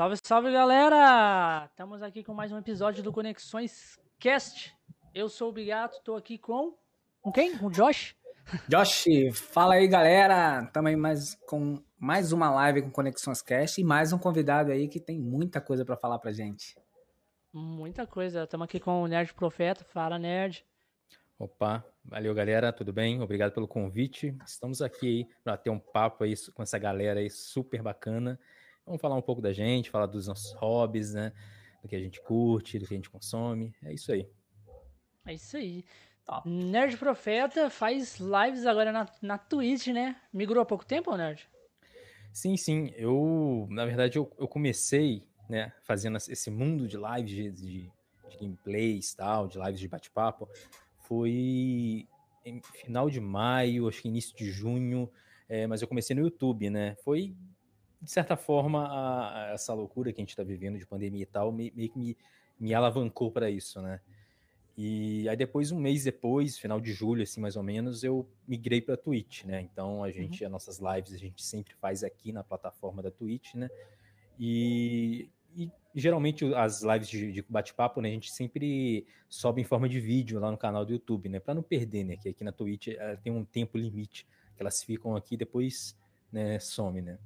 Salve, salve galera! Estamos aqui com mais um episódio do Conexões Cast. Eu sou o Bigato, tô aqui com. Com quem? Com o Josh? Josh, fala aí galera! Estamos aí mais com mais uma live com Conexões Cast e mais um convidado aí que tem muita coisa para falar pra gente. Muita coisa. Estamos aqui com o Nerd Profeta. Fala, Nerd. Opa, valeu galera, tudo bem? Obrigado pelo convite. Estamos aqui para ter um papo aí com essa galera aí super bacana. Vamos falar um pouco da gente, falar dos nossos hobbies, né? Do que a gente curte, do que a gente consome. É isso aí. É isso aí. Nerd Profeta faz lives agora na, na Twitch, né? Migrou há pouco tempo, Nerd? Sim, sim. Eu, na verdade, eu, eu comecei, né, fazendo esse mundo de lives de, de, de gameplays tal, de lives de bate-papo. Foi em final de maio, acho que início de junho, é, mas eu comecei no YouTube, né? Foi de certa forma, a, a essa loucura que a gente está vivendo de pandemia e tal, meio que me, me alavancou para isso, né? E aí depois, um mês depois, final de julho, assim, mais ou menos, eu migrei para a Twitch, né? Então, a gente, uhum. as nossas lives, a gente sempre faz aqui na plataforma da Twitch, né? E, e geralmente as lives de, de bate-papo, né, a gente sempre sobe em forma de vídeo lá no canal do YouTube, né? Para não perder, né? Que aqui na Twitch eh, tem um tempo limite, que elas ficam aqui depois né, some, né?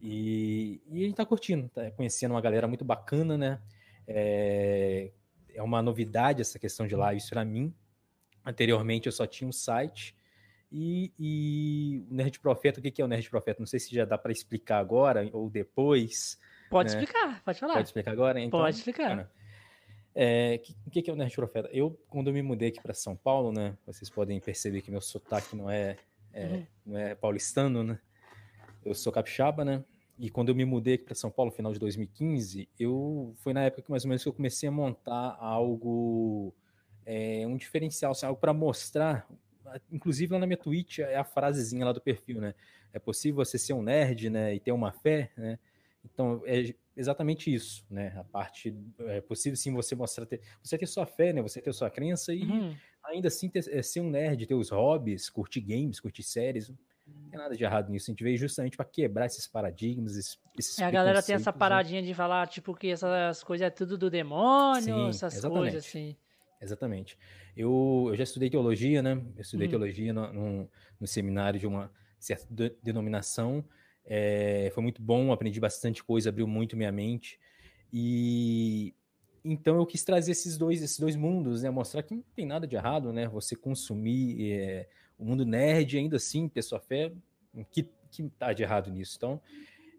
E, e a gente tá curtindo, tá conhecendo uma galera muito bacana, né? É, é uma novidade essa questão de lives para mim. Anteriormente eu só tinha um site. E, e o Nerd Profeta, o que é o Nerd Profeta? Não sei se já dá para explicar agora ou depois. Pode né? explicar, pode falar. Pode explicar agora? Então, pode explicar. Cara, é, o que, que é o Nerd Profeta? Eu, quando eu me mudei aqui para São Paulo, né? Vocês podem perceber que meu sotaque não é, é uhum. não é paulistano, né? Eu sou capixaba, né? E quando eu me mudei aqui para São Paulo, final de 2015, eu foi na época que mais ou menos que eu comecei a montar algo, é, um diferencial, assim, algo para mostrar. Inclusive lá na minha Twitch é a frasezinha lá do perfil, né? É possível você ser um nerd, né, e ter uma fé, né? Então é exatamente isso, né? A parte é possível sim você mostrar ter, você ter sua fé, né? Você ter sua crença e uhum. ainda assim ter, é, ser um nerd, ter os hobbies, curtir games, curtir séries, não tem nada de errado nisso. A gente veio justamente para quebrar esses paradigmas, esses é, A galera tem essa né? paradinha né? de falar, tipo, que essas coisas é tudo do demônio, Sim, essas exatamente. coisas assim. Exatamente. Eu, eu já estudei teologia, né? Eu estudei hum. teologia no, no, no, seminário de uma certa de, denominação. É, foi muito bom, aprendi bastante coisa, abriu muito minha mente. E então eu quis trazer esses dois, esses dois mundos, né? Mostrar que não tem nada de errado, né? Você consumir é, o mundo nerd, ainda assim, ter sua fé, que, que tá de errado nisso? Então,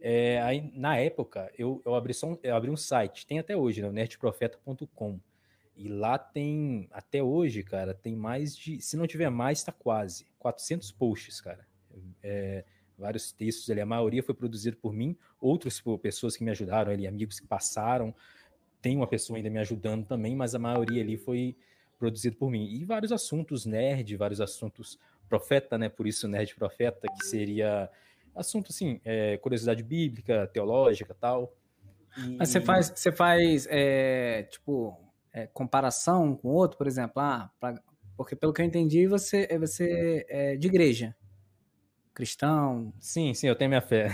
é, aí, na época, eu, eu, abri um, eu abri um site, tem até hoje, né? nerdprofeta.com. E lá tem, até hoje, cara, tem mais de, se não tiver mais, tá quase, 400 posts, cara. É, vários textos ali, a maioria foi produzido por mim, outros por pessoas que me ajudaram ali, amigos que passaram, tem uma pessoa ainda me ajudando também, mas a maioria ali foi produzido por mim. E vários assuntos nerd, vários assuntos profeta, né? Por isso nerd profeta, que seria assunto assim, é, curiosidade bíblica, teológica, tal. E... Mas você faz, você faz é, tipo é, comparação com outro, por exemplo, ah, pra, porque pelo que eu entendi você, você é de igreja, cristão. Sim, sim, eu tenho minha fé.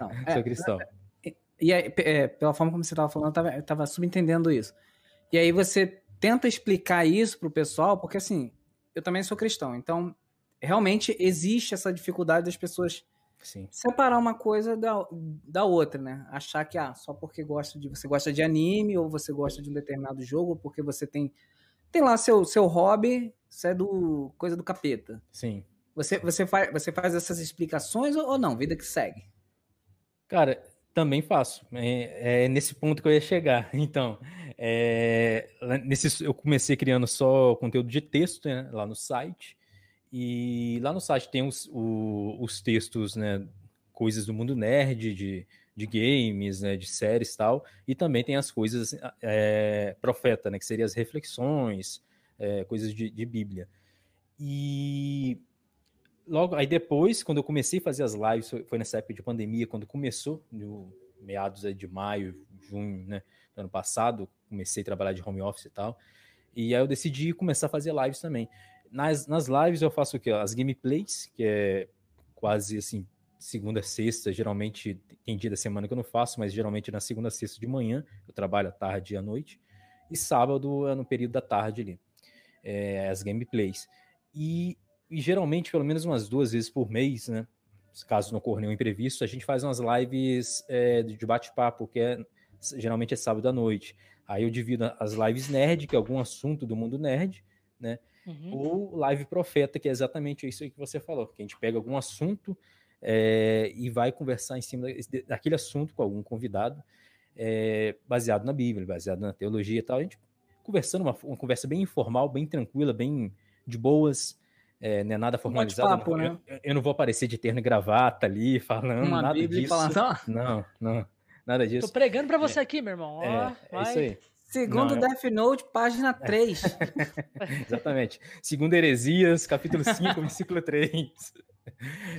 Não, Sou cristão. E aí, é, pela forma como você estava falando, eu estava subentendendo isso. E aí você tenta explicar isso para o pessoal, porque assim, eu também sou cristão, então realmente existe essa dificuldade das pessoas Sim. separar uma coisa da, da outra, né? Achar que ah, só porque gosta de você gosta de anime ou você gosta de um determinado jogo, ou porque você tem tem lá seu seu hobby, isso é do coisa do capeta. Sim. Você você faz você faz essas explicações ou, ou não? Vida que segue. Cara, também faço. É, é, nesse ponto que eu ia chegar. Então, é, nesse, eu comecei criando só conteúdo de texto né, lá no site. E lá no site tem os, o, os textos, né? Coisas do mundo nerd, de, de games, né, de séries e tal. E também tem as coisas é, profeta, né? Que seriam as reflexões, é, coisas de, de Bíblia. E logo aí depois, quando eu comecei a fazer as lives, foi nessa época de pandemia, quando começou, no meados de maio, junho, né, do ano passado, comecei a trabalhar de home office e tal. E aí eu decidi começar a fazer lives também. Nas, nas lives eu faço o quê? As gameplays, que é quase assim, segunda, sexta, geralmente tem dia da semana que eu não faço, mas geralmente na segunda, sexta de manhã, eu trabalho à tarde e à noite, e sábado é no período da tarde ali, é, as gameplays. E, e geralmente, pelo menos umas duas vezes por mês, né? Caso não ocorra nenhum imprevisto, a gente faz umas lives é, de bate-papo, que é, geralmente é sábado à noite. Aí eu divido as lives nerd, que é algum assunto do mundo nerd, né? Uhum. Ou live profeta, que é exatamente isso aí que você falou, que a gente pega algum assunto é, e vai conversar em cima daquele assunto com algum convidado, é, baseado na Bíblia, baseado na teologia e tal. A gente conversando, uma, uma conversa bem informal, bem tranquila, bem de boas, é, não é nada formalizado. Papo, não, né? eu, eu, não vou aparecer de terno e gravata ali, falando uma nada Bíblia disso. Falando... Não, não, nada disso. Tô pregando para você é, aqui, meu irmão. Ó, é, é isso aí. Segundo não, Death Note, página 3. Exatamente. Segundo Heresias, capítulo 5, versículo 3.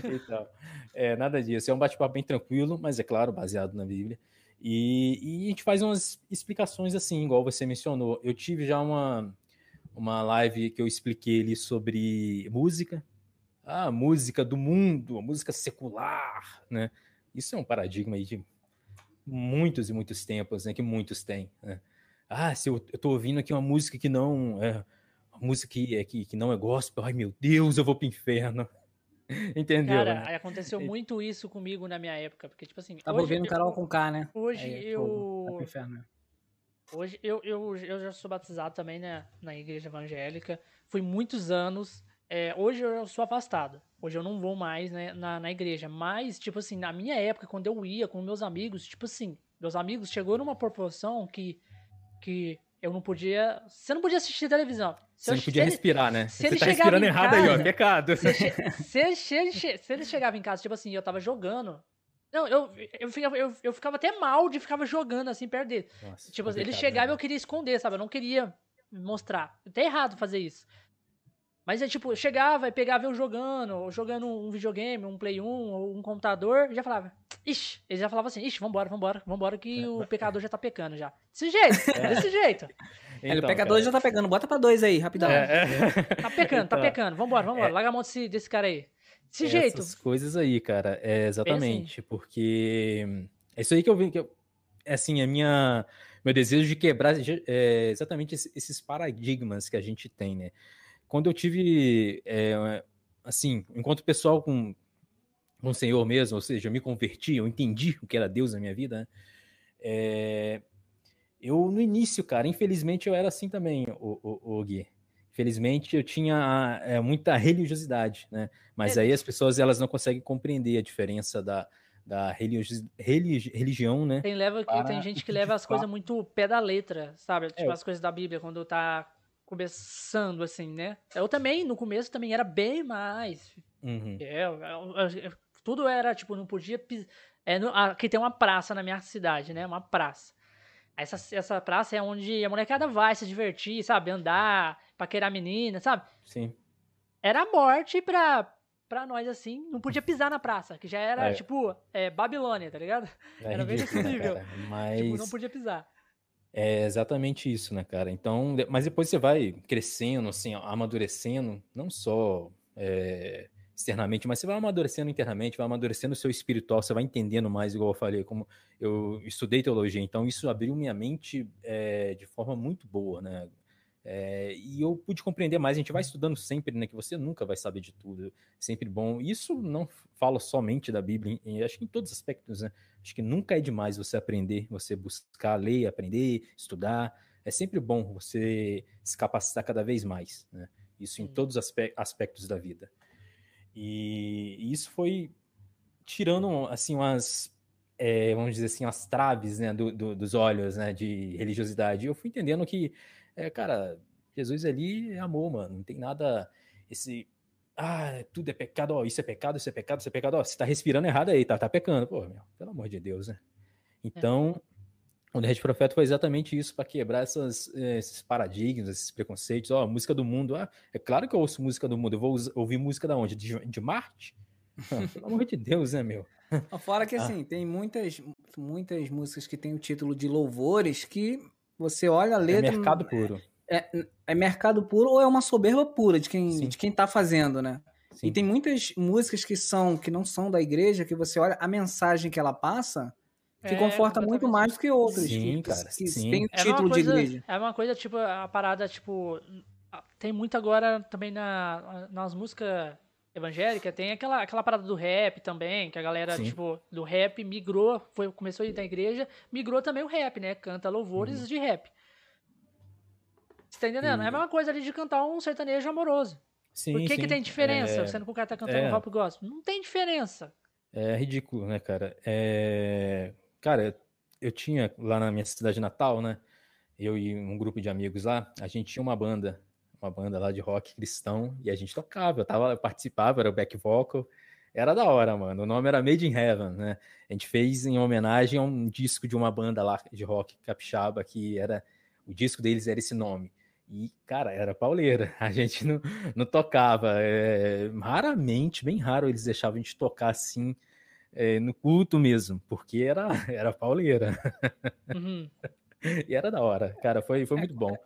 então, é, nada disso. É um bate-papo bem tranquilo, mas é claro, baseado na Bíblia. E, e, a gente faz umas explicações assim, igual você mencionou. Eu tive já uma, uma live que eu expliquei ali sobre música. Ah, música do mundo, a música secular, né? Isso é um paradigma aí de muitos e muitos tempos, né? Que muitos têm, né? Ah, se eu, eu tô ouvindo aqui uma música que não é uma música que, é, que, que não é gospel, ai meu Deus, eu vou pro inferno. Entendeu? Cara, né? aconteceu muito isso comigo na minha época, porque tipo assim, tava ouvindo Carol com K, né? Hoje Aí, eu pô, inferno. Hoje eu, eu, eu já sou batizado também, né, na igreja evangélica. Fui muitos anos. É, hoje eu sou afastado. Hoje eu não vou mais né, na, na igreja. Mas, tipo assim, na minha época, quando eu ia com meus amigos, tipo assim, meus amigos chegou numa proporção que que eu não podia. Você não podia assistir televisão. Se você não podia respirar, né? Se você tá respirando errado casa, aí, ó. Pecado. Se, se, se, se, ele chegava em casa, tipo assim, eu tava jogando. Não, eu, eu, ficava, eu, eu ficava até mal de ficar jogando assim perto dele. Nossa, tipo assim, ele chegava né? e eu queria esconder, sabe? Eu não queria mostrar. Até errado fazer isso. Mas é tipo, chegava e pegava eu jogando, ou jogando um videogame, um Play 1, ou um computador, e já falava, ixi, ele já falava assim, ixi, vambora, vambora, vambora, que o pecador já tá pecando já. Desse jeito, é. desse jeito. Então, o pecador cara. já tá pegando, bota pra dois aí, rapidão. É, é. Tá pecando, tá então, tá pecando, vambora, vambora, é. larga a mão desse, desse cara aí. Desse jeito. Essas coisas aí, cara, é exatamente, assim. porque é isso aí que eu vi, que eu, é assim, a minha, meu desejo de quebrar é, exatamente esses paradigmas que a gente tem, né? quando eu tive, é, assim, enquanto pessoal com, com o Senhor mesmo, ou seja, eu me converti, eu entendi o que era Deus na minha vida, né? é, eu no início, cara, infelizmente eu era assim também, o, o, o Gui. Infelizmente eu tinha é, muita religiosidade, né? Mas é. aí as pessoas elas não conseguem compreender a diferença da, da religi religi religião, né? Tem, leva, tem gente que leva as coisas muito pé da letra, sabe? Tipo é. as coisas da Bíblia, quando tá começando, assim, né? Eu também, no começo, também era bem mais. Uhum. É, eu, eu, tudo era, tipo, não podia. É, no, aqui tem uma praça na minha cidade, né? Uma praça. Essa, essa praça é onde a molecada vai se divertir, sabe? Andar, paquerar menina, sabe? Sim. Era a morte pra, pra nós, assim. Não podia pisar na praça, que já era, é. tipo, é, Babilônia, tá ligado? É era bem nesse nível. Mas... Tipo, não podia pisar. É exatamente isso, né, cara? Então, mas depois você vai crescendo, assim, amadurecendo, não só é, externamente, mas você vai amadurecendo internamente, vai amadurecendo o seu espiritual, você vai entendendo mais, igual eu falei, como eu estudei teologia, então isso abriu minha mente é, de forma muito boa, né? É, e eu pude compreender mais. A gente vai estudando sempre, né? Que você nunca vai saber de tudo. Sempre bom. Isso não fala somente da Bíblia, e acho que em todos os aspectos, né? Acho que nunca é demais você aprender, você buscar ler, aprender, estudar. É sempre bom você se capacitar cada vez mais, né? Isso em todos os aspectos da vida. E, e isso foi tirando, assim, umas, é, vamos dizer assim, as traves, né, do, do, dos olhos, né, de religiosidade. Eu fui entendendo que é, cara, Jesus ali é amor, mano. Não tem nada. Esse. Ah, tudo é pecado, ó, isso é pecado, isso é pecado, isso é pecado, ó, você tá respirando errado aí, tá, tá pecando. Pô, meu, pelo amor de Deus, né? Então, é. o Nerd Profeta foi exatamente isso, para quebrar essas, esses paradigmas, esses preconceitos. Ó, música do mundo, ah, é claro que eu ouço música do mundo, eu vou ouvir música da onde? De, de Marte? pelo amor de Deus, né, meu? Fora que, ah. assim, tem muitas, muitas músicas que tem o título de louvores que você olha a é letra. É mercado puro. É, é mercado puro ou é uma soberba pura de quem, de quem tá fazendo, né? Sim. E tem muitas músicas que são que não são da igreja, que você olha a mensagem que ela passa, que é, conforta muito mais do que outras. Sim, que, cara. Que sim. tem o é título coisa, de igreja. É uma coisa, tipo, a parada, tipo. Tem muito agora também na, nas músicas evangélicas, tem aquela, aquela parada do rap também, que a galera, sim. tipo, do rap migrou, foi, começou a ir da igreja, migrou também o rap, né? Canta louvores uhum. de rap. Você tá entendendo? É a mesma coisa ali de cantar um sertanejo amoroso. Sim, Por que, sim. que tem diferença? É... Sendo que o cara tá cantando é... rap gospel. Não tem diferença. É ridículo, né, cara? É... Cara, eu tinha lá na minha cidade natal, né? Eu e um grupo de amigos lá, a gente tinha uma banda, uma banda lá de rock cristão, e a gente tocava, eu, tava, eu participava, era o back vocal. Era da hora, mano. O nome era Made in Heaven, né? A gente fez em homenagem a um disco de uma banda lá de rock capixaba que era o disco deles era esse nome. E, cara, era pauleira. A gente não, não tocava. É, raramente, bem raro, eles deixavam a gente tocar assim é, no culto mesmo, porque era, era pauleira. Uhum. e era da hora, cara, foi, foi muito bom.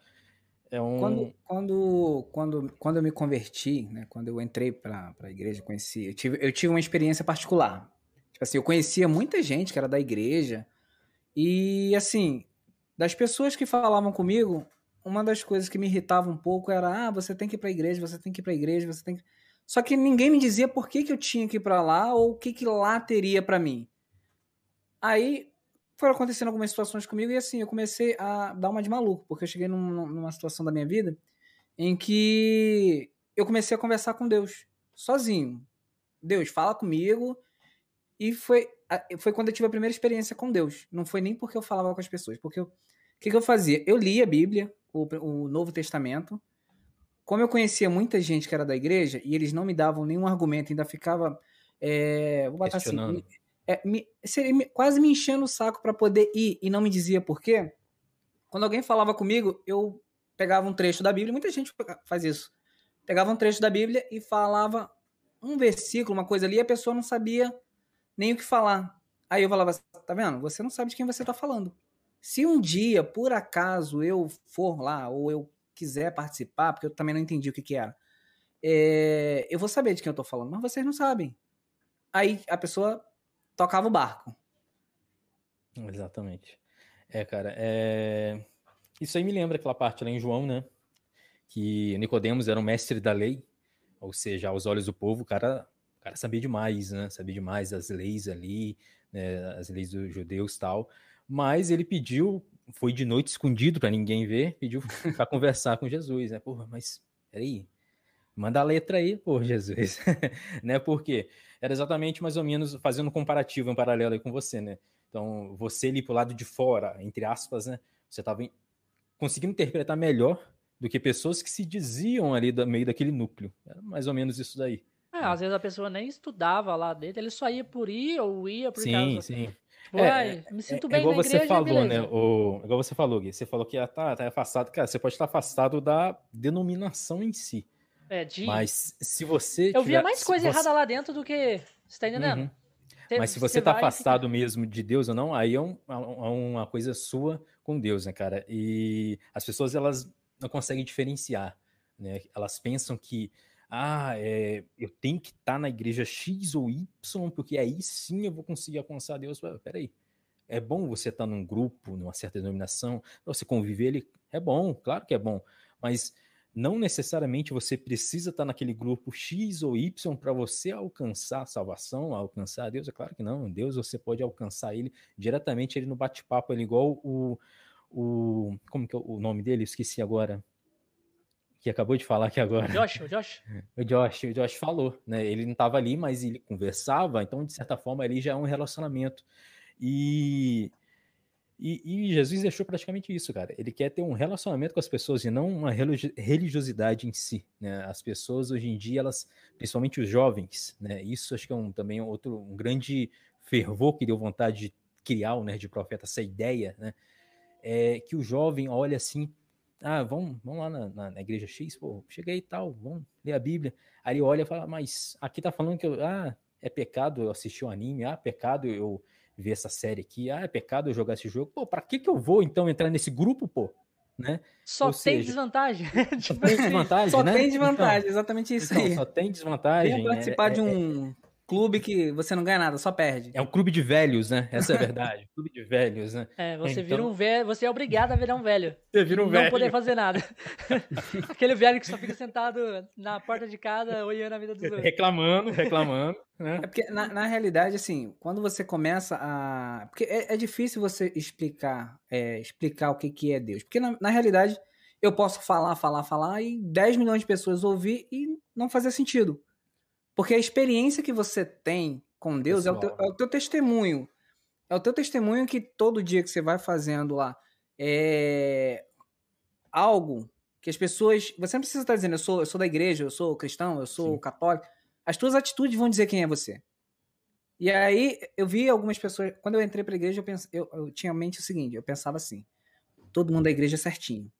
É um... quando, quando, quando, quando eu me converti, né, quando eu entrei para a igreja, conheci, eu tive, eu tive uma experiência particular. Tipo assim, eu conhecia muita gente que era da igreja, e assim, das pessoas que falavam comigo, uma das coisas que me irritava um pouco era: ah, você tem que ir para a igreja, você tem que ir para a igreja, você tem que. Só que ninguém me dizia por que, que eu tinha que ir para lá ou o que, que lá teria para mim. Aí foram acontecendo algumas situações comigo e assim, eu comecei a dar uma de maluco, porque eu cheguei num, numa situação da minha vida em que eu comecei a conversar com Deus, sozinho. Deus, fala comigo. E foi, foi quando eu tive a primeira experiência com Deus. Não foi nem porque eu falava com as pessoas, porque o que, que eu fazia? Eu lia a Bíblia, o, o Novo Testamento. Como eu conhecia muita gente que era da igreja e eles não me davam nenhum argumento, ainda ficava. É, vou botar assim. É, me, quase me enchendo o saco para poder ir e não me dizia por quê. Quando alguém falava comigo, eu pegava um trecho da Bíblia, muita gente faz isso. Pegava um trecho da Bíblia e falava um versículo, uma coisa ali, e a pessoa não sabia nem o que falar. Aí eu falava, tá vendo? Você não sabe de quem você tá falando. Se um dia, por acaso, eu for lá ou eu quiser participar, porque eu também não entendi o que, que era, é, eu vou saber de quem eu tô falando, mas vocês não sabem. Aí a pessoa tocava o barco. Exatamente. É, cara, é... isso aí me lembra aquela parte lá em João, né? Que Nicodemos era um mestre da lei, ou seja, aos olhos do povo, o cara, o cara sabia demais, né? Sabia demais as leis ali, né? as leis dos judeus tal mas ele pediu, foi de noite escondido para ninguém ver, pediu para conversar com Jesus, né? Porra, mas peraí, manda a letra aí, por Jesus, né? Porque era exatamente mais ou menos fazendo um comparativo, um paralelo aí com você, né? Então, você ali pro lado de fora, entre aspas, né? Você estava conseguindo interpretar melhor do que pessoas que se diziam ali do meio daquele núcleo. Era mais ou menos isso daí. É, às vezes a pessoa nem estudava lá dentro, ele só ia por ir ou ia por sim, causa. Sim, sim. Uai, é, me sinto é, bem é igual você falou, né? O, igual você falou, Gui. Você falou que ah, tá, tá afastado. Cara, você pode estar afastado da denominação em si. É, de... Mas se você. Eu tiver, via mais coisa você... errada lá dentro do que. Você tá entendendo? Uhum. Mas se você, está afastado mesmo de Deus ou não, aí é, um, é, é uma coisa sua com Deus, né, cara? E as pessoas, elas não conseguem diferenciar, né? Elas pensam que ah, é, eu tenho que estar tá na igreja X ou Y, porque aí sim eu vou conseguir alcançar Deus. Peraí, é bom você estar tá num grupo, numa certa denominação, você conviver ele, é bom, claro que é bom, mas não necessariamente você precisa estar naquele grupo X ou Y para você alcançar a salvação, alcançar Deus. É claro que não. Deus você pode alcançar ele diretamente ele no bate-papo, ele igual o, o como que é o nome dele? Esqueci agora que acabou de falar aqui agora. Josh, o Josh. O Josh, o Josh falou, né? Ele não estava ali, mas ele conversava, então, de certa forma, ali já é um relacionamento. E, e, e, Jesus deixou praticamente isso, cara. Ele quer ter um relacionamento com as pessoas e não uma religiosidade em si, né? As pessoas hoje em dia, elas, principalmente os jovens, né? Isso acho que é um, também outro um grande fervor que deu vontade de criar o Nerd de Profeta, essa ideia, né? É que o jovem olha assim ah, vamos, vamos lá na, na, na, igreja X, pô, cheguei e tal, vamos ler a Bíblia. Aí ele olha e fala, mas aqui tá falando que eu, ah, é pecado eu assistir um anime, ah, é pecado eu ver essa série aqui, ah, é pecado eu jogar esse jogo. Pô, pra que que eu vou então entrar nesse grupo, pô? né? Só Ou tem seja, desvantagem. Só tem desvantagem, Só né? tem desvantagem, então, exatamente isso então, aí. Só tem desvantagem. Venha participar é, de um, é, clube que você não ganha nada, só perde. É um clube de velhos, né? Essa é a verdade. clube de velhos, né? É, você então... vira um velho, você é obrigado a virar um velho. Você vira um não velho. Não poder fazer nada. Aquele velho que só fica sentado na porta de casa olhando a vida dos outros. Reclamando, reclamando. Né? É porque, na, na realidade, assim, quando você começa a. Porque é, é difícil você explicar, é, explicar o que, que é Deus. Porque, na, na realidade, eu posso falar, falar, falar e 10 milhões de pessoas ouvir e não fazer sentido. Porque a experiência que você tem com Deus é o, teu, é o, teu, testemunho. É o teu testemunho que todo dia que você vai fazendo lá é algo que as pessoas. Você não precisa estar dizendo, eu sou, eu sou da igreja, eu sou cristão, eu sou Sim. católico. As tuas atitudes vão dizer quem é você. E aí eu vi algumas pessoas. Quando eu entrei para a igreja, eu, pens, eu, eu tinha em mente o seguinte: eu pensava assim, todo mundo da igreja é certinho.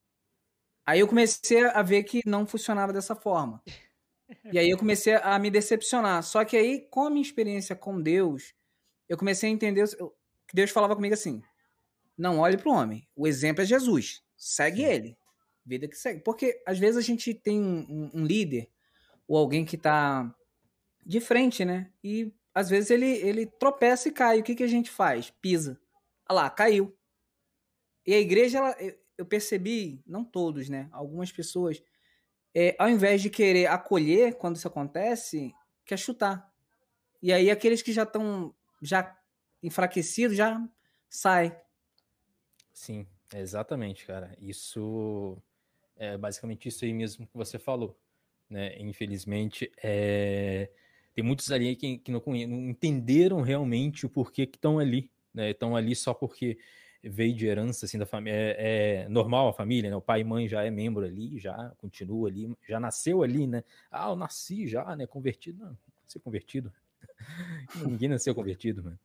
Aí eu comecei a ver que não funcionava dessa forma. E aí eu comecei a me decepcionar. Só que aí, com a minha experiência com Deus, eu comecei a entender que Deus falava comigo assim: não olhe para o homem. O exemplo é Jesus. Segue ele. Vida que segue. Porque às vezes a gente tem um, um líder ou alguém que está de frente, né? E às vezes ele, ele tropeça e cai. O que, que a gente faz? Pisa. Olha lá, caiu. E a igreja, ela, eu percebi, não todos, né? Algumas pessoas é, ao invés de querer acolher quando isso acontece, quer chutar. E aí aqueles que já estão já enfraquecidos já sai. Sim, exatamente, cara. Isso é basicamente isso aí mesmo que você falou. Né? Infelizmente, é... tem muitos ali que, que não, não entenderam realmente o porquê que estão ali. Né? Estão ali só porque veio de herança assim da família, é, é, normal a família, né? O pai e mãe já é membro ali, já continua ali, já nasceu ali, né? Ah, eu nasci já, né? Convertido, não, ser convertido. Ninguém nasceu convertido, mano.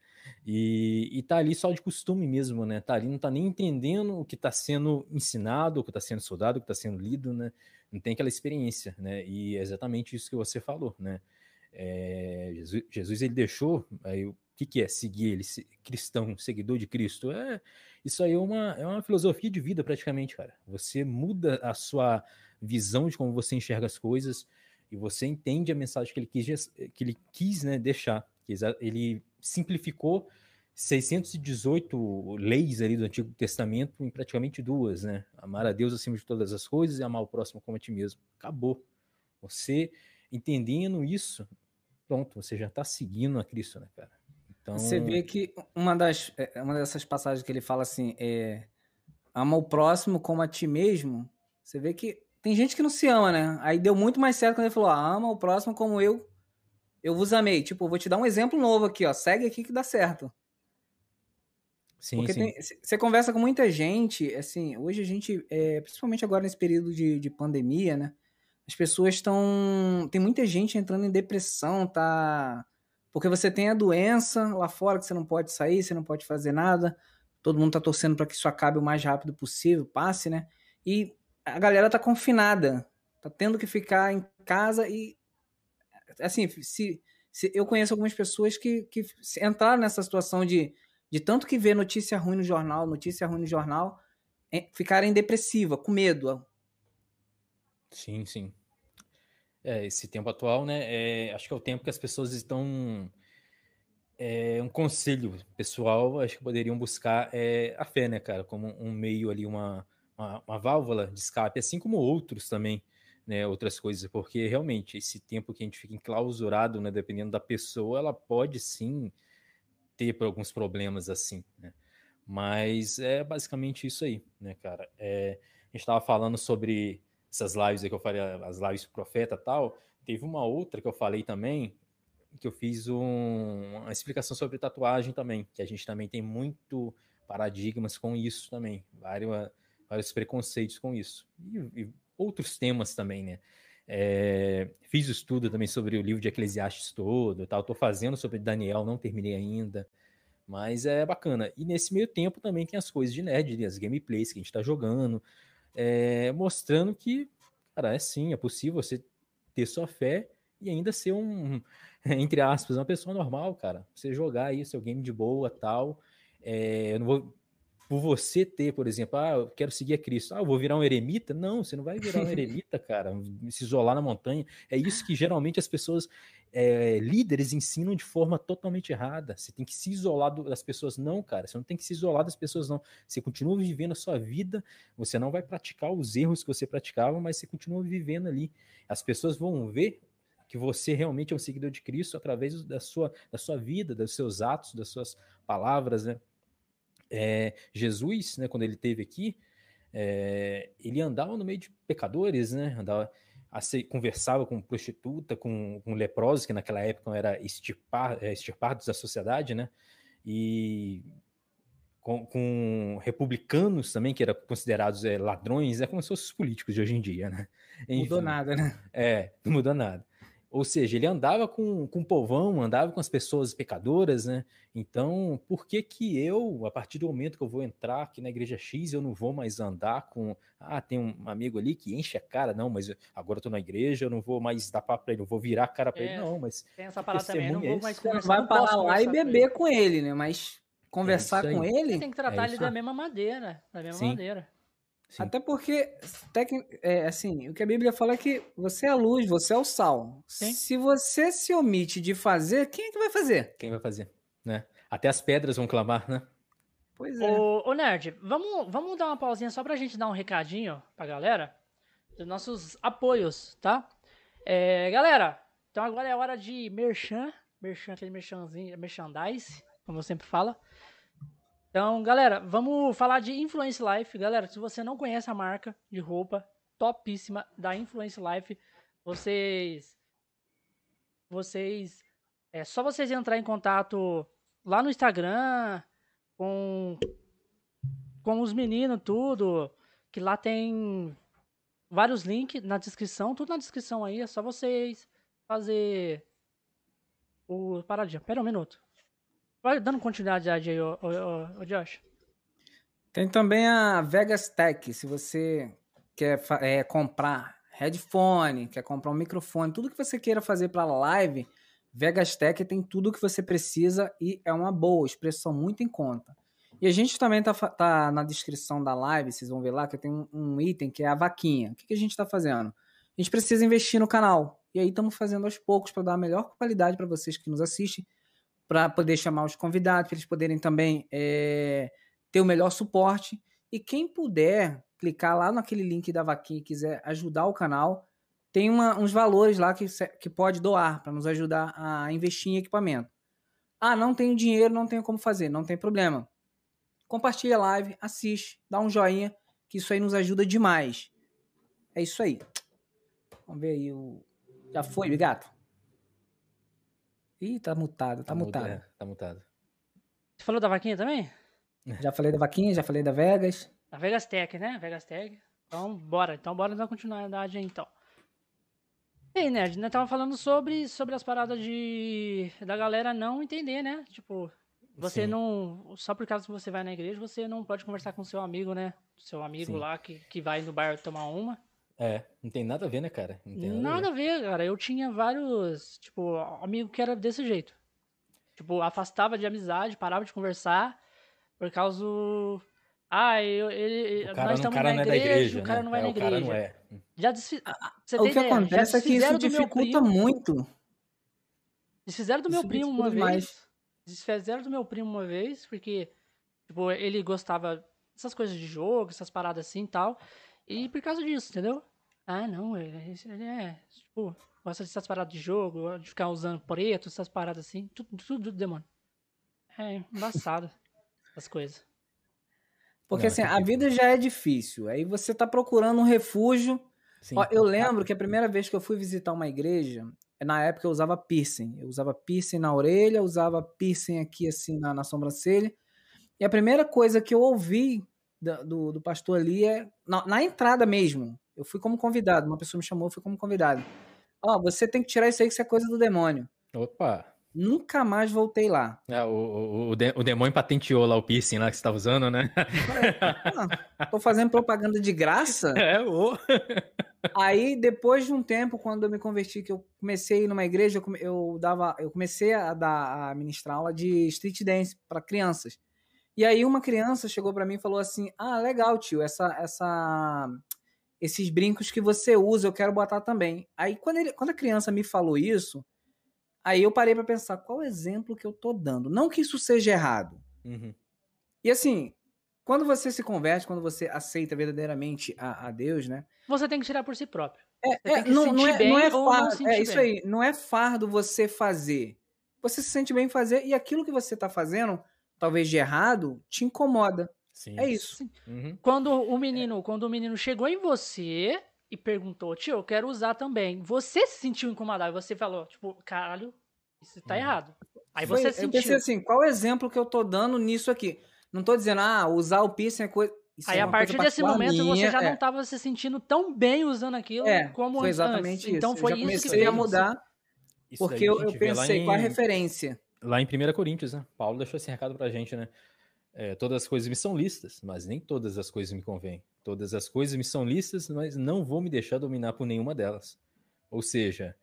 E, e tá ali só de costume mesmo, né? Tá ali, não tá nem entendendo o que tá sendo ensinado, o que tá sendo estudado, o que tá sendo lido, né? Não tem aquela experiência, né? E é exatamente isso que você falou, né? É, Jesus, Jesus, ele deixou aí, que, que é seguir ele, cristão, seguidor de Cristo? É isso aí é uma, é uma filosofia de vida, praticamente, cara. Você muda a sua visão de como você enxerga as coisas e você entende a mensagem que ele quis, que ele quis né, deixar. Ele simplificou 618 leis ali do Antigo Testamento em praticamente duas, né? Amar a Deus acima de todas as coisas e amar o próximo como a ti mesmo. Acabou. Você entendendo isso, pronto, você já está seguindo a Cristo, né, cara? Então... Você vê que uma, das, é, uma dessas passagens que ele fala assim, é ama o próximo como a ti mesmo, você vê que tem gente que não se ama, né? Aí deu muito mais certo quando ele falou, ah, ama o próximo como eu eu vos amei. Tipo, vou te dar um exemplo novo aqui, ó. Segue aqui que dá certo. Sim, Porque sim. você conversa com muita gente, assim, hoje a gente, é, principalmente agora nesse período de, de pandemia, né? As pessoas estão. Tem muita gente entrando em depressão, tá porque você tem a doença lá fora que você não pode sair, você não pode fazer nada. Todo mundo tá torcendo para que isso acabe o mais rápido possível, passe, né? E a galera tá confinada, tá tendo que ficar em casa e assim, se, se eu conheço algumas pessoas que, que entraram nessa situação de, de tanto que ver notícia ruim no jornal, notícia ruim no jornal, ficarem depressiva, com medo. Sim, sim é, esse tempo atual, né? É, acho que é o tempo que as pessoas estão. É, um conselho pessoal, acho que poderiam buscar é, a fé, né, cara, como um meio ali, uma, uma, uma, válvula de escape, assim como outros também, né, outras coisas, porque realmente esse tempo que a gente fica enclausurado, né, dependendo da pessoa, ela pode sim ter alguns problemas assim, né, mas é basicamente isso aí, né, cara. É, a gente estava falando sobre essas lives aí que eu falei, as lives profeta tal, teve uma outra que eu falei também, que eu fiz um, uma explicação sobre tatuagem também, que a gente também tem muito paradigmas com isso também, vários, vários preconceitos com isso. E, e outros temas também, né? É, fiz estudo também sobre o livro de Eclesiastes todo, tal. Tô fazendo sobre Daniel, não terminei ainda, mas é bacana. E nesse meio tempo também tem as coisas de nerd, as gameplays que a gente tá jogando, é, mostrando que, cara, é sim, é possível você ter sua fé e ainda ser um, entre aspas, uma pessoa normal, cara. Você jogar aí seu game de boa tal. É, eu não vou por você ter, por exemplo, ah, eu quero seguir a Cristo, ah, eu vou virar um eremita? Não, você não vai virar um eremita, cara, se isolar na montanha. É isso que geralmente as pessoas, é, líderes, ensinam de forma totalmente errada. Você tem que se isolar das pessoas. Não, cara, você não tem que se isolar das pessoas, não. Você continua vivendo a sua vida, você não vai praticar os erros que você praticava, mas você continua vivendo ali. As pessoas vão ver que você realmente é um seguidor de Cristo através da sua, da sua vida, dos seus atos, das suas palavras, né? É, Jesus, né, quando ele teve aqui, é, ele andava no meio de pecadores, né? Andava, conversava com prostituta, com, com leprosos, que naquela época era extirpar, é, extirpados da sociedade, né? E com, com, republicanos também, que eram considerados é, ladrões, é como se fossem os políticos de hoje em dia, né? Enfim, mudou nada, né? É, não mudou nada. Ou seja, ele andava com, com o povão, andava com as pessoas pecadoras, né? Então, por que que eu, a partir do momento que eu vou entrar aqui na igreja X, eu não vou mais andar com, ah, tem um amigo ali que enche a cara, não, mas agora eu tô na igreja, eu não vou mais dar papo pra ele, não vou virar a cara pra é, ele, não, mas... Tem essa parada também, não vou é mais conversar. Vai parar lá e beber com ele, né? Mas conversar é com ele... Você tem que tratar é ele da mesma maneira, da mesma Sim. maneira. Sim. Até porque, é, assim, o que a Bíblia fala é que você é a luz, você é o sal. Sim. Se você se omite de fazer, quem é que vai fazer? Quem vai fazer, né? Até as pedras vão clamar, né? Pois é. Ô, ô Nerd, vamos, vamos dar uma pausinha só pra gente dar um recadinho pra galera dos nossos apoios, tá? É, galera, então agora é hora de merchan, merchan, aquele merchanzinho, merchandise, como eu sempre falo. Então, galera, vamos falar de Influence Life. Galera, se você não conhece a marca de roupa topíssima da Influence Life, vocês vocês é só vocês entrar em contato lá no Instagram com com os meninos tudo, que lá tem vários links na descrição, tudo na descrição aí, é só vocês fazer o paradinha. Pera um minuto. Vai dando continuidade aí, ô Josh. Tem também a Vegas Tech, se você quer é, comprar headphone, quer comprar um microfone, tudo que você queira fazer para live, Vegas Tech tem tudo que você precisa e é uma boa, expressão muito em conta. E a gente também tá, tá na descrição da live, vocês vão ver lá que tem um, um item que é a vaquinha. O que, que a gente está fazendo? A gente precisa investir no canal. E aí estamos fazendo aos poucos para dar a melhor qualidade para vocês que nos assistem para poder chamar os convidados, para eles poderem também é, ter o melhor suporte. E quem puder clicar lá naquele link da vaquinha e quiser ajudar o canal, tem uma, uns valores lá que, que pode doar para nos ajudar a investir em equipamento. Ah, não tenho dinheiro, não tenho como fazer, não tem problema. Compartilha a live, assiste, dá um joinha, que isso aí nos ajuda demais. É isso aí. Vamos ver aí o. Já foi, gato? Ih, tá mutado, tá, tá mutado. Muda, é, tá mutado. Você falou da vaquinha também? Já falei da vaquinha, já falei da Vegas. Da Vegas Tech, né? Vegas Tech. Então, bora. Então, bora dar continuidade aí, então. E aí, Nerd, né? Tava falando sobre, sobre as paradas de da galera não entender, né? Tipo, você Sim. não. Só por causa que você vai na igreja, você não pode conversar com seu amigo, né? Seu amigo Sim. lá que, que vai no bar tomar uma. É, não tem nada a ver, né, cara? nada, nada a, ver. a ver, cara. Eu tinha vários, tipo, amigo que era desse jeito. Tipo, afastava de amizade, parava de conversar por causa. Ah, eu, ele, o cara, nós estamos na igreja, igreja, o cara né? não vai é, na igreja. Não é. Já desfiz... O que ideia, acontece é que isso dificulta muito. Desfizeram do isso meu primo uma mais. vez. Desfizeram do meu primo uma vez, porque, tipo, ele gostava dessas coisas de jogo, essas paradas assim e tal. E por causa disso, entendeu? Ah, não, ele, ele é, tipo, gosta dessas paradas de jogo, de ficar usando preto, essas paradas assim, tudo, tudo, tudo demônio. É embaçado as coisas. Porque não, assim, a vida já é difícil. Aí você tá procurando um refúgio. Sim, Ó, eu lembro que a primeira vez que eu fui visitar uma igreja, na época eu usava piercing. Eu usava piercing na orelha, usava piercing aqui assim na, na sobrancelha. E a primeira coisa que eu ouvi do, do pastor ali é na, na, entrada mesmo. Eu fui como convidado, uma pessoa me chamou, eu fui como convidado. Ó, oh, você tem que tirar isso aí que isso é coisa do demônio. Opa! Nunca mais voltei lá. É, o, o, o, de, o demônio patenteou lá o piercing lá que você tá usando, né? Ah, tô fazendo propaganda de graça. É, ô. Aí, depois de um tempo, quando eu me converti, que eu comecei a ir numa igreja, eu, dava, eu comecei a dar a ministrar aula de street dance para crianças. E aí uma criança chegou para mim e falou assim: "Ah, legal, tio, essa essa esses brincos que você usa, eu quero botar também". Aí quando ele, quando a criança me falou isso, aí eu parei para pensar qual exemplo que eu tô dando. Não que isso seja errado. Uhum. E assim, quando você se converte, quando você aceita verdadeiramente a, a Deus, né? Você tem que tirar por si próprio. É, é não, não, é, não é fardo, é isso bem. aí, não é fardo você fazer. Você se sente bem em fazer e aquilo que você tá fazendo talvez de errado, te incomoda. Sim. É isso. Uhum. Quando o menino, quando o menino chegou em você e perguntou, tio, eu quero usar também. Você se sentiu incomodado, você falou, tipo, caralho, isso tá uhum. errado. Aí Foi, você sentiu. Eu pensei assim, qual exemplo que eu tô dando nisso aqui? Não tô dizendo, ah, usar o piercing é coisa. Isso Aí, é a partir desse momento, minha, você já é. não tava se sentindo tão bem usando aquilo é, como foi exatamente antes. Então, isso. Então foi eu isso que fez. a mudar, isso porque eu, eu pensei, em... qual a referência? Lá em 1 Coríntios, né? Paulo deixou esse recado pra gente, né? É, todas as coisas me são listas, mas nem todas as coisas me convêm. Todas as coisas me são listas, mas não vou me deixar dominar por nenhuma delas. Ou seja,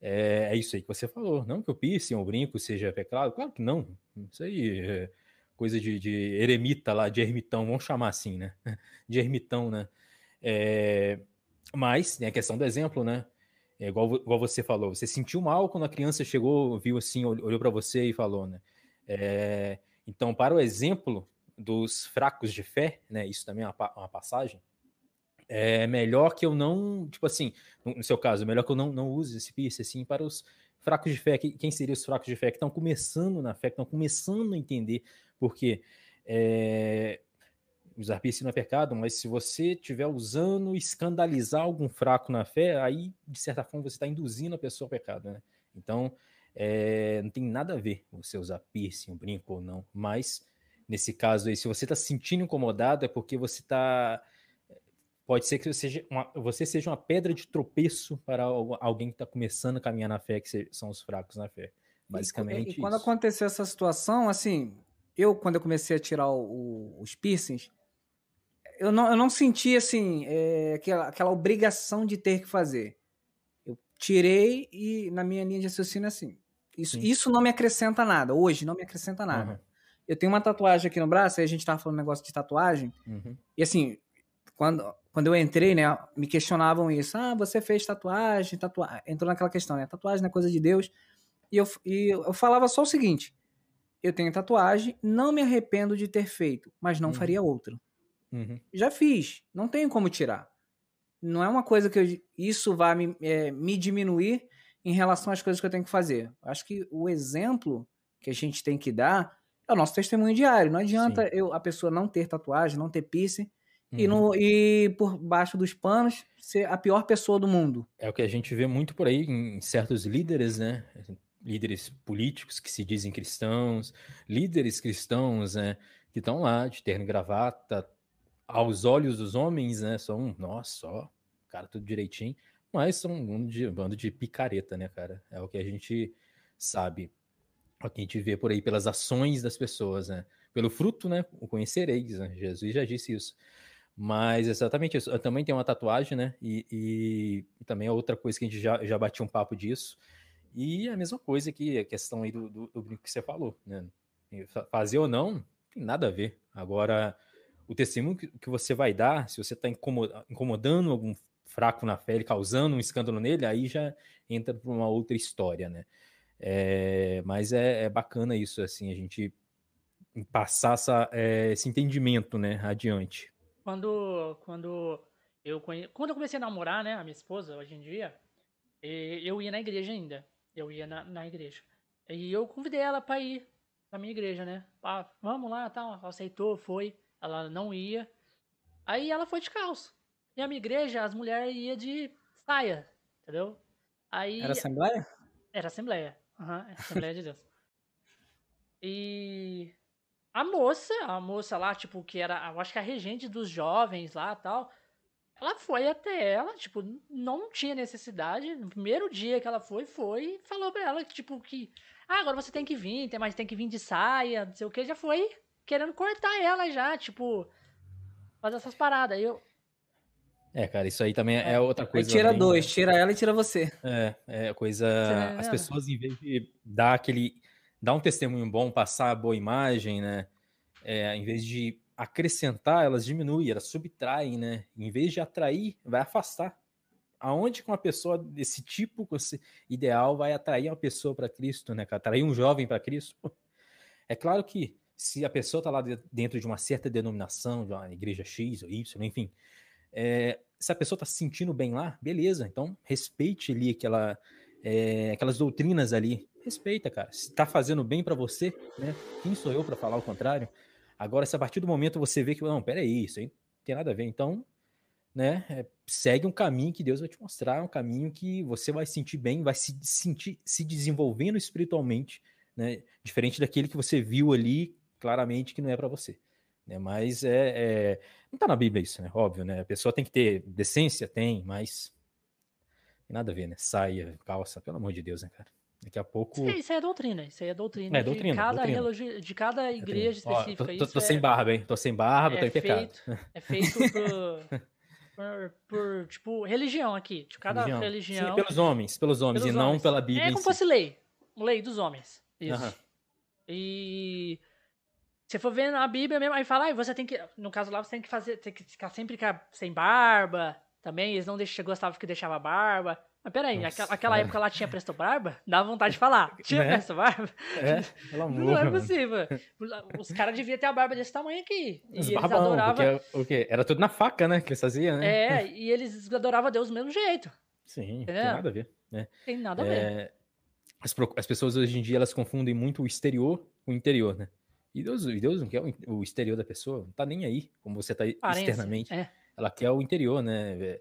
é, é isso aí que você falou. Não que o piercing ou brinco seja pecado, claro que não. Isso aí é coisa de, de eremita lá, de ermitão, vamos chamar assim, né? De ermitão, né? É, mas tem a questão do exemplo, né? É igual, igual você falou, você sentiu mal quando a criança chegou, viu assim, olhou para você e falou, né? É, então, para o exemplo dos fracos de fé, né? Isso também é uma, uma, passagem. É melhor que eu não, tipo assim, no seu caso, melhor que eu não, não use esse piercing assim para os fracos de fé. Quem seriam os fracos de fé que estão começando na fé, que estão começando a entender? Porque é, usar piercing não é pecado, mas se você estiver usando escandalizar algum fraco na fé, aí, de certa forma, você está induzindo a pessoa ao pecado, né? Então, é, não tem nada a ver você usar piercing, um brinco ou não, mas nesse caso aí, se você está se sentindo incomodado, é porque você está. Pode ser que você seja, uma, você seja uma pedra de tropeço para alguém que está começando a caminhar na fé, que são os fracos na fé. Basicamente. E, e quando aconteceu essa situação, assim, eu, quando eu comecei a tirar o, os piercings, eu não, eu não senti assim é, aquela, aquela obrigação de ter que fazer. Eu tirei e na minha linha de raciocínio assim. Isso, isso não me acrescenta nada. Hoje não me acrescenta nada. Uhum. Eu tenho uma tatuagem aqui no braço, aí a gente tava falando um negócio de tatuagem. Uhum. E assim, quando, quando eu entrei, né, me questionavam isso. Ah, você fez tatuagem, tatuagem. Entrou naquela questão, né? Tatuagem é coisa de Deus. E eu, e eu falava só o seguinte: eu tenho tatuagem, não me arrependo de ter feito, mas não uhum. faria outra. Uhum. Já fiz, não tenho como tirar. Não é uma coisa que eu, isso vai me, é, me diminuir em relação às coisas que eu tenho que fazer. Acho que o exemplo que a gente tem que dar é o nosso testemunho diário. Não adianta eu, a pessoa não ter tatuagem, não ter piercing, Uhum. E, no, e por baixo dos panos ser a pior pessoa do mundo. É o que a gente vê muito por aí em certos líderes, né? Líderes políticos que se dizem cristãos, líderes cristãos, né? Que estão lá de terno e gravata, aos olhos dos homens, né, são, nossa, ó, cara, tudo direitinho, mas são um bando de, um bando de picareta, né, cara? É o que a gente sabe, é o que a gente vê por aí pelas ações das pessoas, né? Pelo fruto, né, o conhecereis, né? Jesus já disse isso. Mas exatamente isso. Eu também tenho uma tatuagem, né? E, e, e também é outra coisa que a gente já, já bateu um papo disso. E a mesma coisa que a questão aí do, do, do brinco que você falou, né? Fazer ou não, tem nada a ver. Agora, o testemunho que você vai dar, se você está incomodando algum fraco na fé, causando um escândalo nele, aí já entra para uma outra história, né? É, mas é, é, bacana isso, assim, a gente passar essa, é, esse entendimento, né, adiante. Quando, quando, eu conhe... quando eu comecei a namorar, né, a minha esposa, hoje em dia, eu ia na igreja ainda, eu ia na, na igreja. E eu convidei ela para ir na minha igreja, né? Ah, vamos lá, tal, ela aceitou, foi ela não ia. Aí ela foi de calça. E a minha igreja, as mulheres iam de saia, entendeu? Aí, era Assembleia? Era Assembleia. Uhum, Assembleia de Deus. E a moça, a moça lá, tipo, que era, eu acho que a regente dos jovens lá tal, ela foi até ela, tipo, não tinha necessidade. No primeiro dia que ela foi, foi e falou pra ela, tipo, que, ah, agora você tem que vir, mas tem que vir de saia, não sei o que, já foi querendo cortar ela já, tipo, fazer essas paradas. Eu. É, cara, isso aí também é, é outra coisa. Aí tira bem, dois, tira ela e tira você. É, é coisa. As pessoas, em vez de dar aquele. dar um testemunho bom, passar a boa imagem, né? é, em vez de acrescentar, elas diminuem, elas subtraem, né? Em vez de atrair, vai afastar. Aonde que uma pessoa desse tipo ideal vai atrair uma pessoa para Cristo, né? Atrair um jovem para Cristo? É claro que se a pessoa está lá dentro de uma certa denominação, de uma igreja X ou Y, enfim, é, se a pessoa está se sentindo bem lá, beleza, então respeite ali aquela, é, aquelas doutrinas ali. Respeita, cara. Se está fazendo bem para você, né? Quem sou eu para falar o contrário? Agora, se a partir do momento você vê que, não, peraí, isso aí não tem nada a ver, então, né? É, segue um caminho que Deus vai te mostrar, um caminho que você vai sentir bem, vai se sentir se desenvolvendo espiritualmente, né? Diferente daquele que você viu ali claramente que não é para você. Né? Mas é, é, não tá na Bíblia isso, né? Óbvio, né? A pessoa tem que ter decência, tem, mas tem nada a ver, né? Saia, calça, pelo amor de Deus, né, cara? Daqui a pouco. Isso, aí é doutrina, isso aí é doutrina. É, doutrina de, cada doutrina. de cada igreja específica. Ó, tô, tô, tô sem é... barba, hein? Tô sem barba, é tô em feito, É feito por, por, por, tipo, religião aqui. De cada religião. religião. Sim, pelos homens, pelos homens, pelos e homens. não pela Bíblia. É como se fosse lei. Lei dos homens. Isso. Uhum. E se for ver na Bíblia mesmo, aí fala, ah, você tem que. No caso lá, você tem que fazer. Tem que ficar sempre sem barba. Também, eles não deixam, gostavam que deixava barba. Mas peraí, Nossa, aquela, aquela época lá tinha Presto Barba? Dá vontade de falar. Tinha né? Presto Barba? É, não é possível. Os caras deviam ter a barba desse tamanho aqui. E Os eles barbão, adoravam. o quê? Era tudo na faca, né? Que eles faziam, né? É, e eles adoravam Deus do mesmo jeito. Sim, Entendeu? tem nada a ver. Né? Tem nada a ver. É, as, as pessoas hoje em dia elas confundem muito o exterior com o interior, né? E Deus, Deus não quer o exterior da pessoa, não tá nem aí, como você tá externamente. É. Ela quer o interior, né?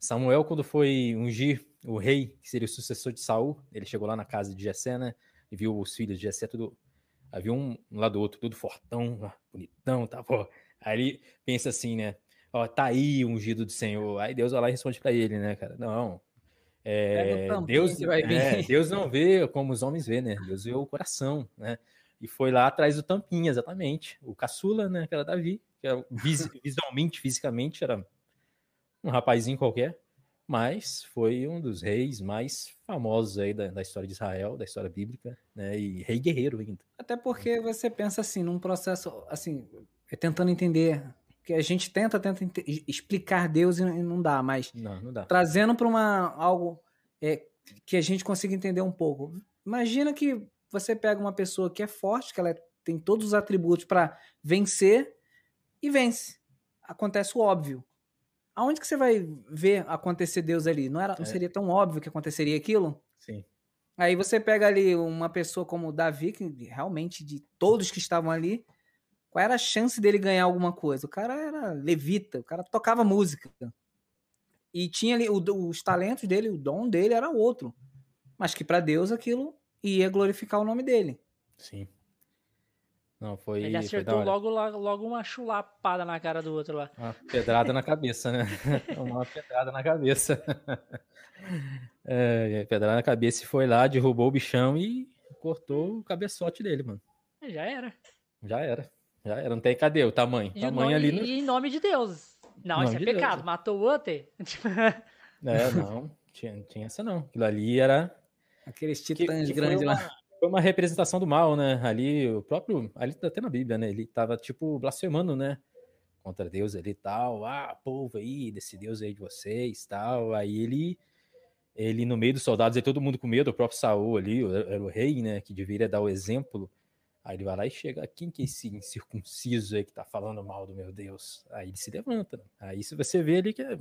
Samuel, quando foi ungir o rei, que seria o sucessor de Saul, ele chegou lá na casa de Jessé, né? E viu os filhos de Jessé tudo. Havia um, um lado do outro, tudo fortão, bonitão, tá, pô. Aí ele pensa assim, né? Ó, tá aí o ungido do Senhor. Aí Deus vai lá e responde para ele, né, cara? Não. É, Deus, é, Deus não vê como os homens vê, né? Deus vê o coração, né? E foi lá atrás do Tampinha, exatamente. O caçula, né? Que era Davi, que era, vis, visualmente, fisicamente, era um rapazinho qualquer mas foi um dos reis mais famosos aí da, da, história de Israel, da história bíblica, né? E rei guerreiro ainda. Até porque você pensa assim, num processo, assim, é tentando entender, que a gente tenta, tenta explicar Deus e não dá, mas não, não dá. trazendo para uma algo é, que a gente consiga entender um pouco. Imagina que você pega uma pessoa que é forte, que ela tem todos os atributos para vencer e vence. Acontece o óbvio aonde que você vai ver acontecer Deus ali? Não, era, não é. seria tão óbvio que aconteceria aquilo? Sim. Aí você pega ali uma pessoa como Davi, que realmente de todos que estavam ali, qual era a chance dele ganhar alguma coisa? O cara era levita, o cara tocava música. E tinha ali o, os talentos dele, o dom dele era outro. Mas que para Deus aquilo ia glorificar o nome dele. Sim. Não, foi. Ele acertou foi logo, logo uma chulapada na cara do outro lá. Uma pedrada na cabeça, né? uma pedrada na cabeça. É, pedrada na cabeça e foi lá, derrubou o bichão e cortou o cabeçote dele, mano. É, já era. Já era. Já era. Não tem cadê o tamanho? E tamanho nome, ali no... E em nome de Deus. Não, isso é de pecado. Deus. Matou o outro. é, não. Tinha, tinha essa não. Aquilo ali era. Aqueles titãs grandes lá foi uma representação do mal, né? Ali, o próprio. Ali tá até na Bíblia, né? Ele tava, tipo, blasfemando, né? Contra Deus ali e tal. Ah, povo aí, desse Deus aí de vocês tal. Aí ele. Ele, no meio dos soldados, aí todo mundo com medo, o próprio Saul ali, era o rei, né? Que deveria dar o exemplo. Aí ele vai lá e chega, quem que é esse incircunciso aí que tá falando mal do meu Deus? Aí ele se levanta. Né? Aí se você vê ali que é,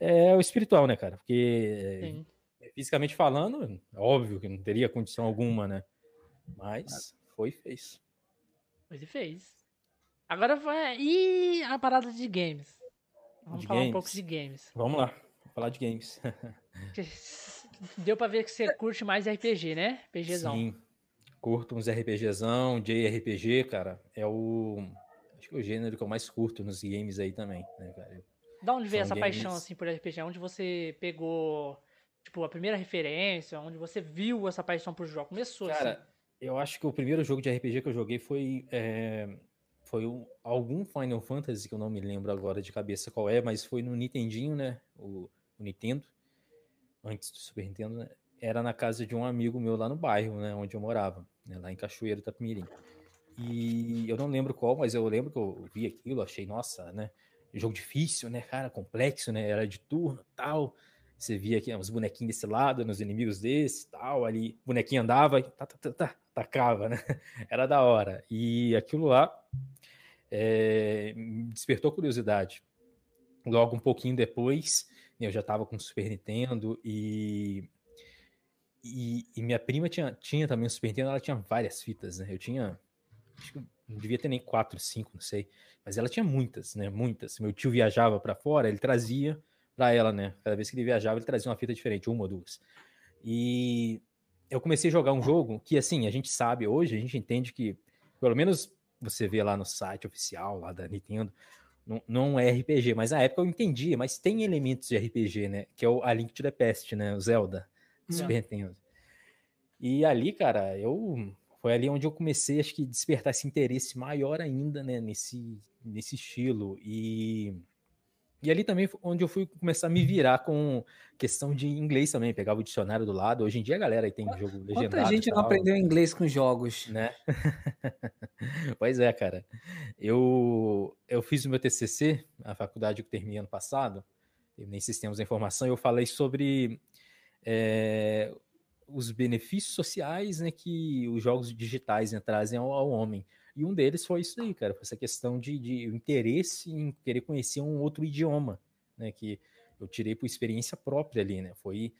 é o espiritual, né, cara? Porque Sim fisicamente falando, óbvio que não teria condição alguma, né? Mas foi e fez. Foi e fez. Agora vai. E a parada de games? Vamos de falar games. um pouco de games. Vamos lá, vamos falar de games. Deu pra ver que você curte mais RPG, né? RPGzão. Sim, curto uns RPGzão, JRPG, cara. É o. Acho que é o gênero que eu mais curto nos games aí também, né, cara? Da onde veio essa games... paixão assim por RPG? Onde você pegou tipo, a primeira referência, onde você viu essa paixão por jogo? Começou Cara, assim. eu acho que o primeiro jogo de RPG que eu joguei foi. É, foi um, algum Final Fantasy, que eu não me lembro agora de cabeça qual é, mas foi no Nintendinho, né? O, o Nintendo. Antes do Super Nintendo, né? Era na casa de um amigo meu lá no bairro, né? Onde eu morava, né, lá em Cachoeiro, Tapimirim. E eu não lembro qual, mas eu lembro que eu vi aquilo, achei, nossa, né? Jogo difícil, né, cara? Complexo, né? Era de turno tal. Você via aqui uns bonequinhos desse lado, nos inimigos desse tal. Ali, o bonequinho andava e tá, tá, tá, tá, tacava, né? Era da hora. E aquilo lá é, despertou curiosidade. Logo um pouquinho depois, eu já estava com o Super Nintendo e, e, e, minha prima tinha, tinha também o Super Nintendo, ela tinha várias fitas, né? Eu tinha, acho que não devia ter nem quatro, cinco, não sei, mas ela tinha muitas, né? Muitas. Meu tio viajava para fora, ele trazia para ela, né? Cada vez que ele viajava, ele trazia uma fita diferente, uma ou duas. E eu comecei a jogar um jogo que, assim, a gente sabe hoje, a gente entende que, pelo menos você vê lá no site oficial lá da Nintendo, não, não é RPG, mas na época eu entendia, mas tem elementos de RPG, né? Que é o A Link to the Past, né? O Zelda, do Super Nintendo. E ali, cara, eu foi ali onde eu comecei, acho que despertar esse interesse maior ainda, né, nesse nesse estilo e e ali também onde eu fui começar a me virar com questão de inglês também, pegava o dicionário do lado. Hoje em dia a galera aí tem jogo legendado. Quanta gente não aprendeu inglês com jogos? Né? pois é, cara. Eu, eu fiz o meu TCC, a faculdade que terminei ano passado, em Sistemas da Informação, eu falei sobre é, os benefícios sociais né, que os jogos digitais né, trazem ao, ao homem. E um deles foi isso aí, cara, foi essa questão de, de interesse em querer conhecer um outro idioma, né, que eu tirei por experiência própria ali, né, foi,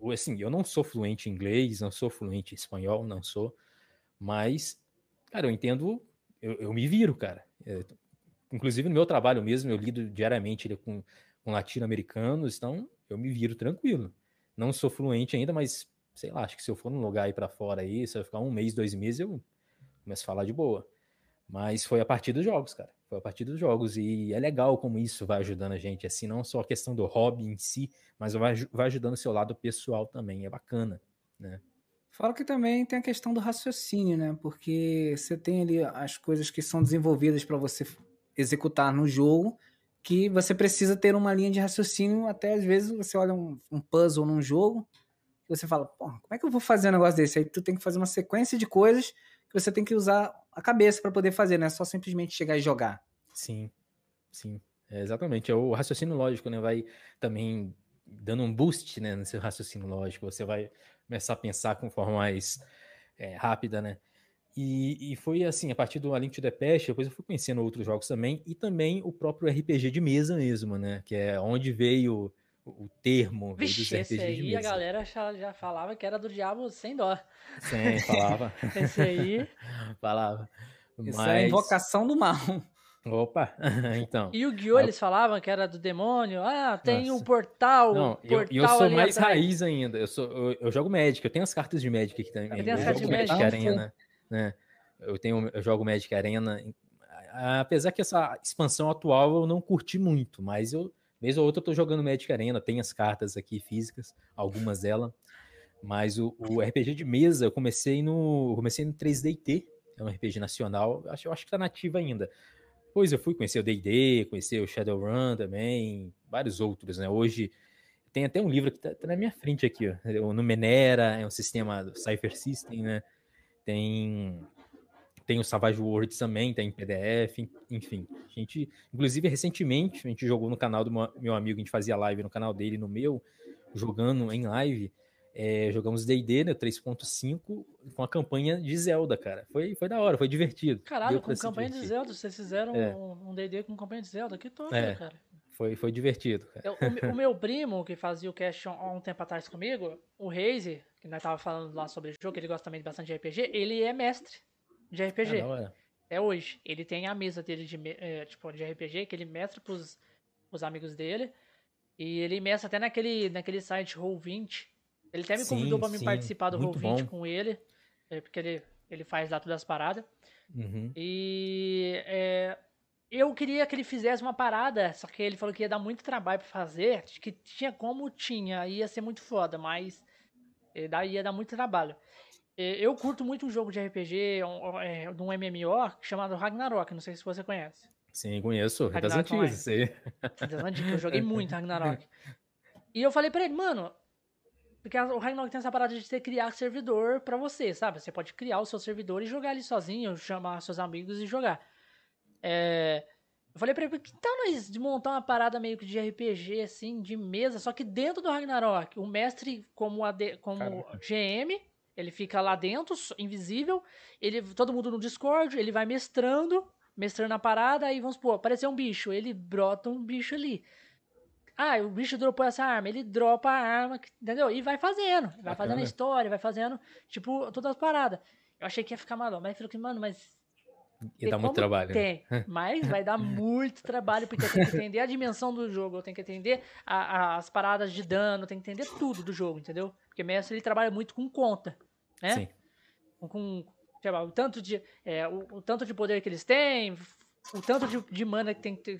eu, assim, eu não sou fluente em inglês, não sou fluente em espanhol, não sou, mas, cara, eu entendo, eu, eu me viro, cara, é, inclusive no meu trabalho mesmo, eu lido diariamente com, com latino-americanos, então eu me viro tranquilo, não sou fluente ainda, mas, sei lá, acho que se eu for num lugar aí para fora aí, se eu ficar um mês, dois meses, eu começo a falar de boa. Mas foi a partir dos jogos, cara. Foi a partir dos jogos. E é legal como isso vai ajudando a gente, assim, não só a questão do hobby em si, mas vai, vai ajudando o seu lado pessoal também. É bacana, né? Fala que também tem a questão do raciocínio, né? Porque você tem ali as coisas que são desenvolvidas para você executar no jogo, que você precisa ter uma linha de raciocínio. Até às vezes você olha um, um puzzle num jogo, e você fala, pô, como é que eu vou fazer um negócio desse? Aí tu tem que fazer uma sequência de coisas que você tem que usar a cabeça para poder fazer, não é só simplesmente chegar e jogar. Sim, sim, é exatamente. É o raciocínio lógico, né? Vai também dando um boost, né, no seu raciocínio lógico. Você vai começar a pensar com forma mais é, rápida, né? E, e, foi assim, a partir do A Link to the Past, depois eu fui conhecendo outros jogos também, e também o próprio RPG de mesa mesmo, né? Que é onde veio o termo Vixe, esse aí a galera já, falava que era do diabo sem dó. Sim, falava. esse aí... falava. Isso Mas... é a invocação do mal. Opa, então. E o Gyo, eles falavam que era do demônio. Ah, tem Nossa. um portal. Não, portal eu, eu sou mais atrás. raiz ainda. Eu, sou, eu, eu, jogo Magic, eu tenho as cartas de Magic aqui também. Tem as cartas de Magic Arena, né? Eu tenho, eu jogo Magic Arena. Apesar que essa expansão atual eu não curti muito, mas eu Vez ou outra eu tô jogando Magic Arena, tem as cartas aqui físicas, algumas delas. Mas o, o, RPG de mesa, eu comecei no. comecei no 3DT, é um RPG nacional. Acho, eu acho que tá nativo ainda. Depois eu fui conhecer o DD, conhecer o Shadowrun também, vários outros, né? Hoje tem até um livro que tá, tá na minha frente aqui, ó. O Numenera, é um sistema do Cypher System, né? Tem tem o Savage Worlds também, tem PDF, enfim. A gente, inclusive, recentemente, a gente jogou no canal do meu amigo, a gente fazia live no canal dele, no meu, jogando em live. É, jogamos D&D, né, 3.5, com a campanha de Zelda, cara. Foi, foi da hora, foi divertido. Caralho, com campanha de Zelda, vocês fizeram é. um D&D com campanha de Zelda, que top, é, cara. Foi, foi divertido. Eu, o, o, meu primo, que fazia o cast há um tempo atrás comigo, o Reise, que nós tava falando lá sobre o jogo, ele gosta também bastante de RPG, ele é mestre de RPG. Ah, é hoje. Ele tem a mesa dele de, é, tipo, de RPG que ele mestra pros, pros amigos dele. E ele mestra até naquele, naquele site Roll20. Ele até me convidou para me participar do Roll20 com ele. É, porque ele, ele faz lá todas as paradas. Uhum. E é, eu queria que ele fizesse uma parada, só que ele falou que ia dar muito trabalho para fazer, que tinha como tinha, ia ser muito foda, mas eh, daí ia dar muito trabalho. É, eu curto muito um jogo de RPG, um, é, de um MMO chamado Ragnarok, não sei se você conhece. Sim, conheço. Das antigas, sei. Das antigas, eu joguei muito Ragnarok. E eu falei pra ele, mano, Porque o Ragnarok tem essa parada de você criar servidor para você, sabe? Você pode criar o seu servidor e jogar ali sozinho, chamar seus amigos e jogar. É... Eu falei pra ele, que tal nós de montar uma parada meio que de RPG, assim, de mesa, só que dentro do Ragnarok, o mestre como, AD, como GM, ele fica lá dentro, invisível, ele, todo mundo no Discord, ele vai mestrando, mestrando a parada, aí vamos supor, apareceu um bicho, ele brota um bicho ali. Ah, o bicho dropou essa arma, ele dropa a arma, entendeu? E vai fazendo, vai Bacana. fazendo a história, vai fazendo, tipo, todas as paradas. Eu achei que ia ficar maluco, mas falou que, mano, mas Ia dar muito trabalho. Né? Tem, né? mas vai dar muito trabalho, porque eu tenho que entender a dimensão do jogo, eu tenho que entender a, a, as paradas de dano, eu tenho que entender tudo do jogo, entendeu? Porque mestre ele trabalha muito com conta, né? Sim. Com, com o tanto de é, o, o, tanto de poder que eles têm, o tanto de, de mana que tem que ter,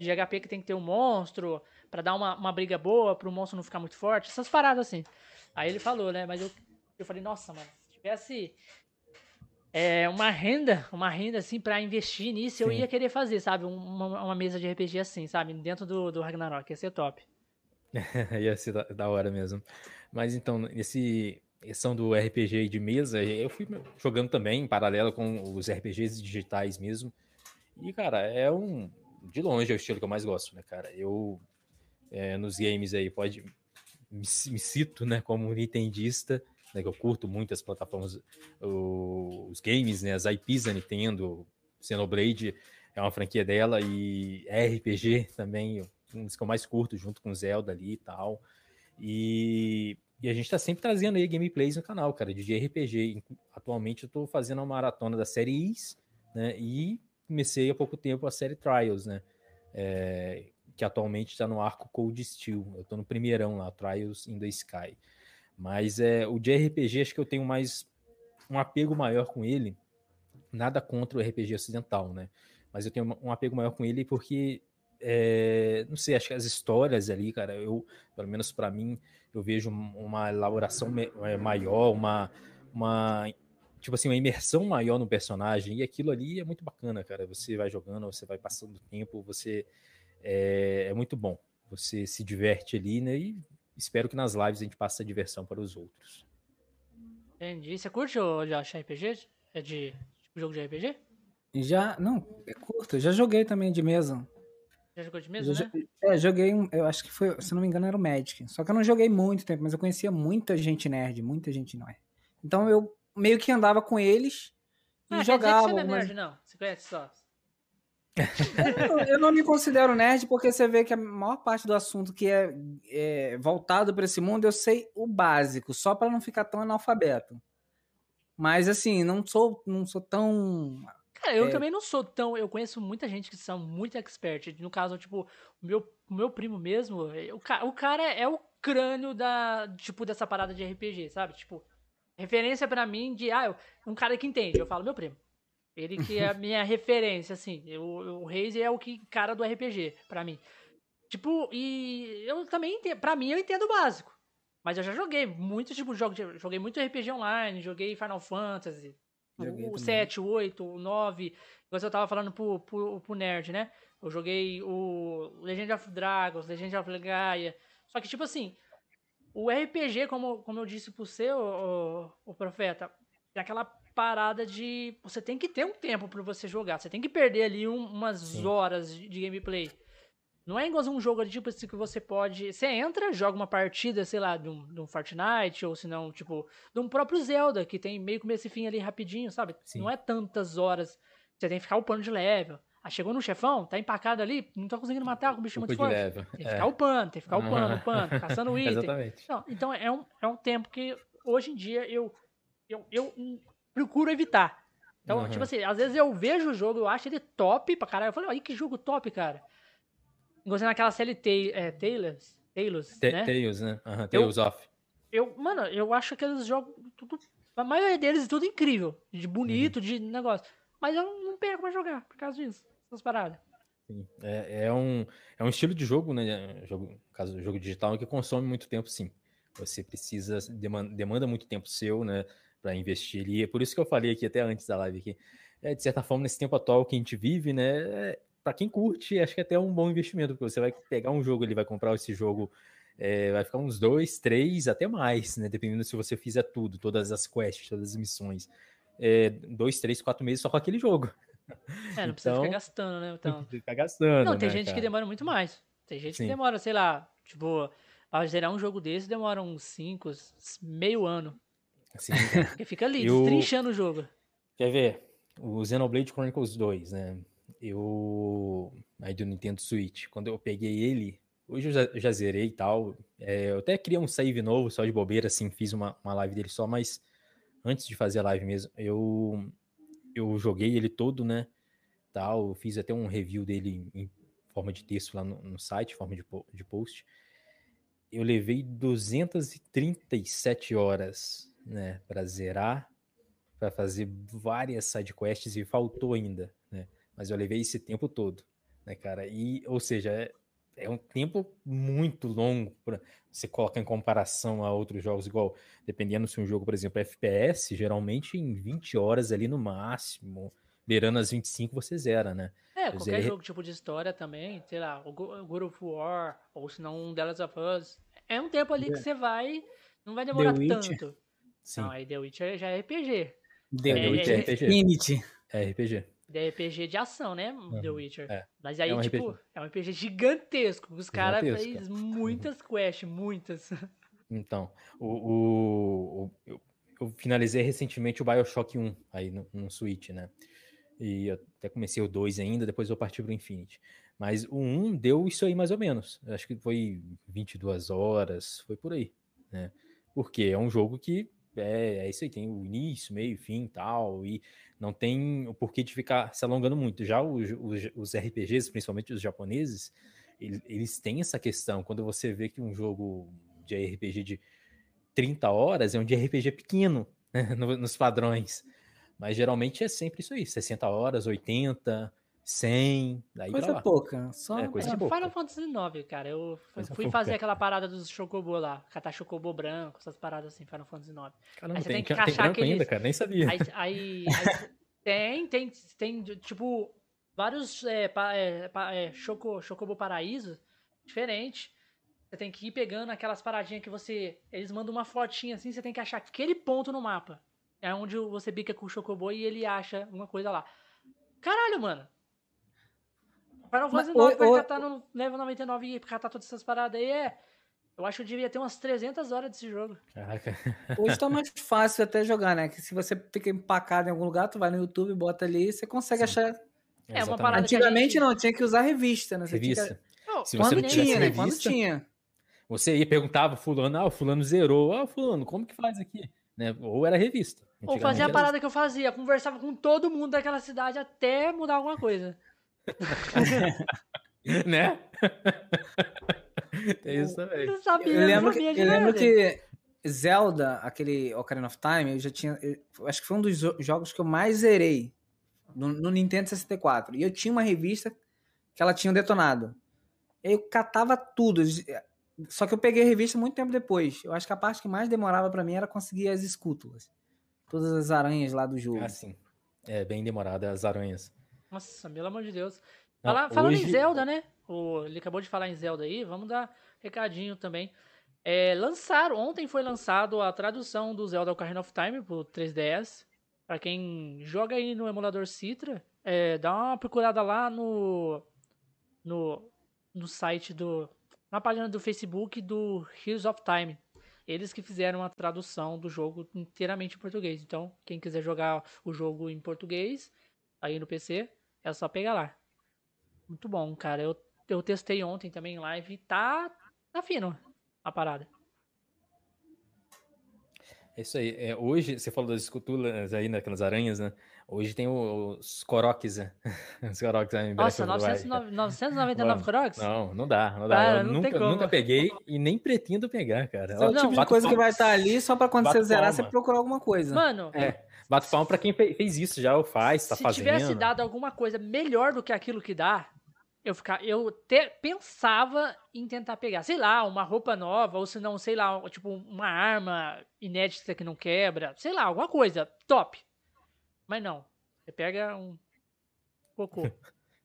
de HP que tem que ter um monstro, para dar uma, uma briga boa, pro monstro não ficar muito forte, essas paradas assim. Aí ele falou, né? Mas eu, eu falei, nossa, mano, se tivesse é, uma renda, uma renda assim para investir nisso, Sim. eu ia querer fazer, sabe? Uma, uma, mesa de RPG assim, sabe? Dentro do, do Ragnarok, ia ser top. ia ser da, da, hora mesmo. Mas então, esse questão do RPG de mesa, eu fui jogando também em paralelo com os RPGs digitais mesmo. E, cara, é um. De longe é o estilo que eu mais gosto, né, cara? Eu, é, nos games aí, pode. Me, me cito, né, como um nintendista né, que eu curto muito as plataformas, os games, né, as IPs da Nintendo, Xenoblade é uma franquia dela e RPG também, um dos que eu mais curto, junto com Zelda ali e tal. E, e a gente tá sempre trazendo aí gameplays no canal, cara, de RPG. Atualmente eu tô fazendo uma maratona da série Is, né, e comecei há pouco tempo a série Trials, né, é, que atualmente está no arco Cold Steel. Eu tô no primeirão lá, Trials in the Sky. Mas é, o de RPG, acho que eu tenho mais um apego maior com ele. Nada contra o RPG ocidental, né? Mas eu tenho um apego maior com ele porque, é, não sei, acho que as histórias ali, cara, eu, pelo menos para mim, eu vejo uma elaboração é, maior, uma, uma tipo assim, uma imersão maior no personagem, e aquilo ali é muito bacana, cara. Você vai jogando, você vai passando o tempo, você é, é, muito bom. Você se diverte ali, né? E espero que nas lives a gente passe essa diversão para os outros. Entendi. Você curte o Josh RPG? É de tipo, jogo de RPG? Já, não, é curto. Já joguei também de mesa. Já jogou de mesa, né? É, joguei um, eu acho que foi, se não me engano, era o Magic. Só que eu não joguei muito tempo, mas eu conhecia muita gente nerd, muita gente não é. Então eu meio que andava com eles e ah, jogava. Dizer que você não é nerd, não. Você conhece só. eu, não me considero nerd porque você vê que a maior parte do assunto que é, é voltado para esse mundo eu sei o básico, só para não ficar tão analfabeto. Mas assim, não sou, não sou tão. Cara, eu é... também não sou tão. Eu conheço muita gente que são muito expert. No caso, tipo, o meu, meu primo mesmo, o, o cara é o crânio da, tipo, dessa parada de RPG, sabe? Tipo, referência para mim de, ah, um cara que entende. Eu falo, meu primo. Ele que é a minha referência, assim. O, o Reis é o que cara do RPG, para mim. Tipo, e eu também entendo. Pra mim, eu entendo o básico. Mas eu já joguei muito tipo de jogo. Joguei muito RPG online, joguei Final Fantasy. Joguei o, 7, o 8, o 9. Igual eu tava falando pro, pro, pro Nerd, né? Eu joguei o Legend of Dragons, Legend of Legaia. Só que, tipo assim, o RPG, como, como eu disse pro seu, o, o Profeta, é aquela parada de. Você tem que ter um tempo para você jogar. Você tem que perder ali um, umas Sim. horas de, de, gameplay. Não é igual um jogo tipo assim que você pode. Você entra, joga uma partida, sei lá, de um, de um Fortnite, ou se não, tipo, de um próprio Zelda, que tem meio começo e fim ali rapidinho, sabe? Sim. Não é tantas horas. Você tem que ficar upando de level. Ah, chegou no chefão, tá empacado ali, não tá conseguindo matar com o bicho muito forte. Tem que é. ficar upando, tem que ficar upando, upando, caçando item. Exatamente. Não, então é um, é um tempo que hoje em dia eu, eu, eu procuro evitar. Então, uhum. tipo assim, às vezes eu vejo o jogo, eu acho ele top pra caralho. Eu falei, olha que jogo top, cara. Gostei naquela série é, Taylors, Taylors, né? Tails, né? Uhum, eu, off. Eu, mano, eu acho aqueles jogos, tudo, a maioria deles é tudo incrível. De bonito, uhum. de negócio. Mas eu não pego pra jogar por causa disso, essas paradas. Sim. É, é, um, é um estilo de jogo, né? Jogo, no caso do jogo digital, que consome muito tempo, sim. Você precisa, demanda, demanda muito tempo seu, né? para investir ali. É por isso que eu falei aqui até antes da live aqui. É, de certa forma, nesse tempo atual que a gente vive, né? É, para quem curte, acho que é até um bom investimento, porque você vai pegar um jogo, ele vai comprar esse jogo é, vai ficar uns dois, três, até mais, né? Dependendo se você fizer tudo, todas as quests, todas as missões. É, dois, três, quatro meses só com aquele jogo. É, não precisa então, ficar gastando, né? Então... Ficar gastando. Não, tem né, gente cara? que demora muito mais. Tem gente Sim. que demora, sei lá, tipo, pra gerar um jogo desse demora uns cinco, meio ano. Sim, Porque fica ali, eu... destrinchando o jogo. Quer ver? O Xenoblade Chronicles 2, né? Eu. Aí do Nintendo Switch. Quando eu peguei ele, hoje eu já, já zerei e tal. É, eu até criei um save novo, só de bobeira, assim, fiz uma, uma live dele só, mas antes de fazer a live mesmo, eu, eu joguei ele todo, né? Tal, fiz até um review dele em forma de texto lá no, no site, forma de, de post. Eu levei 237 horas, né, para zerar, para fazer várias side quests e faltou ainda? Mas eu levei esse tempo todo, né, cara? E, ou seja, é, é um tempo muito longo para você colocar em comparação a outros jogos, igual, dependendo se um jogo, por exemplo, é FPS, geralmente em 20 horas ali no máximo, beirando as 25 você zera, né? É, qualquer jogo tipo de história também, sei lá, o God of War, ou se não um The Last of Us, é um tempo ali é. que você vai, não vai demorar tanto. Sim. Não, aí The Witcher já é RPG. The é, Witcher é, RPG. Infinity. É RPG. The RPG de ação, né? Uhum. The Witcher. É. Mas aí, é um tipo, RPG. é um RPG gigantesco. Os caras fez muitas quests, muitas. Então, o, o, o eu, finalizei recentemente o Bioshock 1 aí no, no Switch, né? E eu até comecei o 2 ainda, depois eu parti pro Infinity. Mas o 1 deu isso aí mais ou menos. Acho que foi 22 horas, foi por aí, né? Porque é um jogo que é, é isso aí, tem o início, meio, fim tal, e não tem o porquê de ficar se alongando muito. Já os, os, os RPGs, principalmente os japoneses, eles, eles, têm essa questão. Quando você vê que um jogo de RPG de 30 horas é um de RPG pequeno, né, nos padrões. Mas geralmente é sempre isso aí, 60 horas, 80, 100, daí Coisa pouca. Só é, coisa é, pouca. Final Fantasy IX, cara. Eu coisa fui pouca. fazer aquela parada dos Chocobo lá, catar Chocobo branco, essas paradas assim, Final Fantasy IX. Caramba, aí você tem, tem que tem encaixar aqueles... ainda, cara, nem sabia. Aí, aí, aí tem, tem, tem, tipo, vários é, pa, é, pa, é, Choco, Chocobo Paraíso diferente. Você tem que ir pegando aquelas paradinhas que você. Eles mandam uma fotinha assim, você tem que achar aquele ponto no mapa. É onde você bica com o Chocobo e ele acha uma coisa lá. Caralho, mano. Final Fantasy IX pra catar no level 99 e catar todas essas paradas aí é. Eu acho que eu devia ter umas 300 horas desse jogo. Caraca. Hoje tá mais fácil até jogar, né? Que se você fica empacado em algum lugar, tu vai no YouTube, bota ali você consegue Sim. achar. É, uma parada Antigamente gente... não, tinha que usar revista, né? Você revista. Que... Se Quando tinha, né? Quando tinha. Você ia perguntava fulano, ah, o fulano zerou. Ah, fulano, como que faz aqui? Né? Ou era revista. Ou fazia a parada que eu fazia, conversava com todo mundo daquela cidade até mudar alguma coisa. né? É isso também. Eu, sabia, eu lembro, que, eu lembro que Zelda, aquele Ocarina of Time, eu já tinha. Eu, acho que foi um dos jogos que eu mais zerei no, no, Nintendo 64. E eu tinha uma revista que ela tinha detonado. Eu catava tudo. Só que eu peguei a revista muito tempo depois. Eu acho que a parte que mais demorava para mim era conseguir as escútulas. Todas as aranhas lá do jogo. Ah, sim. É bem demorada as aranhas. Nossa, pelo amor de Deus. Fala, Não, falando hoje... em Zelda, né? O, ele acabou de falar em Zelda aí, vamos dar recadinho também. É, lançaram, ontem foi lançado a tradução do Zelda Ocarina of Time pro 3DS. Para quem joga aí no emulador Citra, é, dá uma procurada lá no, no, no site do. Na página do Facebook do Heroes of Time. Eles que fizeram a tradução do jogo inteiramente em português. Então, quem quiser jogar o jogo em português, aí no PC, é só pegar lá. Muito bom, cara. Eu, eu testei ontem também em live. Tá, tá fino a parada. É isso aí. É, hoje, você falou das esculturas aí, naquelas aranhas, né? Hoje tem os coroques, né? Os coroques aí Nossa, 909, 999 coroques? Não, não dá, não dá. Cara, não nunca, nunca peguei e nem pretendo pegar, cara. É o tipo de coisa que vai estar ali só pra quando Bato você zerar, palma. você procurar alguma coisa. Mano, é. Bato palma pra quem fez isso já, ou faz, tá se fazendo. Se tivesse dado alguma coisa melhor do que aquilo que dá, eu ficar, eu te, pensava em tentar pegar, sei lá, uma roupa nova, ou se não, sei lá, tipo, uma arma inédita que não quebra, sei lá, alguma coisa, top. Mas não, você pega um cocô.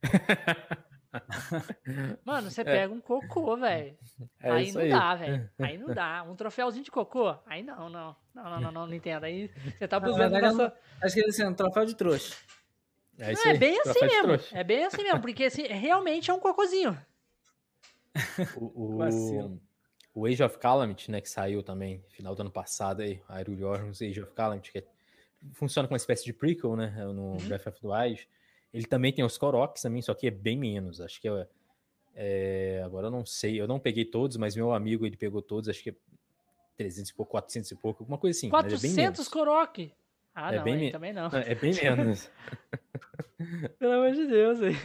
Mano, você é. pega um cocô, velho. É aí não aí. dá, velho. Aí não dá. Um troféuzinho de cocô? Aí não, não. Não, não, não, não, não entendo. Aí você tá buscando. Nossa... Acho que é assim, um troféu de trouxa. É, isso é bem assim mesmo. É bem assim mesmo, porque assim, realmente é um cocôzinho. O, o, o, Age of Calamity, né, que saiu também final do ano passado aí, Hyrule Warriors Age of Calamity, que é, funciona como uma espécie de prequel, né, no uhum. Breath of the Wild. Ele também tem os Koroks também, só que é bem menos. Acho que é, é, agora eu não sei, eu não peguei todos, mas meu amigo ele pegou todos, acho que é 300 e pouco, 400 e pouco, alguma coisa assim. 400 é Korok? Ah, é não, bem também não. É bem menos. Pelo amor de Deus, aí.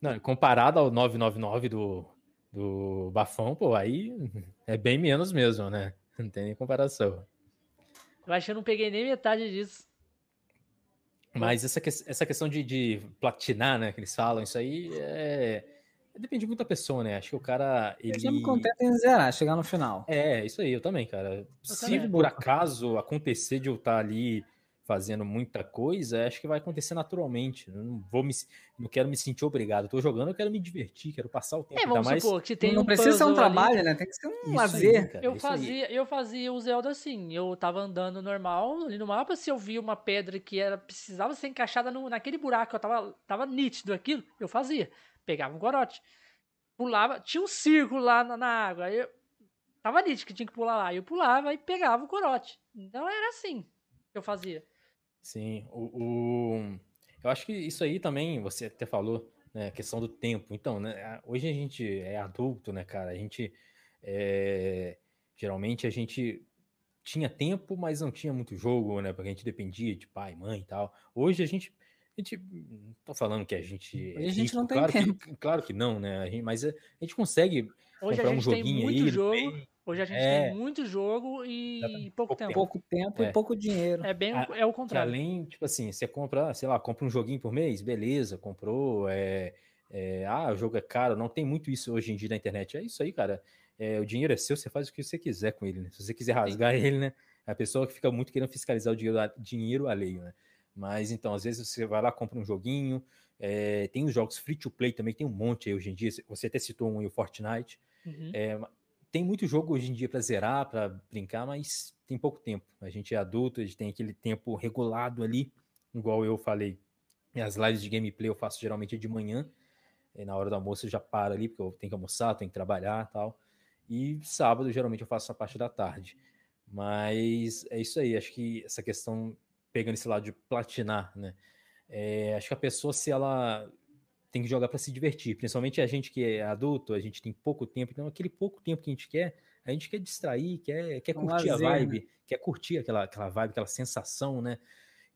Não, comparado ao 999 do, do Bafão, pô, aí é bem menos mesmo, né? Não tem nem comparação. Eu acho que eu não peguei nem metade disso. Mas essa, essa questão de, de platinar, né, que eles falam, isso aí é, Depende muito da pessoa, né? Acho que o cara. Ele... Eu já me contento em zerar, chegar no final. É, isso aí, eu também, cara. Eu Se também. por acaso acontecer de eu estar ali fazendo muita coisa, acho que vai acontecer naturalmente. Eu não vou me, não quero me sentir obrigado. Eu tô jogando, eu quero me divertir, quero passar o tempo. É, vamos mais... supor que tem não um precisa ser um trabalho, ali. né? Tem que ser um lazer. Aí, cara, eu fazia, aí. eu fazia o Zelda assim. Eu tava andando normal ali no mapa, se eu via uma pedra que era precisava ser encaixada no, naquele buraco, eu tava tava nítido aquilo, eu fazia. Pegava um gorote, pulava, tinha um círculo lá na, na água, eu, tava nítido que tinha que pular lá, eu pulava e pegava o corote. Então era assim que eu fazia. Sim, o, o, eu acho que isso aí também, você até falou, né, questão do tempo. Então, né, hoje a gente é adulto, né, cara? A gente, é, geralmente a gente tinha tempo, mas não tinha muito jogo, né? Porque a gente dependia de pai, mãe e tal. Hoje a gente, a gente não tô falando que a gente, é a gente não tem claro tempo. Que, claro que não, né? A gente, mas a, gente consegue Hoje comprar um joguinho muito aí, jogo. Bem, Hoje a gente é, tem muito jogo e pouco, pouco tempo. Pouco tempo é. e pouco dinheiro. É bem é o contrário. além, tipo assim, você compra, sei lá, compra um joguinho por mês, beleza, comprou, é, é, ah, o jogo é caro, não tem muito isso hoje em dia na internet. É isso aí, cara. É, o dinheiro é seu, você faz o que você quiser com ele, né? Se você quiser rasgar Sim. ele, né? É a pessoa que fica muito querendo fiscalizar o dinheiro, dinheiro alheio, né? Mas então, às vezes você vai lá, compra um joguinho, é, tem os jogos free to play também, tem um monte aí hoje em dia. Você até citou um o Fortnite. Uhum. É, tem muito jogo hoje em dia para zerar, para brincar, mas tem pouco tempo. A gente é adulto, a gente tem aquele tempo regulado ali, igual eu falei. As lives de gameplay eu faço geralmente de manhã, na hora do almoço eu já paro ali, porque eu tenho que almoçar, tenho que trabalhar tal. E sábado geralmente eu faço a parte da tarde. Mas é isso aí, acho que essa questão, pegando esse lado de platinar, né? É, acho que a pessoa, se ela tem que jogar para se divertir. Principalmente a gente que é adulto, a gente tem pouco tempo, então aquele pouco tempo que a gente quer, a gente quer distrair, quer, quer curtir lazer, a vibe, né? quer curtir aquela, aquela vibe, aquela sensação, né?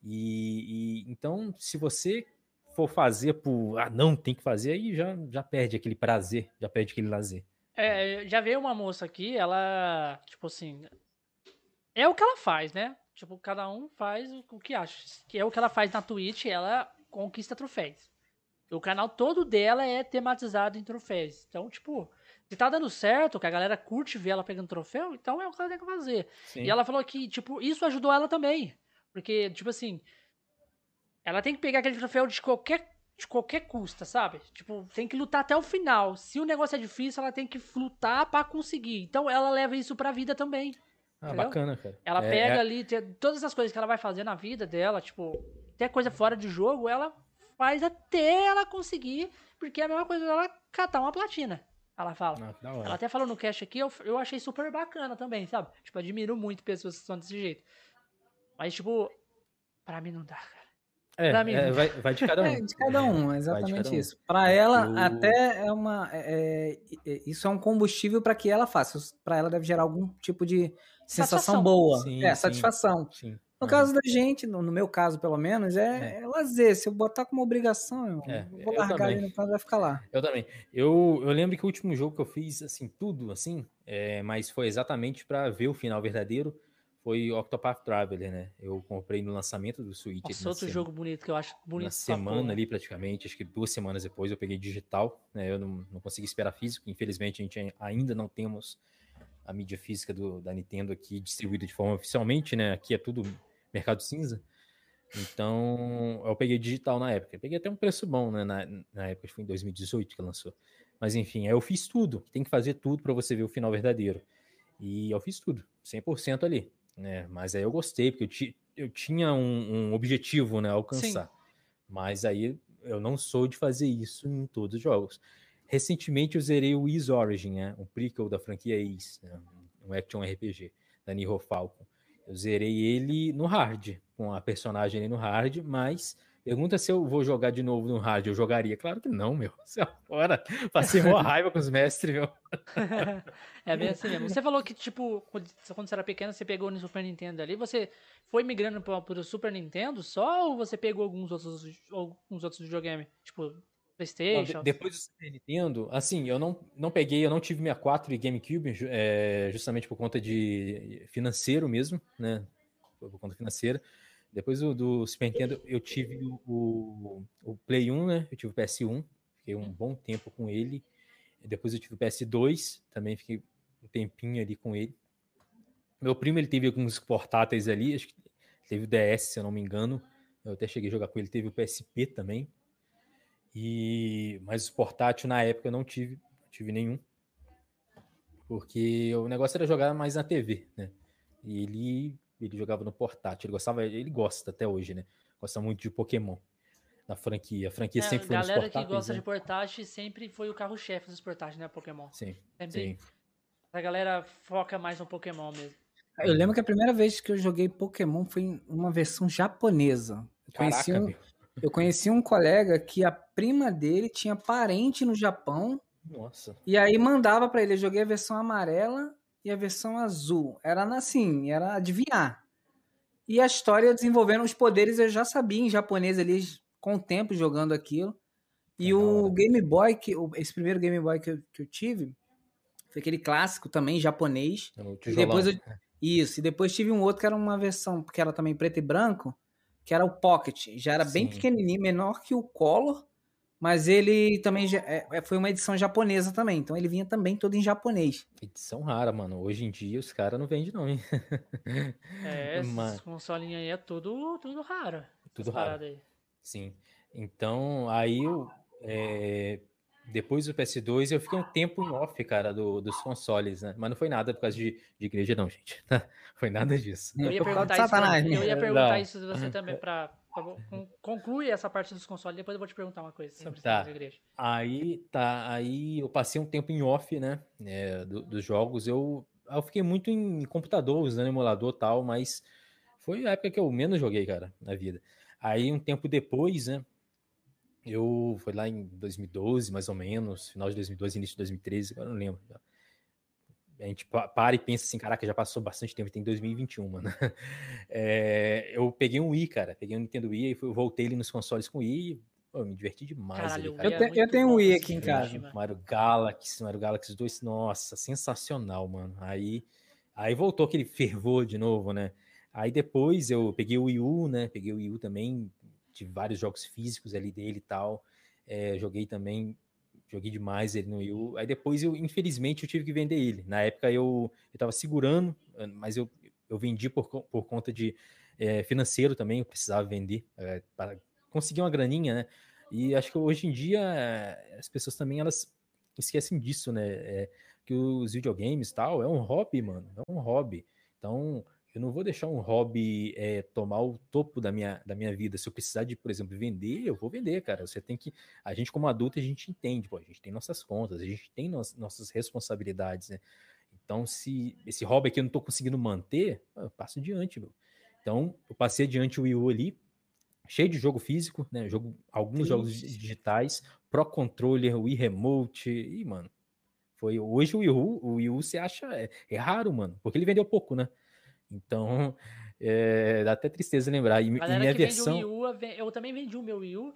E, e, então, se você for fazer por ah, não, tem que fazer, aí já, já perde aquele prazer, já perde aquele lazer. É, já veio uma moça aqui, ela, tipo assim, é o que ela faz, né? Tipo, cada um faz o que acha. Que é o que ela faz na Twitch, ela conquista troféus. O canal todo dela é tematizado em troféus. Então, tipo, se tá dando certo, que a galera curte ver ela pegando troféu, então é o que ela tem que fazer. Sim. E ela falou que, tipo, isso ajudou ela também. Porque, tipo assim, ela tem que pegar aquele troféu de qualquer, de qualquer custa, sabe? Tipo, tem que lutar até o final. Se o negócio é difícil, ela tem que lutar para conseguir. Então ela leva isso pra vida também. Ah, entendeu? bacana, cara. Ela é, pega é... ali, todas as coisas que ela vai fazer na vida dela, tipo, até coisa fora de jogo, ela faz até ela conseguir, porque é a mesma coisa dela catar uma platina. Ela fala. Ah, ela até falou no cast aqui, eu, eu achei super bacana também, sabe? Tipo, admiro muito pessoas que são desse jeito. Mas, tipo, pra mim não dá, cara. É, pra mim, é, vai, vai, de cada um. É, de cada um, exatamente cada um. isso. Para ela, eu... até é uma. É, é, é, isso é um combustível para que ela faça. Para ela deve gerar algum tipo de sensação boa. Sim, é, sim, satisfação. Sim. No caso da gente, no, no, meu caso pelo menos, é, é. é, lazer. Se eu botar como obrigação, eu, é, vou largar ele no caso vai ficar lá. Eu também. Eu, eu lembro que o último jogo que eu fiz, assim, tudo, assim, é, mas foi exatamente para ver o final verdadeiro, foi Octopath Traveler, né? Eu comprei no lançamento do Switch. Nossa, outro jogo bonito que eu acho bonito. Na semana ali, praticamente, acho que duas semanas depois eu peguei digital, né? Eu não, não consegui esperar físico, infelizmente a gente ainda não temos a mídia física do, da Nintendo aqui distribuída de forma oficialmente, né? Aqui é tudo mercado cinza. Então, eu peguei digital na época. Eu peguei até um preço bom, né? Na, na época, foi em 2018 que lançou. Mas enfim, aí eu fiz tudo. Tem que fazer tudo para você ver o final verdadeiro. E eu fiz tudo, 100% ali. Né? Mas aí eu gostei, porque eu, ti, eu tinha um, um, objetivo né, alcançar. Sim. Mas aí eu não sou de fazer isso em todos os jogos. Recentemente eu zerei o Ease Origin, né? um prequel da franquia Ease, né? um action RPG da Nihon Falcon. Eu zerei ele no hard, com a personagem ali no hard, mas pergunta se eu vou jogar de novo no hard. Eu jogaria? Claro que não, meu. Você é fora. Passei uma raiva com os mestres, meu. é bem assim mesmo. Você falou que, tipo, quando você era pequeno, você pegou no Super Nintendo ali. Você foi migrando para o Super Nintendo só ou você pegou alguns outros, alguns outros videogames? Tipo, PlayStation? Não, de, depois do Super Nintendo, assim, eu não, não peguei, eu não tive 64 e GameCube, é, justamente por conta de financeiro mesmo, né? Por conta financeira. Depois do, do Super Nintendo, eu tive o, o, o, Play 1, né? Eu tive o PS1, fiquei um bom tempo com ele. Depois eu tive o PS2, também fiquei um tempinho ali com ele. Meu primo, ele teve alguns portáteis ali, acho que teve o DS, se eu não me engano. Eu até cheguei a jogar com ele, teve o PSP também. E mas portátil na época eu não tive, não tive nenhum. Porque o negócio era jogar mais na TV, né? E ele ele jogava no portátil, ele gostava, ele gosta até hoje, né? Gosta muito de Pokémon. Na franquia. A franquia é, sempre foi A galera que gosta né? de portátil sempre foi o carro-chefe dos portáteis, né? Pokémon. Sim. Sempre sim. A galera foca mais no Pokémon mesmo. Eu lembro que a primeira vez que eu joguei Pokémon foi em uma versão japonesa. Eu Caraca, conheci um, eu conheci um colega que a prima dele tinha parente no Japão. Nossa. E aí mandava para ele. Eu joguei a versão amarela e a versão azul. Era assim, era adivinhar. E a história desenvolvendo os poderes eu já sabia em japonês ali com o tempo jogando aquilo. E é o Game Boy, que, esse primeiro Game Boy que eu, que eu tive, foi aquele clássico também, japonês. É e depois eu, isso, e depois tive um outro que era uma versão, que era também preto e branco, que era o Pocket. Já era Sim. bem pequenininho, menor que o Color, mas ele também já, é, é, foi uma edição japonesa também. Então ele vinha também todo em japonês. Edição rara, mano. Hoje em dia os caras não vendem, não, hein? É, Mas... consolinhos aí é tudo, tudo raro. Tudo raro. Aí. Sim. Então, aí eu. É, depois do PS2, eu fiquei um tempo em off, cara, do, dos consoles, né? Mas não foi nada por causa de, de igreja, não, gente. foi nada disso. Eu ia perguntar, isso, pra, eu ia perguntar isso de você também, pra, pra, conclui essa parte dos consoles, depois eu vou te perguntar uma coisa sobre tá. essa igreja. Aí, tá, aí eu passei um tempo em off, né, é, do, dos jogos. Eu, eu fiquei muito em computador, usando emulador e tal, mas foi a época que eu menos joguei, cara, na vida. Aí, um tempo depois, né, eu foi lá em 2012, mais ou menos, final de 2012, início de 2013, agora não lembro. A gente para e pensa assim, caraca, já passou bastante tempo, tem 2021, mano. É, eu peguei um Wii, cara, peguei um Nintendo Wii e voltei ali nos consoles com o Wii, pô, me diverti demais. Caralho, ali, cara. Eu, te, eu tenho um Wii aqui em casa. Mario Galaxy, Mario Galaxy 2, nossa, sensacional, mano. Aí, aí voltou aquele fervor de novo, né? Aí depois eu peguei o Wii U, né? Peguei o Wii U também, tive vários jogos físicos ali dele e tal. É, joguei também, joguei demais ele no Wii. Aí depois eu, infelizmente, eu tive que vender ele. Na época eu, eu tava segurando, mas eu, eu vendi por, por conta de é, financeiro também, eu precisava vender é, para conseguir uma graninha, né? E acho que hoje em dia as pessoas também elas esquecem disso, né? É, que os videogames tal é um hobby, mano, é um hobby. Então eu não vou deixar um hobby é, tomar o topo da minha, da minha vida. Se eu precisar de, por exemplo, vender, eu vou vender, cara. Você tem que. A gente, como adulto, a gente entende, pô, a gente tem nossas contas, a gente tem no, nossas responsabilidades, né? Então, se esse hobby aqui eu não tô conseguindo manter, eu passo adiante, meu. Então, eu passei adiante o Wii U ali, cheio de jogo físico, né? Jogo, alguns Sim. jogos digitais, Pro Controller, Wii Remote, e, mano, foi hoje o Wii U, o Wii U você acha é, é raro, mano, porque ele vendeu pouco, né? Então, é, dá até tristeza lembrar. E, Galera e minha versão. U, eu também vendi o meu Wii U.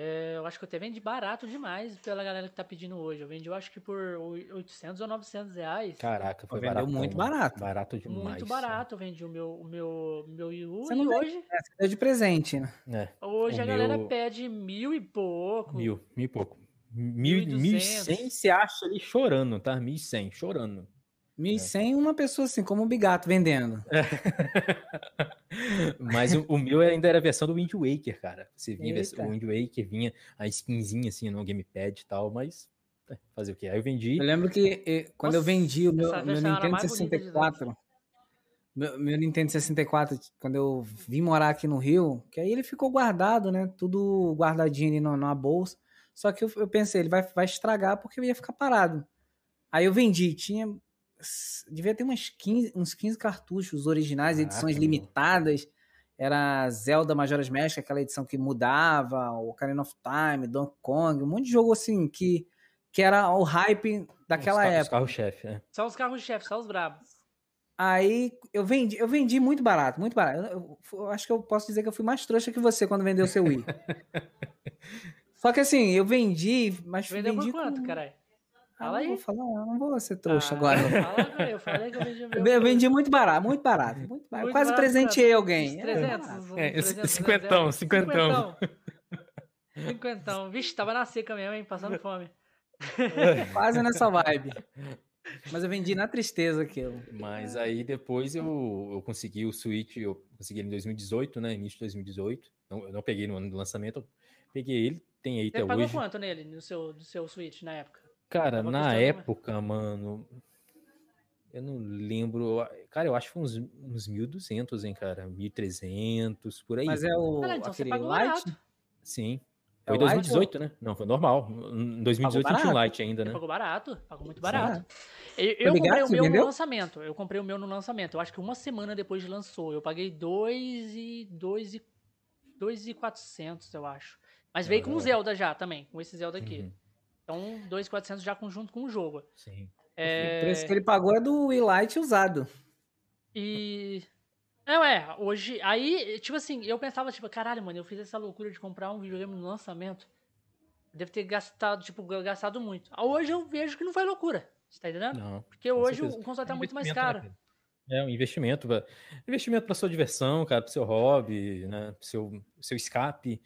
É, eu acho que eu até vendi barato demais pela galera que tá pedindo hoje. Eu vendi, eu acho que por 800 ou 900 reais. Caraca, foi barato. muito barato. Barato demais. Muito barato eu vendi o meu, o meu, meu Wii U. Você e hoje. É, de presente, né? É, hoje a meu... galera pede mil e pouco. Mil, mil e pouco. Mil, mil e cem você acha ali chorando, tá? Mil e cem, chorando. 1.100 é. uma pessoa assim, como o Bigato vendendo. É. Mas o, o, meu ainda era a versão do Wind Waker, cara. Você vinha o Wind Waker, vinha a skinzinha assim no gamepad e tal, mas é, fazer o quê? Aí eu vendi. Eu lembro que quando Nossa, eu vendi o meu, meu Nintendo 64, meu, meu, Nintendo 64, quando eu vim morar aqui no Rio, que aí ele ficou guardado, né? Tudo guardadinho ali numa bolsa. Só que eu, eu pensei, ele vai, vai estragar porque eu ia ficar parado. Aí eu vendi, tinha devia ter umas 15, uns 15 cartuchos originais, Caraca, edições meu. limitadas. Era Zelda Majora's Mask, aquela edição que mudava, o Ocarina of Time, Donkey Kong, um monte de jogo assim que, que era o hype daquela os época. Os carros-chefe, né? Só os carros-chefe, só os brabos. Aí eu vendi, eu vendi muito barato, muito barato. Eu, eu, eu, acho que eu posso dizer que eu fui mais trouxa que você quando vendeu seu Wii. Só que assim, eu vendi, mas Vendeu vendi por quanto, com... caralho? Fala aí. Não vou falar, não vou ser trouxa ah, agora. Fala, eu falei que eu vendi meu. Eu vendi muito barato, muito barato. Muito barato. Muito Quase barato, presenteei alguém. 300, é, 300, cinquentão, cinquentão. Cinquentão. Vixe, tava na seca mesmo, hein? Passando fome. Quase nessa vibe. Mas eu vendi na tristeza aquilo. Mas aí depois eu, eu consegui o Switch, eu consegui ele em 2018, né? Início de 2018. Não, eu não peguei no ano do lançamento, eu peguei ele, tem aí Você até pagou hoje. quanto nele, no seu, no seu Switch, na época? Cara, na época, mano, eu não lembro. Cara, eu acho que foi uns, uns 1.200, hein, cara? 1.300, por aí. Mas é o. Ah, então aquele Light? Sim. É foi em 2018, né? Não, foi normal. Em 2018 não tinha um Light ainda, né? Pagou barato, pagou muito barato. Eu, eu comprei o meu vendeu? no lançamento. Eu comprei o meu no lançamento. Eu acho que uma semana depois de lançou. Eu paguei 2 e 2 e 2 e 400, eu acho. Mas veio com o Zelda já também, com esse Zelda aqui. Uhum. Então, 2,400 já conjunto com o jogo. Sim. É... O preço que ele pagou é do Wii Lite usado. E. Não, é, hoje. Aí, tipo assim, eu pensava, tipo, caralho, mano, eu fiz essa loucura de comprar um videogame no lançamento. Deve ter gastado, tipo, gastado muito. Hoje eu vejo que não foi loucura. Você tá entendendo? Não. Porque hoje certeza. o console tá muito mais caro. Né, é um investimento. Investimento para sua diversão, cara, pro seu hobby, né? Pro seu, seu escape.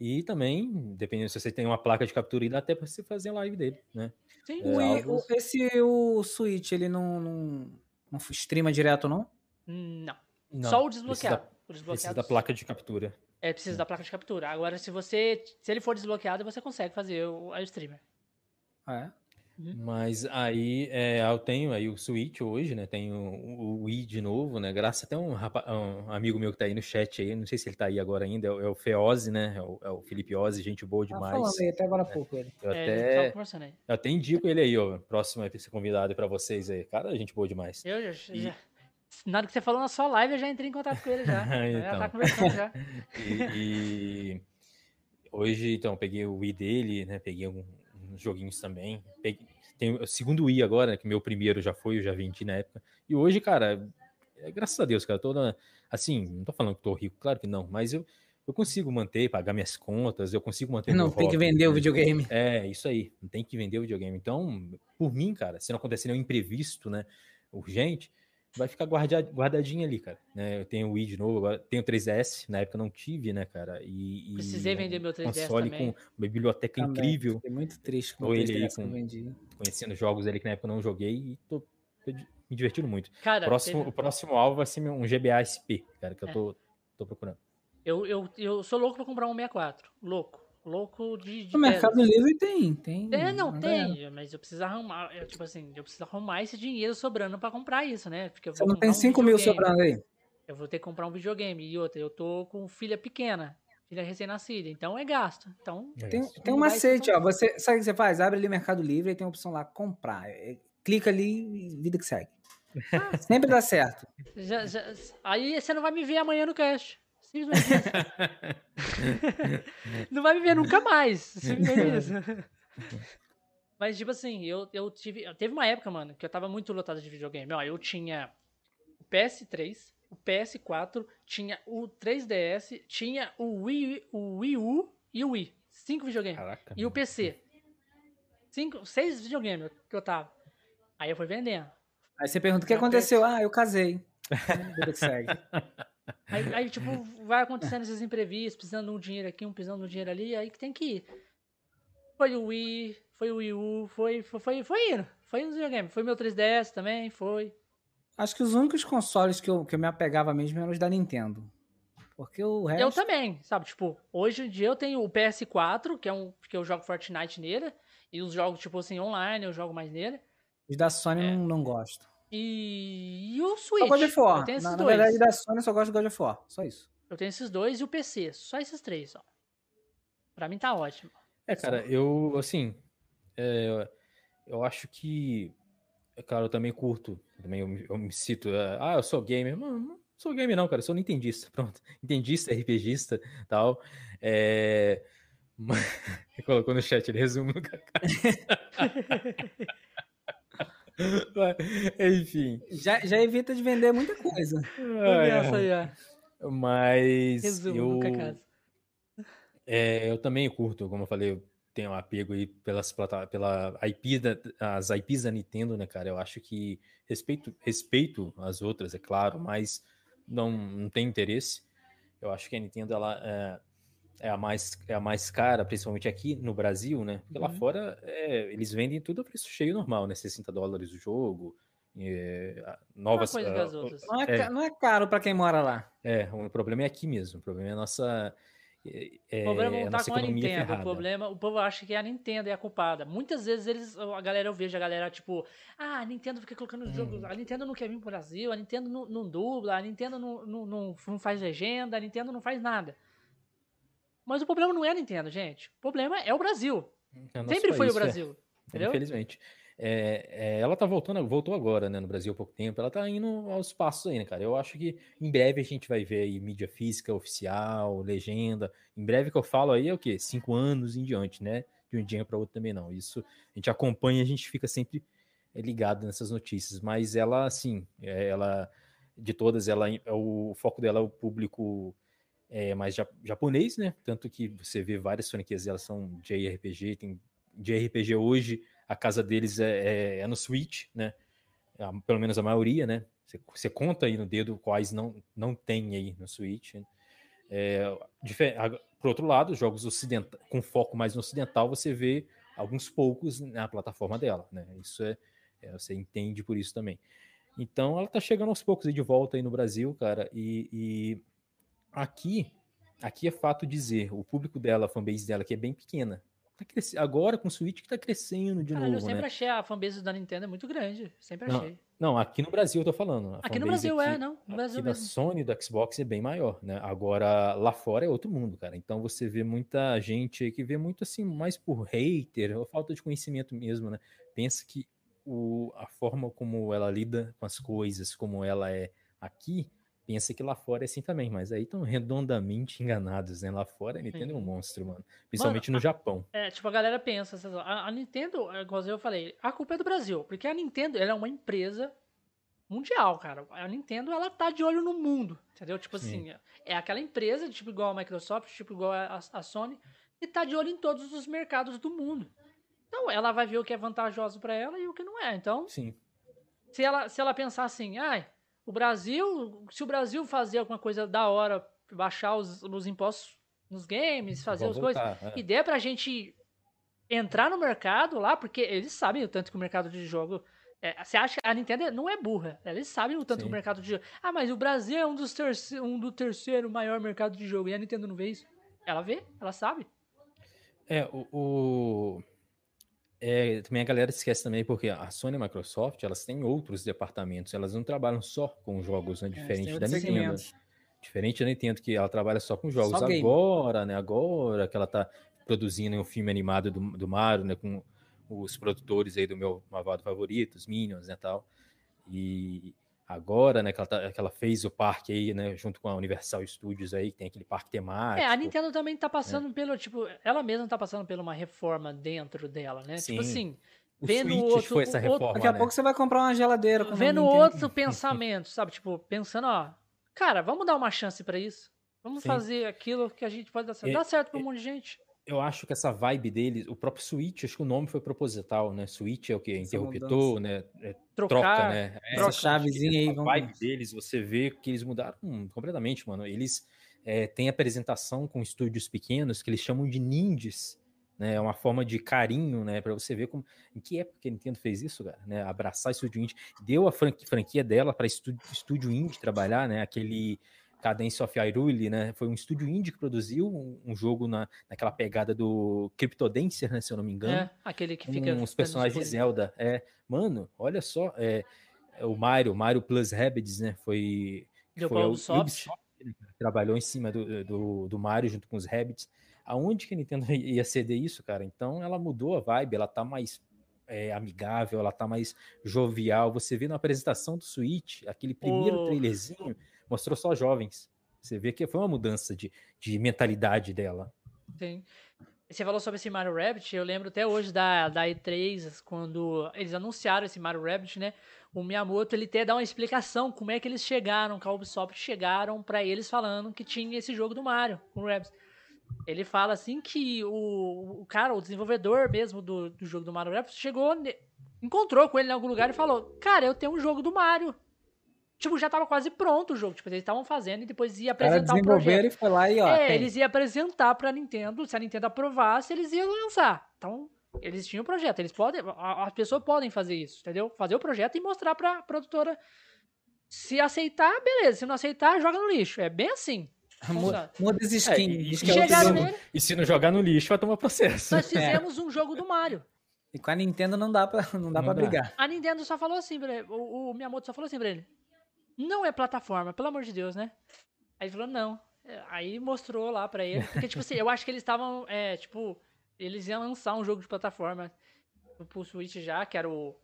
E também, dependendo se você tem uma placa de captura, dá até para você fazer a live dele, né? Sim. É, o, algo... Esse o Switch, ele não, não, não streama direto, não? Não. não Só o desbloqueado. Precisa, o desbloqueado. Precisa da placa de captura. É, precisa da placa de captura. Agora, se você. Se ele for desbloqueado, você consegue fazer o, a streamer. Ah, é? Uhum. Mas aí é, eu tenho aí o Switch hoje, né? Tenho o Wii de novo, né? Graças até um, um amigo meu que tá aí no chat aí, não sei se ele tá aí agora ainda, é, o é Feozzi, né? É o, é o Felipe Ozzi, gente boa tá demais. Ah, falando aí, até agora há é, pouco ele. Eu, é, até, eu até indico ele aí, ó. Próximo vai ser convidado para vocês aí. Cara, gente boa demais. Eu já, e... já. Na hora que você falou na sua live, eu já entrei em contato com ele já. então. Já tá conversando já. e, e, hoje, então, peguei o Wii dele, né? Peguei um, uns joguinhos também. Peguei, tem o segundo Wii agora, né, que meu primeiro já foi, eu já vendi na época. E hoje, cara, é, graças a Deus, cara, toda assim, não tô falando que tô rico, claro que não, mas eu, eu consigo manter, pagar minhas contas, eu consigo manter Não tem hobby, que vender né? o videogame. É, isso aí, não tem que vender o videogame. Então, por mim, cara, se não acontecer nenhum imprevisto, né, urgente, vai ficar guardadinho ali, cara. Né? Eu tenho o Wii de novo, agora tenho o 3DS, na época não tive, né, cara? E, Precisei vender meu 3DS console também. com uma biblioteca também. incrível. Fiquei muito triste com o ele aí, com, conhecendo jogos ali que na época eu não joguei e tô, tô me divertindo muito. Cara, próximo, teve... o próximo alvo vai ser um GBA SP, cara, que é. eu tô, tô procurando. Eu, eu, eu sou louco pra comprar um 64. Louco. Louco de. de no Mercado Livre tem, tem. É, não, tem, mas eu preciso arrumar. Eu, tipo assim, eu preciso arrumar esse dinheiro sobrando pra comprar isso, né? Porque Você não tem 5 um mil sobrando aí? Eu vou ter que comprar um videogame. E outra, eu tô com filha pequena, filha recém-nascida, então é gasto. Então. É tem, tem um macete, ó. Você, sabe o que você faz? Abre ali Mercado Livre e tem a opção lá, comprar. É, clica ali e vida que segue. Ah, Sempre dá certo. Já, já, aí você não vai me ver amanhã no cast. não vai me ver nunca mais. Mas, tipo assim, eu, eu tive. Teve uma época, mano, que eu tava muito lotado de videogame. Ó, eu tinha o PS3, o PS4, tinha o 3DS, tinha o Wii, o Wii U e o Wii. Cinco videogames. Caraca, e o PC. Cinco, seis videogames que eu tava. Aí eu fui vendendo. Aí você pergunta o que aconteceu? Ah, eu casei. Vida que segue. Aí, aí, tipo, vai acontecendo esses imprevistos, precisando de um dinheiro aqui, um precisando de um dinheiro ali, aí que tem que ir. Foi o Wii, foi o Wii U, foi, foi, foi, foi indo. Foi nos videogames. Foi meu 3DS também, foi. Acho que os únicos consoles que eu, que eu me apegava mesmo eram os da Nintendo. Porque o resto... Eu também, sabe? Tipo, hoje em dia eu tenho o PS4, que é um que eu jogo Fortnite nele, e os jogos, tipo assim, online, eu jogo mais nele. Os da Sony é. não, não gosto. E... e o Switch. Só God of War. Na, na, verdade, da Sony eu só gosto do God of War. Só isso. Eu tenho esses dois e o PC. Só esses três, ó. Pra mim tá ótimo. É, cara, eu, assim... É, eu acho que... É, cara, eu também curto. Também eu, eu me cito... É, ah, eu sou gamer. Mano, sou gamer não, cara, eu sou nintendista, pronto. Nintendista, RPGista, tal. É... Colocou no chat, ele resume Enfim. Já, já evita de vender muita coisa. É. Mas Resumo eu... É, eu também curto, como eu falei, eu tenho um apego aí pelas pela IP da, as IPs da Nintendo, né, cara? Eu acho que respeito, respeito as outras, é claro, mas não, não tem interesse. Eu acho que a Nintendo ela é, é, a mais é a mais cara, principalmente aqui no Brasil, né? Porque uhum. lá fora é, eles vendem tudo a preço cheio normal, né? 60 dólares o jogo, é, novas. Não, uh, não, é, é, não é caro para quem mora lá. É, o problema é aqui mesmo. O problema é a nossa é, o problema não tá com a Nintendo. Ferrada. O problema, o povo acha que a Nintendo é a culpada. Muitas vezes eles, a galera, eu vejo a galera tipo, ah, a Nintendo fica colocando hum. jogos, a Nintendo não quer vir pro Brasil, a Nintendo não, não dubla, a Nintendo não, não, não, não, faz legenda, a Nintendo não faz nada. Mas o problema não é a Nintendo, gente. O problema é o Brasil. É Sempre foi o é. Brasil. É. Entendeu? Infelizmente. É, é, ela tá voltando, voltou agora, né, no Brasil há pouco tempo. Ela tá indo aos passos aí, né, cara? Eu acho que em breve a gente vai ver aí mídia física oficial, legenda. Em breve que eu falo aí é o quê? Cinco anos em diante, né? De um dia para outro também não. Isso a gente acompanha, a gente fica sempre ligado nessas notícias. Mas ela, assim, é, ela de todas, ela é o foco dela é o público é, mais japonês, né? Tanto que você vê várias franquias, elas são JRPG, tem JRPG hoje a casa deles é, é, é no Switch, né? Pelo menos a maioria, né? Você, conta aí no dedo quais não, não tem aí no Switch. Né? É, por outro lado, jogos com foco mais no ocidental, você vê alguns poucos na plataforma dela, né? Isso é, é você entende por isso também. Então, ela tá chegando aos poucos aí de volta aí no Brasil, cara, e, e aqui, aqui é fato dizer, o público dela, a fanbase dela, que é bem pequena, tá agora com o Switch que tá crescendo de Caralho, novo, eu sempre né? achei a fanbase da Nintendo é muito grande, sempre não, achei. Não, aqui no Brasil eu tô falando. Aqui no Brasil aqui, é, não, no Brasil aqui mesmo. da Sony da Xbox é bem maior, né? Agora lá fora é outro mundo, cara. Então você vê muita gente que vê muito assim, mais por hater, ou falta de conhecimento mesmo, né? Pensa que o, a forma como ela lida com as coisas, como ela é aqui, pensa que lá fora é assim também, mas aí estão redondamente enganados, né? Lá fora a Nintendo é um monstro, mano. Principalmente mano, no Japão. É, tipo, a galera pensa, a, a Nintendo, igual eu falei, a culpa é do Brasil, porque a Nintendo, ela é uma empresa mundial, cara. A Nintendo, ela tá de olho no mundo, entendeu? Tipo Sim. assim, é aquela empresa, tipo igual a Microsoft, tipo igual a, a Sony, e tá de olho em todos os mercados do mundo. Então, ela vai ver o que é vantajoso para ela e o que não é. Então, Sim. Se ela, se ela pensar assim, ai, o Brasil, se o Brasil fazer alguma coisa da hora, baixar os, os impostos nos games, fazer as coisas, é. e der pra gente entrar no mercado lá, porque eles sabem o tanto que o mercado de jogo. É, você acha que a Nintendo não é burra, eles sabem o tanto Sim. que o mercado de jogo. Ah, mas o Brasil é um dos terceiro, um do terceiro maior mercado de jogo, e a Nintendo não vê isso. Ela vê, ela sabe. É, o, o é, também a galera esquece também, porque a Sony e a Microsoft, elas têm outros departamentos, elas não trabalham só com jogos, né, diferente é, da Nintendo. Segmentos. Diferente da Nintendo, que ela trabalha só com jogos. Só agora, né, agora que ela tá produzindo um filme animado do, do Mario, né, com os produtores aí do meu Mavado favorito, os Minions, né, tal. E agora, né, que ela, tá, que ela, fez o parque aí, né, junto com a Universal Studios aí, que tem aquele parque temático. É, a Nintendo também tá passando é. pelo, tipo, ela mesma tá passando por uma reforma dentro dela, né? Tipo Sim. Tipo assim, o vendo Switch outro, foi essa reforma, Daqui a né? pouco você vai comprar uma geladeira. Vendo outro pensamento, sabe? Tipo, pensando, ó, cara, vamos dar uma chance para isso. Vamos Sim. fazer aquilo que a gente pode dar certo. É, Dá certo pra um monte de gente eu acho que essa vibe deles, o próprio Switch, acho que o nome foi proposital, né? Switch é o que? Interruptor, né? É, Trocar, troca, né? Essa chavezinha aí. A vibe deles, você vê que eles mudaram hum, completamente, mano. Eles é, têm apresentação com estúdios pequenos que eles chamam de ninjas, né? É uma forma de carinho, né? Para você ver como, em que época que a Nintendo fez isso, cara, né? Abraçar estúdio indie, deu a franquia, franquia dela para estúdio, estúdio indie trabalhar, né? Aquele Cadence of Hyrule, né? Foi um estúdio indie que produziu um, um, jogo na, naquela pegada do Cryptodancer, né? Se eu não me engano. É, aquele que fica. Com os personagens de Zelda. É, mano, olha só. É, é, o Mario, Mario Plus Rabbids, né? Foi. Deu foi o Ubisoft. Né, trabalhou em cima do, do, do Mario junto com os Rabbids. Aonde que a Nintendo ia ceder isso, cara? Então ela mudou a vibe, ela tá mais é, amigável, ela tá mais jovial. Você vê na apresentação do Switch, aquele primeiro oh. trailerzinho mostrou só jovens. Você vê que foi uma mudança de, de mentalidade dela. Sim. Você falou sobre esse Mario Rabbit, eu lembro até hoje da, da E3, quando eles anunciaram esse Mario Rabbit, né? O Miyamoto, ele até dá uma explicação como é que eles chegaram, que a Ubisoft chegaram para eles falando que tinha esse jogo do Mario, com o Rabbids. Ele fala assim que o, o cara, o desenvolvedor mesmo do, do jogo do Mario Rabbids, chegou, encontrou com ele em algum lugar e falou: Cara, eu tenho um jogo do Mario tipo, já tava quase pronto o jogo. Tipo, eles estavam fazendo e depois ia apresentar o projeto. e foi lá e ó. É, tem. eles iam apresentar pra Nintendo, se a Nintendo aprovasse, eles iam lançar. Então, eles tinham o projeto. Eles podem, as pessoas podem fazer isso, entendeu? Fazer o projeto e mostrar pra produtora. Se aceitar, beleza. Se não aceitar, joga no lixo. É bem assim. Muda as skins. É, e, e, se não jogar no lixo, vai tomar processo. Nós fizemos é. um jogo do Mario. E com a Nintendo não dá pra, não dá não pra dá. brigar. A Nintendo só falou assim pra ele, o, o Miyamoto só falou assim pra ele não é plataforma, pelo amor de Deus, né? Aí ele falou, não. Aí mostrou lá pra ele. Porque, tipo assim, eu acho que eles estavam, é, tipo, eles iam lançar um jogo de plataforma pro Switch já, que era o.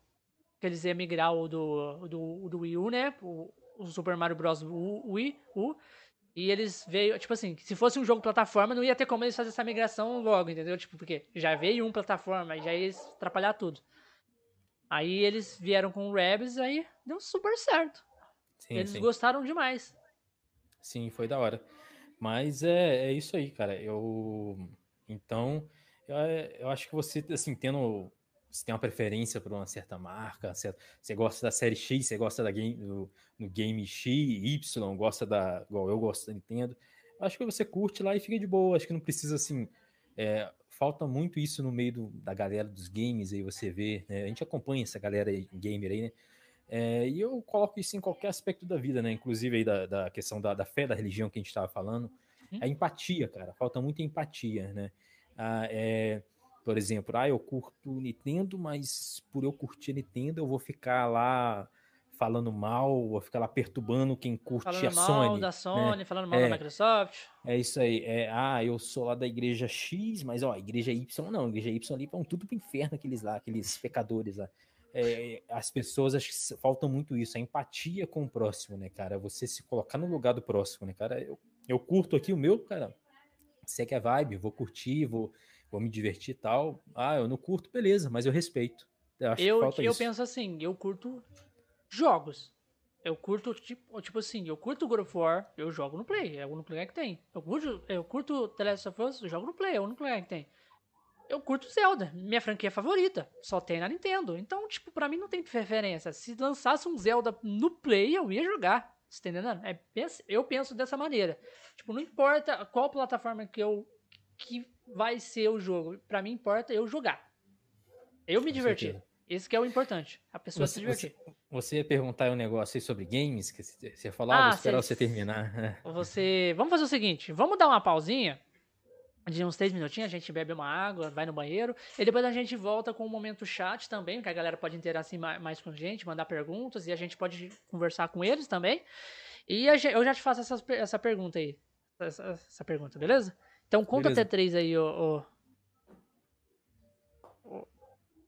Que eles iam migrar o do, do, do Wii U, né? O, o Super Mario Bros. Wii U. E eles veio, tipo assim, se fosse um jogo plataforma, não ia ter como eles fazer essa migração logo, entendeu? Tipo, porque já veio um plataforma, já ia atrapalhar tudo. Aí eles vieram com o Rabbids, aí deu super certo. Sim, Eles sim. gostaram demais. Sim, foi da hora. Mas é, é isso aí, cara. Eu. Então, eu, eu acho que você, assim, tendo. Você tem uma preferência por uma certa marca, você, você gosta da série X, você gosta da game, do, do game X, Y, gosta da. igual eu gosto da Nintendo. Acho que você curte lá e fica de boa. Acho que não precisa, assim. É, falta muito isso no meio do, da galera dos games aí, você vê. Né? A gente acompanha essa galera gamer aí, né? É, e eu coloco isso em qualquer aspecto da vida, né? Inclusive aí da, da questão da, da, fé, da religião que a gente estava falando. Hum. A empatia, cara. Falta muita empatia, né? Ah, é, por exemplo, ah, eu curto Nintendo, mas por eu curtir Nintendo, eu vou ficar lá falando mal, vou ficar lá perturbando quem curte falando a Sony. Falando mal da Sony, né? falando mal é, da Microsoft. É isso aí. É, ah, eu sou lá da igreja X, mas ó, igreja Y não, igreja Y ali vão tudo pro inferno aqueles lá, aqueles pecadores lá é, as pessoas acho que faltam muito isso, a empatia com o próximo, né, cara? Você se colocar no lugar do próximo, né, cara? Eu, eu curto aqui o meu, cara. Você quer vibe, vou curtir, vou, vou me divertir e tal. Ah, eu não curto, beleza, mas eu respeito. Eu, acho eu, que eu penso assim, eu curto jogos. Eu curto, tipo, tipo assim, eu curto God of War, eu jogo no Play, é o único lugar que tem. Eu curto, eu curto The Last of Us, eu jogo no Play, é o único lugar que tem eu curto Zelda, minha franquia favorita, só tem na Nintendo. Então, tipo, para mim não tem preferência. Se lançasse um Zelda no Play, eu ia jogar. Você tá entendendo? É, eu penso dessa maneira. Tipo, não importa qual plataforma que eu que vai ser o jogo, para mim importa eu jogar. Eu me divertir. Esse que é o importante, a pessoa você, se divertir. Você, você ia perguntar um negócio aí sobre games, que você ia falar, ah, vou esperar você terminar. Você, vamos fazer o seguinte, vamos dar uma pausinha de uns três minutinhos, a gente bebe uma água, vai no banheiro, e depois a gente volta com o um momento chat também, que a galera pode interagir mais com a gente, mandar perguntas, e a gente pode conversar com eles também. E gente, eu já te faço essa, essa pergunta aí. Essa, essa pergunta, beleza? Então conta beleza. até três aí, ô, ô,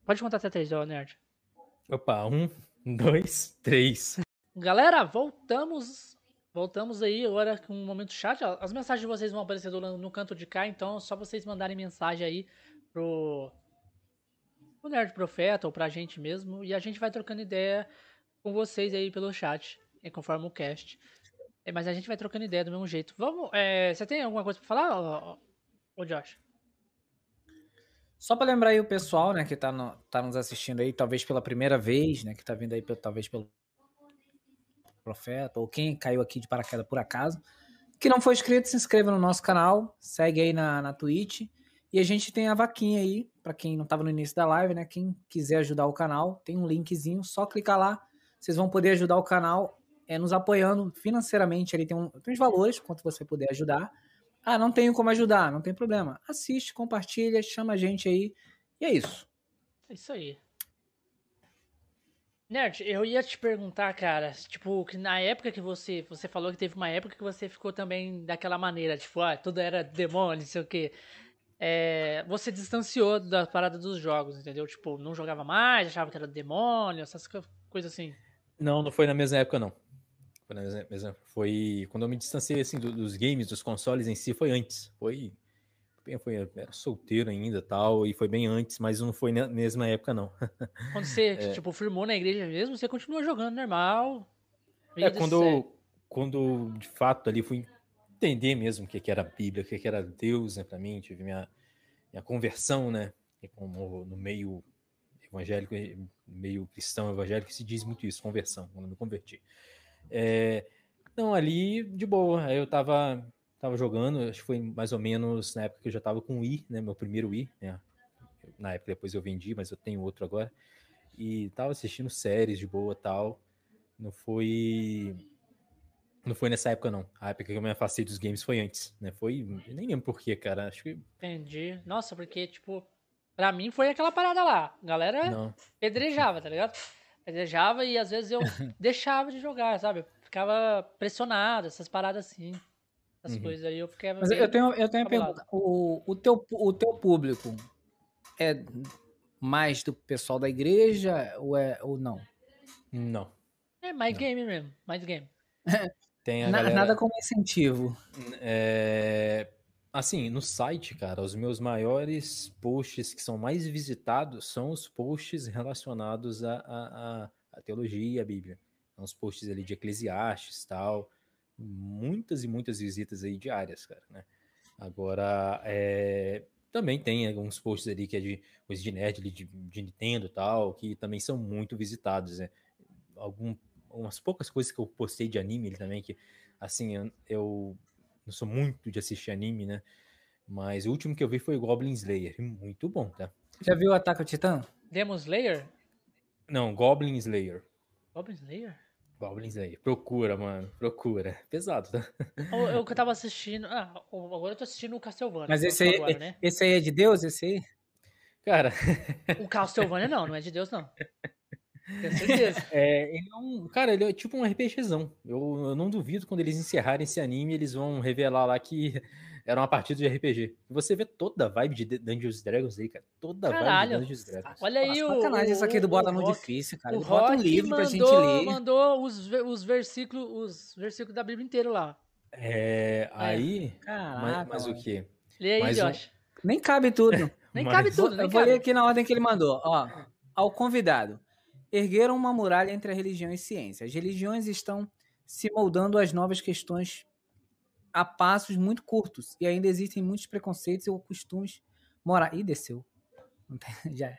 Pode contar até três, ô nerd. Opa, um, dois, três. Galera, voltamos Voltamos aí agora com um momento chat. As mensagens de vocês vão aparecer no canto de cá, então é só vocês mandarem mensagem aí pro, pro Nerd Profeta ou pra gente mesmo. E a gente vai trocando ideia com vocês aí pelo chat, conforme o cast. É, mas a gente vai trocando ideia do mesmo jeito. Vamos. É, você tem alguma coisa pra falar, ô, Josh? Só para lembrar aí o pessoal, né, que tá, no, tá nos assistindo aí, talvez pela primeira vez, né, que tá vindo aí, talvez pelo Profeta, ou quem caiu aqui de paraquedas por acaso, que não foi inscrito, se inscreva no nosso canal, segue aí na, na Twitch. E a gente tem a vaquinha aí, para quem não estava no início da live, né? Quem quiser ajudar o canal, tem um linkzinho, só clicar lá. Vocês vão poder ajudar o canal é, nos apoiando financeiramente. Ele tem, um, tem uns valores, quanto você puder ajudar. Ah, não tenho como ajudar, não tem problema. Assiste, compartilha, chama a gente aí. E é isso. É isso aí. Nerd, eu ia te perguntar, cara, tipo, que na época que você, você falou que teve uma época que você ficou também daquela maneira, tipo, ah, tudo era demônio, não sei o quê. É, você distanciou da parada dos jogos, entendeu? Tipo, não jogava mais, achava que era demônio, essas coisas assim. Não, não foi na mesma época, não. Foi, na mesma, foi quando eu me distanciei, assim, dos games, dos consoles em si, foi antes. Foi foi, era solteiro ainda tal, e foi bem antes, mas não foi na mesma época, não. Quando você, é. tipo, firmou na igreja mesmo, você continuou jogando normal. É, quando, quando de fato ali fui entender mesmo o que, que era a Bíblia, o que, que era Deus, né, para mim, tive minha, minha conversão, né, como no meio evangélico, meio cristão evangélico, se diz muito isso, conversão, quando me converti. É, não, ali de boa, aí eu tava Tava jogando, acho que foi mais ou menos na época que eu já tava com o Wii, né? Meu primeiro Wii, né? Na época depois eu vendi, mas eu tenho outro agora. E tava assistindo séries de boa tal. Não foi. Não foi nessa época, não. A época que eu me afastei dos games foi antes, né? Foi. Eu nem lembro porquê, cara. Acho que. Entendi. Nossa, porque, tipo, pra mim foi aquela parada lá. A galera não. pedrejava, tá ligado? Pedrejava e às vezes eu deixava de jogar, sabe? ficava pressionado, essas paradas assim as uhum. coisas aí, eu ficava. Mas eu tenho, eu tenho a pergunta: o, o, teu, o teu público é mais do pessoal da igreja ou, é, ou não? Não. É mais não. game mesmo, mais game. Tem a galera... Nada como incentivo. É... Assim, no site, cara, os meus maiores posts que são mais visitados são os posts relacionados à a, a, a, teologia e à Bíblia. São os posts ali de Eclesiastes tal muitas e muitas visitas aí diárias, cara, né? Agora, é, também tem alguns posts ali que é de coisa de nerd, de, de Nintendo e tal, que também são muito visitados, né? Algum, umas poucas coisas que eu postei de anime também, que, assim, eu, eu não sou muito de assistir anime, né? Mas o último que eu vi foi Goblin Slayer, muito bom, tá? Já viu o Ataque ao Titã? Demon Slayer? Não, Goblin Slayer. Goblin Slayer? Goblins aí. Procura, mano. Procura. Pesado, tá? Eu, eu que tava assistindo. Ah, agora eu tô assistindo o Castlevania. Mas esse aí, agora, né? esse aí é de Deus, esse aí? Cara. O Castlevania não, não é de Deus, não. Tenho certeza. É, ele é um, cara, ele é tipo um RPGzão. Eu, eu não duvido quando eles encerrarem esse anime, eles vão revelar lá que era uma partida de RPG. Você vê toda a vibe de Dungeons Dragons aí, cara. Toda a vibe de Dungeons Dragons. Olha aí o. Sacanagem isso aqui do Bota no Difícil, cara. O Bota um livro mandou, pra gente ler. mandou os, os, versículos, os versículos da Bíblia inteiro lá. É. Aí. Caraca, mas, mas o quê? Lê aí, mas Josh. Um... Nem cabe tudo. nem mas... cabe tudo. Nem eu vou ler aqui na ordem que ele mandou. Ó, ao convidado. Ergueram uma muralha entre a religião e a ciência. As religiões estão se moldando às novas questões a passos muito curtos e ainda existem muitos preconceitos ou costumes morais. Ih, desceu. Já é.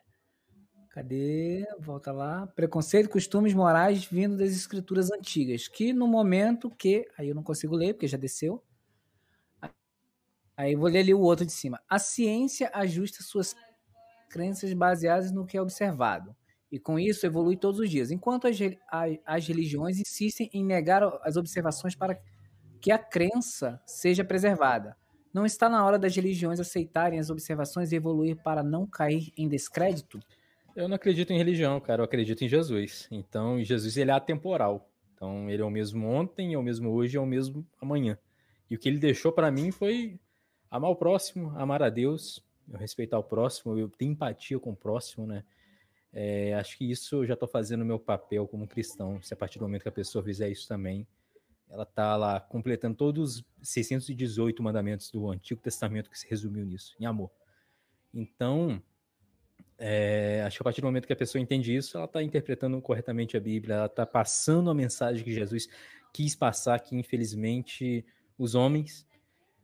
Cadê? Volta lá. Preconceito, costumes morais vindo das escrituras antigas, que no momento que. Aí eu não consigo ler, porque já desceu. Aí eu vou ler ali o outro de cima. A ciência ajusta suas crenças baseadas no que é observado. E com isso evolui todos os dias. Enquanto as, as religiões insistem em negar as observações para que a crença seja preservada. Não está na hora das religiões aceitarem as observações e evoluir para não cair em descrédito? Eu não acredito em religião, cara. Eu acredito em Jesus. Então, Jesus ele é atemporal. Então, ele é o mesmo ontem, é o mesmo hoje, é o mesmo amanhã. E o que ele deixou para mim foi amar o próximo, amar a Deus, eu respeitar o próximo, eu ter empatia com o próximo, né? É, acho que isso eu já estou fazendo o meu papel como cristão. Se a partir do momento que a pessoa fizer isso também, ela está lá completando todos os 618 mandamentos do Antigo Testamento que se resumiu nisso, em amor. Então, é, acho que a partir do momento que a pessoa entende isso, ela está interpretando corretamente a Bíblia, ela está passando a mensagem que Jesus quis passar, que infelizmente os homens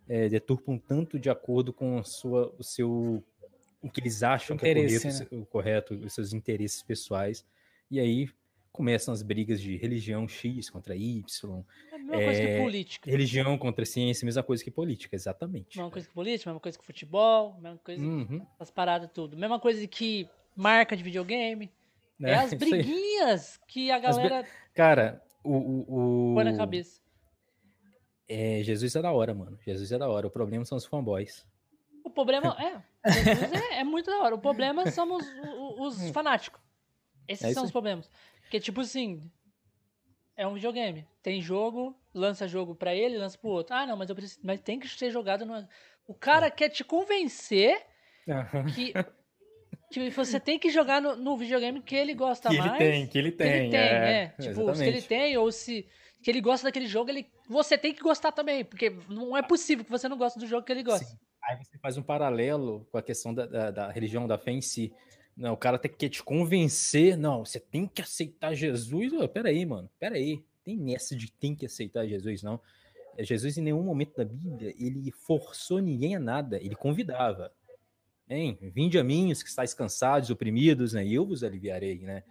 é, deturpam tanto de acordo com a sua, o seu o que eles acham que é correto, né? o correto, os seus interesses pessoais, e aí começam as brigas de religião X contra Y. É mesma é, coisa que política. Religião contra ciência, mesma coisa que política, exatamente. Mesma coisa que política, mesma coisa que futebol, mesma coisa uhum. as paradas tudo. Mesma coisa que marca de videogame. É, é as briguinhas que a galera. Cara, o, o, o. Põe na cabeça. É, Jesus é da hora, mano. Jesus é da hora. O problema são os fanboys. O problema é. Jesus é, é muito da hora. O problema somos os, os fanáticos. Esses é são os problemas. Porque, tipo assim, é um videogame. Tem jogo, lança jogo para ele, lança pro outro. Ah, não, mas eu preciso. Mas tem que ser jogado no. O cara é. quer te convencer que, que você tem que jogar no, no videogame que ele gosta que mais. Ele tem, que ele tem. Que ele tem, é. é. Tipo, Exatamente. se ele tem, ou se que ele gosta daquele jogo, ele, você tem que gostar também, porque não é possível que você não goste do jogo que ele gosta. Sim. Aí você faz um paralelo com a questão da, da, da religião, da fé em si. Não, o cara tem que te convencer. Não, você tem que aceitar Jesus. Oh, peraí, mano. Peraí. Tem nessa de tem que aceitar Jesus, não. É, Jesus, em nenhum momento da Bíblia, ele forçou ninguém a nada. Ele convidava. Hein? Vinde a mim, os que estáis cansados, oprimidos, né? E eu vos aliviarei, né?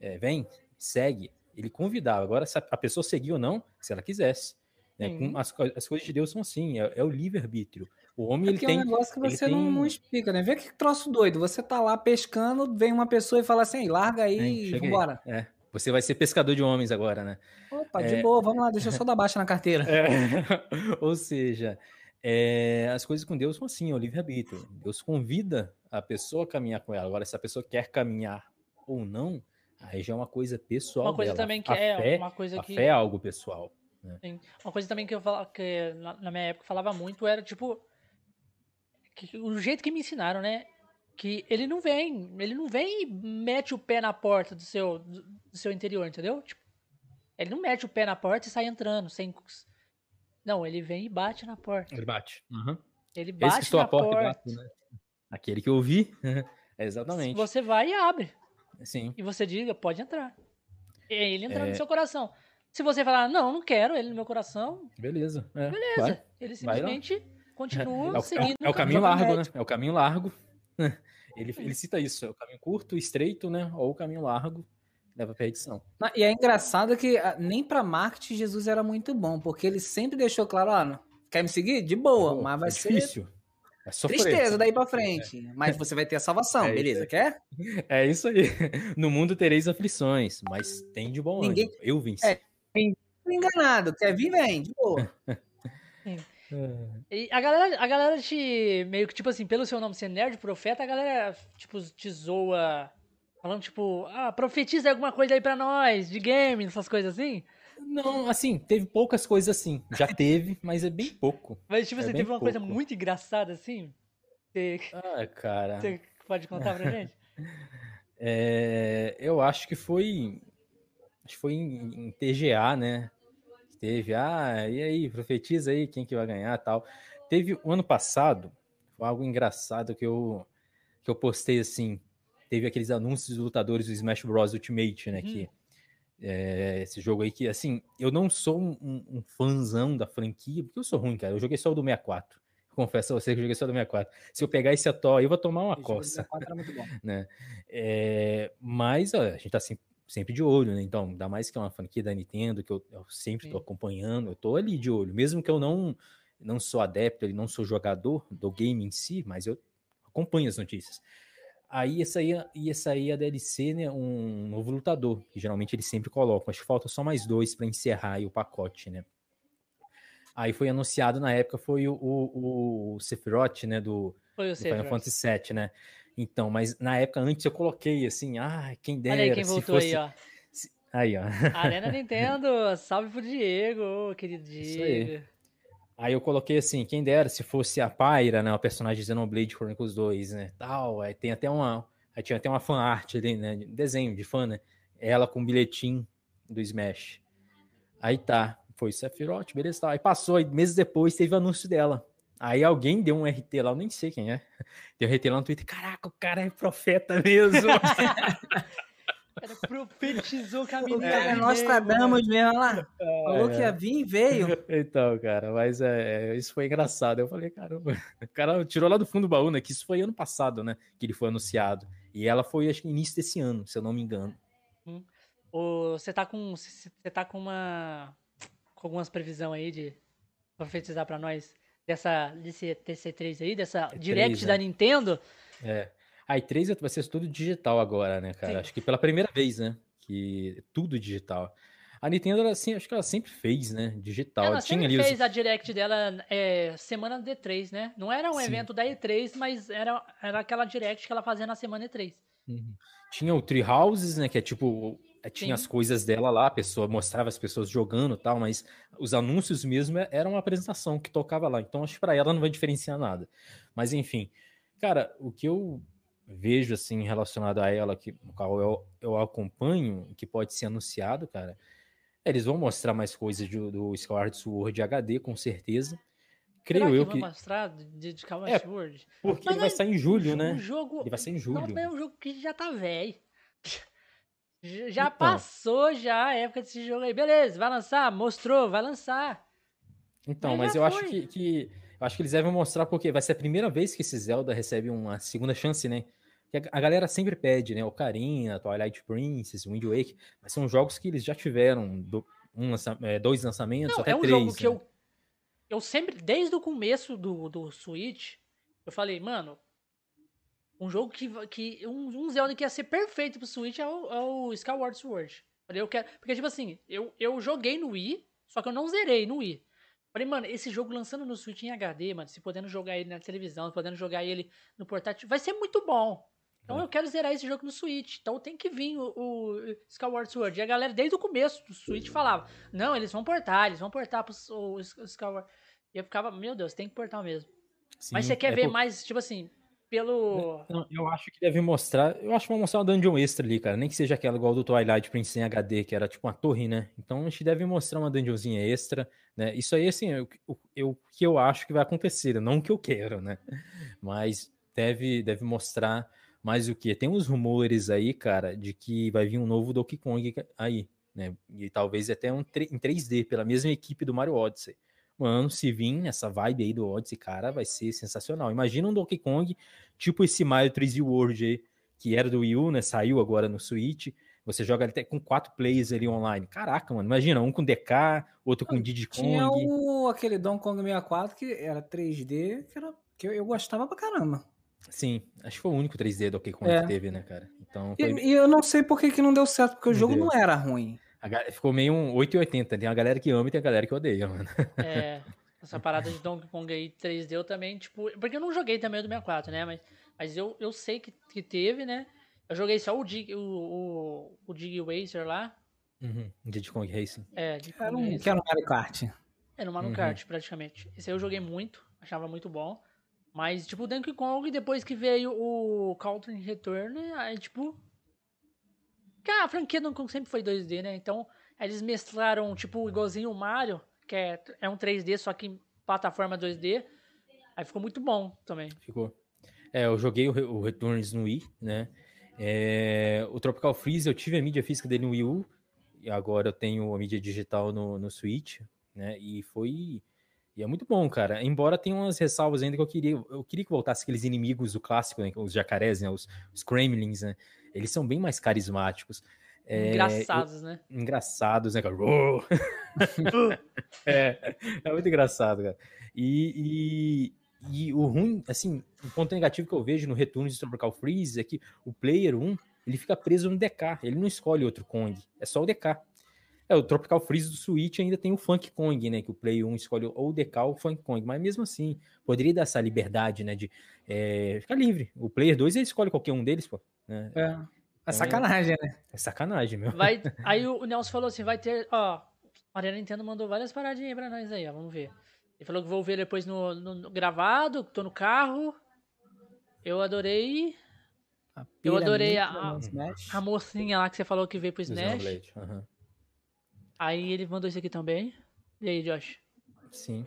É, vem, segue. Ele convidava. Agora, se a pessoa seguir ou não, se ela quisesse. Né? As, as, coisas de Deus são assim, é, é o livre-arbítrio. O homem, é ele tem. É um negócio que você não, tem... não, explica, né? Vê que troço doido. Você tá lá pescando, vem uma pessoa e fala assim, larga aí e vambora. É. Você vai ser pescador de homens agora, né? Opa, é... de boa, vamos lá, deixa eu só dar baixa na carteira. É. Ou seja, é... as coisas com Deus são assim, é o livre-arbítrio. Deus convida a pessoa a caminhar com ela. Agora, se a pessoa quer caminhar ou não, aí já é uma coisa pessoal. Uma coisa dela. também que a é fé, uma coisa a que. fé é algo pessoal. Né? Uma coisa também que eu falava, que na minha época falava muito era tipo que, o jeito que me ensinaram, né? Que ele não vem, ele não vem e mete o pé na porta do seu, do, do seu interior, entendeu? Tipo, ele não mete o pé na porta e sai entrando, sem. Não, ele vem e bate na porta. Ele bate. Uhum. Ele bate Esse que na porta. porta. Bate, né? Aquele que eu ouvi. Exatamente. Você vai e abre. Sim. E você diga, pode entrar. E ele entra é... no seu coração. Se você falar, não, não quero ele no meu coração. Beleza. É, beleza. Vai. Ele simplesmente continua é, seguindo. É o, é o caminho largo, né? É o caminho largo. Ele, ele cita isso, é o caminho curto, estreito, né? Ou o caminho largo leva para perdição. E é engraçado que ah, nem para marketing Jesus era muito bom, porque ele sempre deixou claro, ah, quer me seguir? De boa, mas vai é ser difícil. É sofrer, tristeza daí para frente, é. mas você vai ter a salvação, é beleza? Quer? É isso aí. No mundo tereis aflições, mas tem de bom Ninguém... Eu venci. É, enganado, quer vir, vem, de boa. É. E a galera, a galera te. Meio que, tipo assim, pelo seu nome ser nerd profeta, a galera, tipo, te zoa. Falando, tipo, ah, profetiza alguma coisa aí pra nós, de game, essas coisas assim. Não, assim, teve poucas coisas assim. Já teve, mas é bem pouco. Mas, tipo, é você teve uma pouco. coisa muito engraçada assim? Você... Ah, cara. Você pode contar pra gente? É, eu acho que foi. Acho que foi em, em TGA, né? Teve, ah, e aí, profetiza aí quem que vai ganhar tal. Teve o ano passado, algo engraçado que eu, que eu postei assim, teve aqueles anúncios dos lutadores do Smash Bros Ultimate, né, uhum. que é, esse jogo aí que, assim, eu não sou um, um, fãzão da franquia, porque eu sou ruim, cara, eu joguei só o do 64. Confesso a você que eu joguei só do 64. Se eu pegar esse ató eu vou tomar uma coça. né? É, mas ó, a gente tá sempre sempre de olho, né? Então, ainda mais que é uma franquia da Nintendo, que eu, eu sempre estou acompanhando, eu estou ali de olho. Mesmo que eu não, não sou adepto, não sou jogador do game em si, mas eu acompanho as notícias. Aí ia sair, ia sair a DLC, né? Um novo lutador, que geralmente eles sempre colocam. Acho que falta só mais dois para encerrar o pacote, né? Aí foi anunciado na época, foi o, o, o Sephiroth, né? Do, do Final Fantasy VII, né? Então, mas na época antes eu coloquei assim, ah, quem dera. Olha aí quem voltou fosse... aí, ó. Aí, ó. Arena Nintendo, salve pro Diego, querido Diego. Isso aí. Aí eu coloquei assim, quem dera se fosse a Pyra, né, o personagem de Xenoblade Chronicles 2, né, tal, aí tem até uma, aí tinha até uma fan art ali, né, desenho de fã, né, ela com um bilhetinho do Smash. Aí tá, foi Sephiroth, beleza, tal. Aí passou, aí meses depois teve o anúncio dela. Aí alguém deu um RT lá, eu nem sei quem é. Deu um RT lá no Twitter. Caraca, o cara é profeta mesmo. cara profetizou que a menina. É, Nostradamus mesmo lá. É, Falou que ia vir e veio. Então, cara, mas é, é, isso foi engraçado. Eu falei, caramba, o cara tirou lá do fundo do baú, né? Que isso foi ano passado, né? Que ele foi anunciado. E ela foi, acho que início desse ano, se eu não me engano. Hum. Você tá com. Você tá com uma. Com algumas previsão aí de profetizar pra nós dessa, desse TC3 aí, dessa E3, Direct né? da Nintendo? É. A E3 vai ser tudo digital agora, né, cara? Sim. Acho que pela primeira vez, né? Que tudo digital. A Nintendo, ela, assim, acho que ela sempre fez, né? Digital. Ela Tinha sempre fez os... a Direct dela é, semana D3, né? Não era um Sim. evento da E3, mas era, era aquela Direct que ela fazia na semana E3. Uhum. Tinha o Tree Houses, né? Que é tipo. É, tinha Sim. as coisas dela lá, a pessoa mostrava as pessoas jogando e tal, mas os anúncios mesmo eram uma apresentação que tocava lá. Então acho que para ela não vai diferenciar nada. Mas enfim, cara, o que eu vejo assim relacionado a ela, que, no qual eu, eu acompanho, que pode ser anunciado, cara, eles vão mostrar mais coisas do, do Skyward Sword HD, com certeza. Creio Será eu que. mostrar de, de Skyward é, Sword? Porque Mas ele vai sair em julho, um né? Jogo... Ele vai sair em julho. Não, é um jogo que já tá velho. Já então, passou já a época desse jogo aí. Beleza, vai lançar? Mostrou, vai lançar. Então, mas, mas eu foi. acho que, que, Eu acho que eles devem mostrar porque vai ser a primeira vez que esse Zelda recebe uma segunda chance, né? que a galera sempre pede, né? Ocarina, Twilight Princess, Wind Waker, mas são jogos que eles já tiveram do, um lança, é, dois lançamentos, Não, até é um três. Jogo que né? eu, eu sempre, desde o começo do, do Switch, eu falei, mano, um jogo que, que um, um Zelda que ia ser perfeito pro Switch é o, é o Skyward Sword. Eu quero, porque, tipo assim, eu, eu joguei no Wii, só que eu não zerei no Wii. Falei, mano, esse jogo lançando no Switch em HD, mano, se podendo jogar ele na televisão, podendo jogar ele no portátil, vai ser muito bom. Então é. eu quero zerar esse jogo no Switch. Então tem que vir o, o Skyward Sword. E a galera, desde o começo do Switch, falava: Não, eles vão portar, eles vão portar pro o, o Skyward. E eu ficava, meu Deus, tem que portar mesmo. Sim, Mas você quer é ver por... mais, tipo assim, pelo. eu acho que deve mostrar. Eu acho que vão mostrar uma dungeon extra ali, cara. Nem que seja aquela igual do Twilight Prince em HD, que era tipo uma torre, né? Então a gente deve mostrar uma dungeonzinha extra, né? Isso aí, assim, é o, o, que eu acho que vai acontecer, não o que eu quero, né? Mas deve, deve mostrar mas o que? Tem uns rumores aí, cara, de que vai vir um novo Donkey Kong aí, né? E talvez até um em 3D, pela mesma equipe do Mario Odyssey. Mano, se vir essa vibe aí do Odyssey, cara, vai ser sensacional. Imagina um Donkey Kong, tipo esse Mario 3D World aí, que era do Wii U, né? Saiu agora no Switch. Você joga até com quatro players ali online. Caraca, mano, imagina, um com DK, outro com Diddy Kong. Tinha o, aquele Donkey Kong 64 que era 3D, que, era, que eu, eu gostava pra caramba. Sim, acho que foi o único 3D do Donkey Kong é. que teve, né, cara? Então, foi... e, e, eu não sei por que, que não deu certo, porque não o jogo deu. não era ruim. A, ficou meio um 880. Tem a galera que ama e tem a galera que odeia, mano. É, essa parada de Donkey Kong aí 3D eu também, tipo. Porque eu não joguei também o do 64, né? Mas, mas eu, eu sei que, que teve, né? Eu joguei só o Dig, o, o, o Dig Racer lá. Uhum, Diddy Kong Racing. É, Diddy Kong Racing. Que era no Mario Kart. É, no Mario uhum. Kart, praticamente. Esse aí eu joguei muito, achava muito bom. Mas, tipo, o Donkey Kong, depois que veio o Country Return, aí, tipo... Cara, a franquia Kong sempre foi 2D, né? Então, eles mesclaram, tipo, igualzinho o Mario, que é, é um 3D, só que plataforma 2D. Aí ficou muito bom também. Ficou. É, eu joguei o, o Returns no Wii, né? É, o Tropical Freeze, eu tive a mídia física dele no Wii U, e agora eu tenho a mídia digital no, no Switch, né? E foi e é muito bom, cara. Embora tenha umas ressalvas ainda que eu queria. Eu queria que voltasse aqueles inimigos do clássico, né? Os jacarés, né? Os, os Kremlins, né? Eles são bem mais carismáticos. É, engraçados, né? Engraçados, né, cara? é, é muito engraçado, cara. E, e, e, o ruim, assim, o ponto negativo que eu vejo no retorno de Tropical Freeze é que o player 1, ele fica preso no DK. Ele não escolhe outro Kong. É só o DK. É, o Tropical Freeze do Switch ainda tem o Funk Kong, né? Que o Play 1 escolhe ou o DK ou o Funk Kong. Mas mesmo assim, poderia dar essa liberdade, né? De é, ficar livre. O Player 2 ele escolhe qualquer um deles, pô. Né? É. É então, sacanagem, né? É sacanagem, meu. Vai, aí o Nelson falou assim: vai ter. Ó, a Nintendo mandou várias paradinhas aí pra nós aí, ó. Vamos ver. Ele falou que vou ver depois no, no, no gravado, tô no carro. Eu adorei. Eu adorei a, a, a, mocinha lá que você falou que veio pro Smash. Uhum. Aí ele mandou isso aqui também. E aí, Josh? Sim.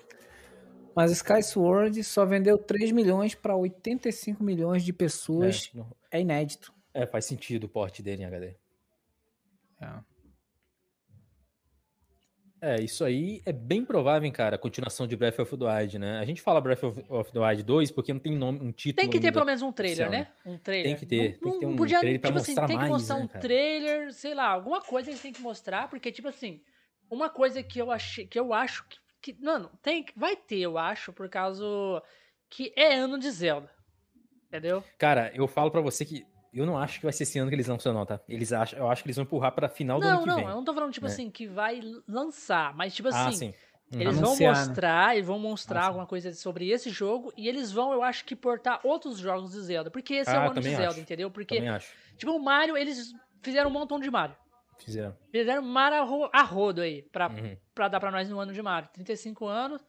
Mas Sky Sword só vendeu 3 milhões para 85 milhões de pessoas. É, é, inédito. É, faz sentido o porte dele em HD. É. É, isso aí é bem provável, hein, cara, a continuação de Breath of the Wild, né? A gente fala Breath of the Wild 2 porque não tem nome, um título. Tem que ter pelo menos um trailer, né? Um trailer. Tem que ter, não, tem que ter um podia, trailer pra tipo mostrar assim, mais, Tem que mostrar né, um cara? trailer, sei lá, alguma coisa eles têm que mostrar, porque, tipo assim, uma coisa que eu achei, que eu acho que, que mano, tem, vai ter, eu acho, por causa que é ano de Zelda. Entendeu? Cara, eu falo pra você que eu não acho que vai ser esse ano que eles lançam, não, tá? Eles acham, eu acho que eles vão empurrar pra final do Não, ano que não, vem. eu não tô falando, tipo né? assim, que vai lançar, mas, tipo Ah, assim, sim. Uhum. Eles Anunciar, vão né? mostrar, eles vão mostrar Ah, sim. alguma coisa sobre esse jogo e eles vão, eu acho que portar outros jogos de Zelda, porque esse é Ah, o ano de Zelda, acho. entendeu? Porque Também acho. tipo o Mario, eles fizeram um montão de Mario. Fizeram. Fizeram Mario a ro- a rodo aí pra, Uhum. pra dar pra nós no ano de Mario, 35 anos.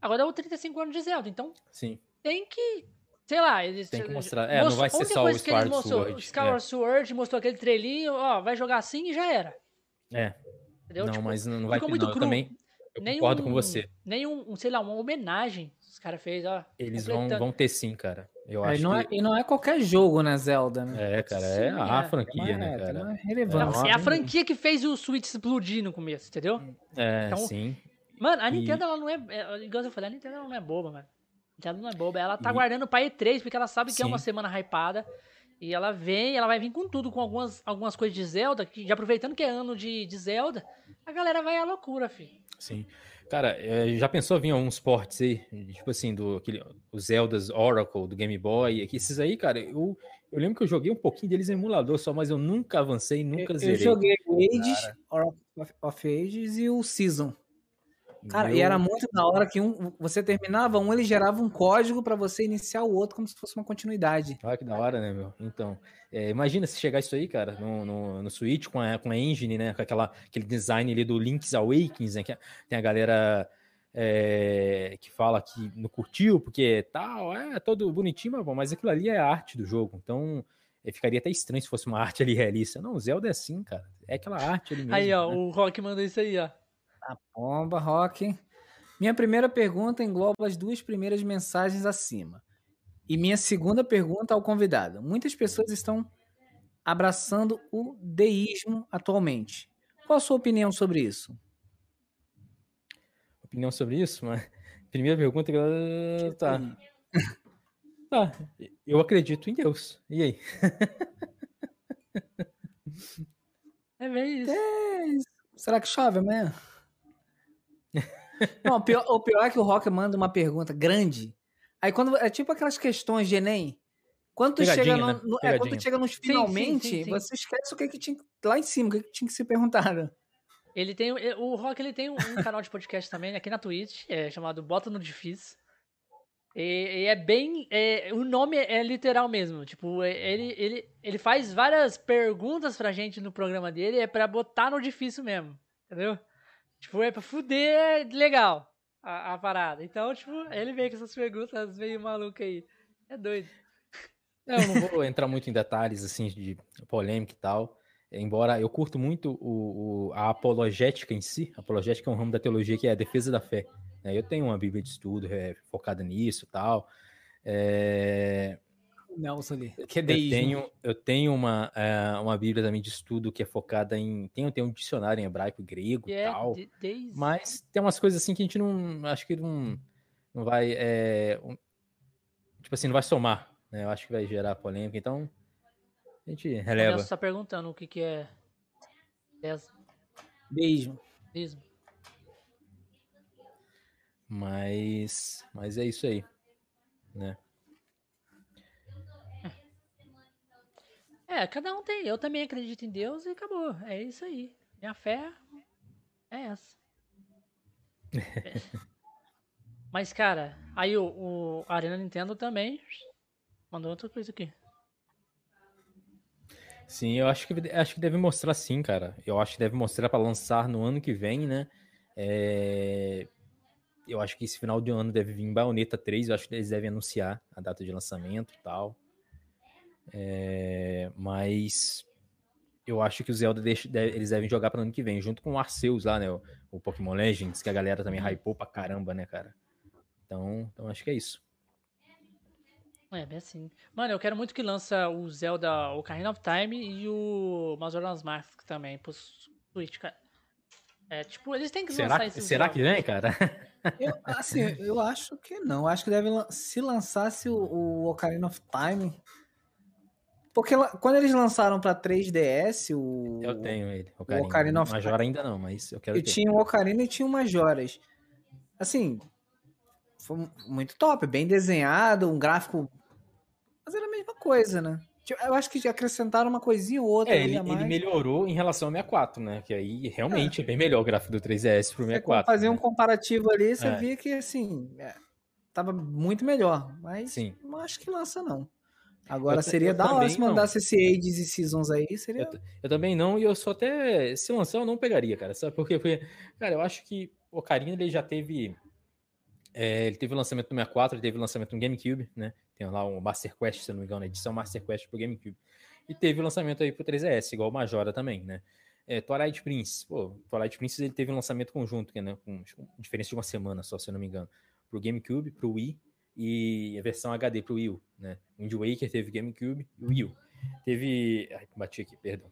Agora é o 35 anos de Zelda, então Sim. tem que sei lá, eles Tem que mostrar. É, não mostrou- vai a ser só o coisa que eles Skyward mostrou, Sword, O Skyward é. Sword mostrou aquele trailinho, ó, vai jogar assim e já era. É. Entendeu? não, Tipo, mas não vai ter, ficou muito não. Eu cru. também eu concordo com você. Nem um, um, sei lá, uma homenagem os caras fez, ó. Eles vão, vão ter sim, cara. Eu É, acho não é- que... e não é qualquer jogo, né, Zelda, né? É, cara, é Sim, a é. franquia, Tem uma- né, cara? É, relevância. é a franquia que fez o Switch explodir no começo, entendeu? É, Então, sim. Mano, a E- Nintendo, ela não é, é. Igual eu falei, a Nintendo ela não é boba, mano. A Nintendo não é boba. Ela tá E- guardando pra E3, porque ela sabe que é uma semana hypada. E ela vem, ela vai vir com tudo, com algumas, algumas coisas de Zelda, que já aproveitando que é ano de, de Zelda, a galera vai à loucura, filho. Sim. Cara, é, já pensou vir alguns ports aí? Tipo assim, do aquele, os Zeldas Oracle, do Game Boy. Esses aí, cara, eu, eu lembro que eu joguei um pouquinho deles em emulador só, mas eu nunca avancei, nunca Eu, zerei. eu joguei o Ages, Oracle of- of Ages e o Season. Cara, Meu- e era muito da hora que um, você terminava um, ele gerava um código pra você iniciar o outro como se fosse uma continuidade. Olha que da hora, né, meu? Então, é, imagina se chegar isso aí, cara, no, no, no Switch com a, com a engine, né? Com aquela, aquele design ali do Link's Awakens, né? Que tem a galera é, que fala que não curtiu, porque tal, é todo bonitinho, mas, bom, mas aquilo ali é a arte do jogo. Então, é, ficaria até estranho se fosse uma arte ali realista. Não, o Zelda é assim, cara. É aquela arte ali mesmo. Aí, ó, né? o Rock mandou isso aí, ó. A bomba, Rock. Minha primeira pergunta engloba as duas primeiras mensagens acima. E minha segunda pergunta ao convidado. Muitas pessoas estão abraçando o deísmo atualmente. Qual a sua opinião sobre isso? Opinião sobre isso? Mas... Primeira pergunta que ela- Tá. Tá. Eu acredito em Deus. E aí? É bem isso. Será que chove amanhã? Não, o pior, o pior é que o Rock manda uma pergunta grande. Aí quando. É tipo aquelas questões de Enem. Quando tu, chega, no, né? no- é, quando tu chega nos sim, finalmente, sim, sim. você esquece o que, que tinha lá em cima, o que, que tinha que ser perguntado. Ele tem, o Rock ele tem um, um canal de podcast também aqui na Twitch, é chamado Bota no Difícil. E, e é bem, é, o nome é literal mesmo. Tipo, é- ele, ele, ele faz várias perguntas pra gente no programa dele, é pra botar no difícil mesmo, entendeu? Tipo, é pra fuder legal a, a parada. Então, tipo, ele vem com essas perguntas meio malucas aí. É doido. É, Eu não vou entrar muito em detalhes assim de polêmica e tal. Embora eu curto muito o, o- a apologética em si, a apologética é um ramo da teologia que é a defesa da fé. né? Eu tenho uma Bíblia de estudo é, focada nisso e tal. É, Nelson ali. Que é eu deísmo. tenho, eu tenho uma, é, uma Bíblia também de estudo que é focada em. Tem, tem um dicionário em hebraico e grego E e é tal. de- desde. Mas tem umas coisas assim que a gente não. Acho que não, não vai. é, um- tipo assim, não vai somar. Né? Eu acho que vai gerar polêmica. Então, a gente O releva. Nelson tá perguntando o que, que é Deísmo. desismo. Mas, mas é isso aí. Né? É, cada um tem. Eu também acredito em Deus e acabou. É isso aí. Minha fé é essa. Mas, cara, aí o, o Arena Nintendo também mandou outra coisa aqui. Sim, eu acho que, acho que deve mostrar sim, cara. Eu acho que deve mostrar para lançar no ano que vem, né? É, Eu acho que esse final de ano deve vir Bayonetta 3. Eu acho que eles devem anunciar a data de lançamento e tal. É, Mas eu acho que o Zelda deixa- deve- eles devem jogar para ano que vem, junto com o Arceus lá, né? O, o Pokémon Legends, que a galera também hypou pra caramba, né, cara? Então, então acho que é isso. É, bem assim. Mano, eu quero muito que lança o Zelda Ocarina of Time e o Majora's Mask também pro Switch, cara. É, tipo, eles têm que será, lançar esses Será jogos. que vem, cara? Eu, assim, eu acho que não. Acho que deve se lançasse o, o Ocarina of Time. Porque quando eles lançaram para 3DS, o. Eu tenho ele. Ocarina, o Ocarina of Majora ainda não, mas eu quero. Eu ter. tinha o Ocarina e tinha o Majoras. Assim, foi muito top, bem desenhado, um gráfico. Mas era a mesma coisa, né? Tipo, eu acho que acrescentaram uma coisinha ou outra. É, ele, ele, melhorou em relação ao 64, né? Que aí realmente é, é bem melhor o gráfico do 3DS pro 64. Fazer né? um comparativo ali, você é. via que assim. É, tava muito melhor. Mas Sim. não acho que lança, não. Agora eu, seria eu da hora se mandasse esse Ages e Seasons aí, seria. Eu, eu, também não, e eu só até. Se lançar, eu não pegaria, cara. Sabe por quê? Porque, cara, eu acho que o Ocarina ele já teve. É, ele teve o lançamento no 64, ele teve o lançamento no GameCube, né? Tem lá um Master Quest, se eu não me engano, a edição Master Quest pro GameCube. E teve o lançamento aí pro 3DS, igual o Majora também, né? É, Twilight Prince, pô, Twilight Prince ele teve um lançamento conjunto, né? Com diferença de uma semana só, se eu não me engano. Pro GameCube, pro Wii e a versão HD pro Wii U, né? Wind Waker teve GameCube e Wii U. Teve. Ai, bati aqui, perdão.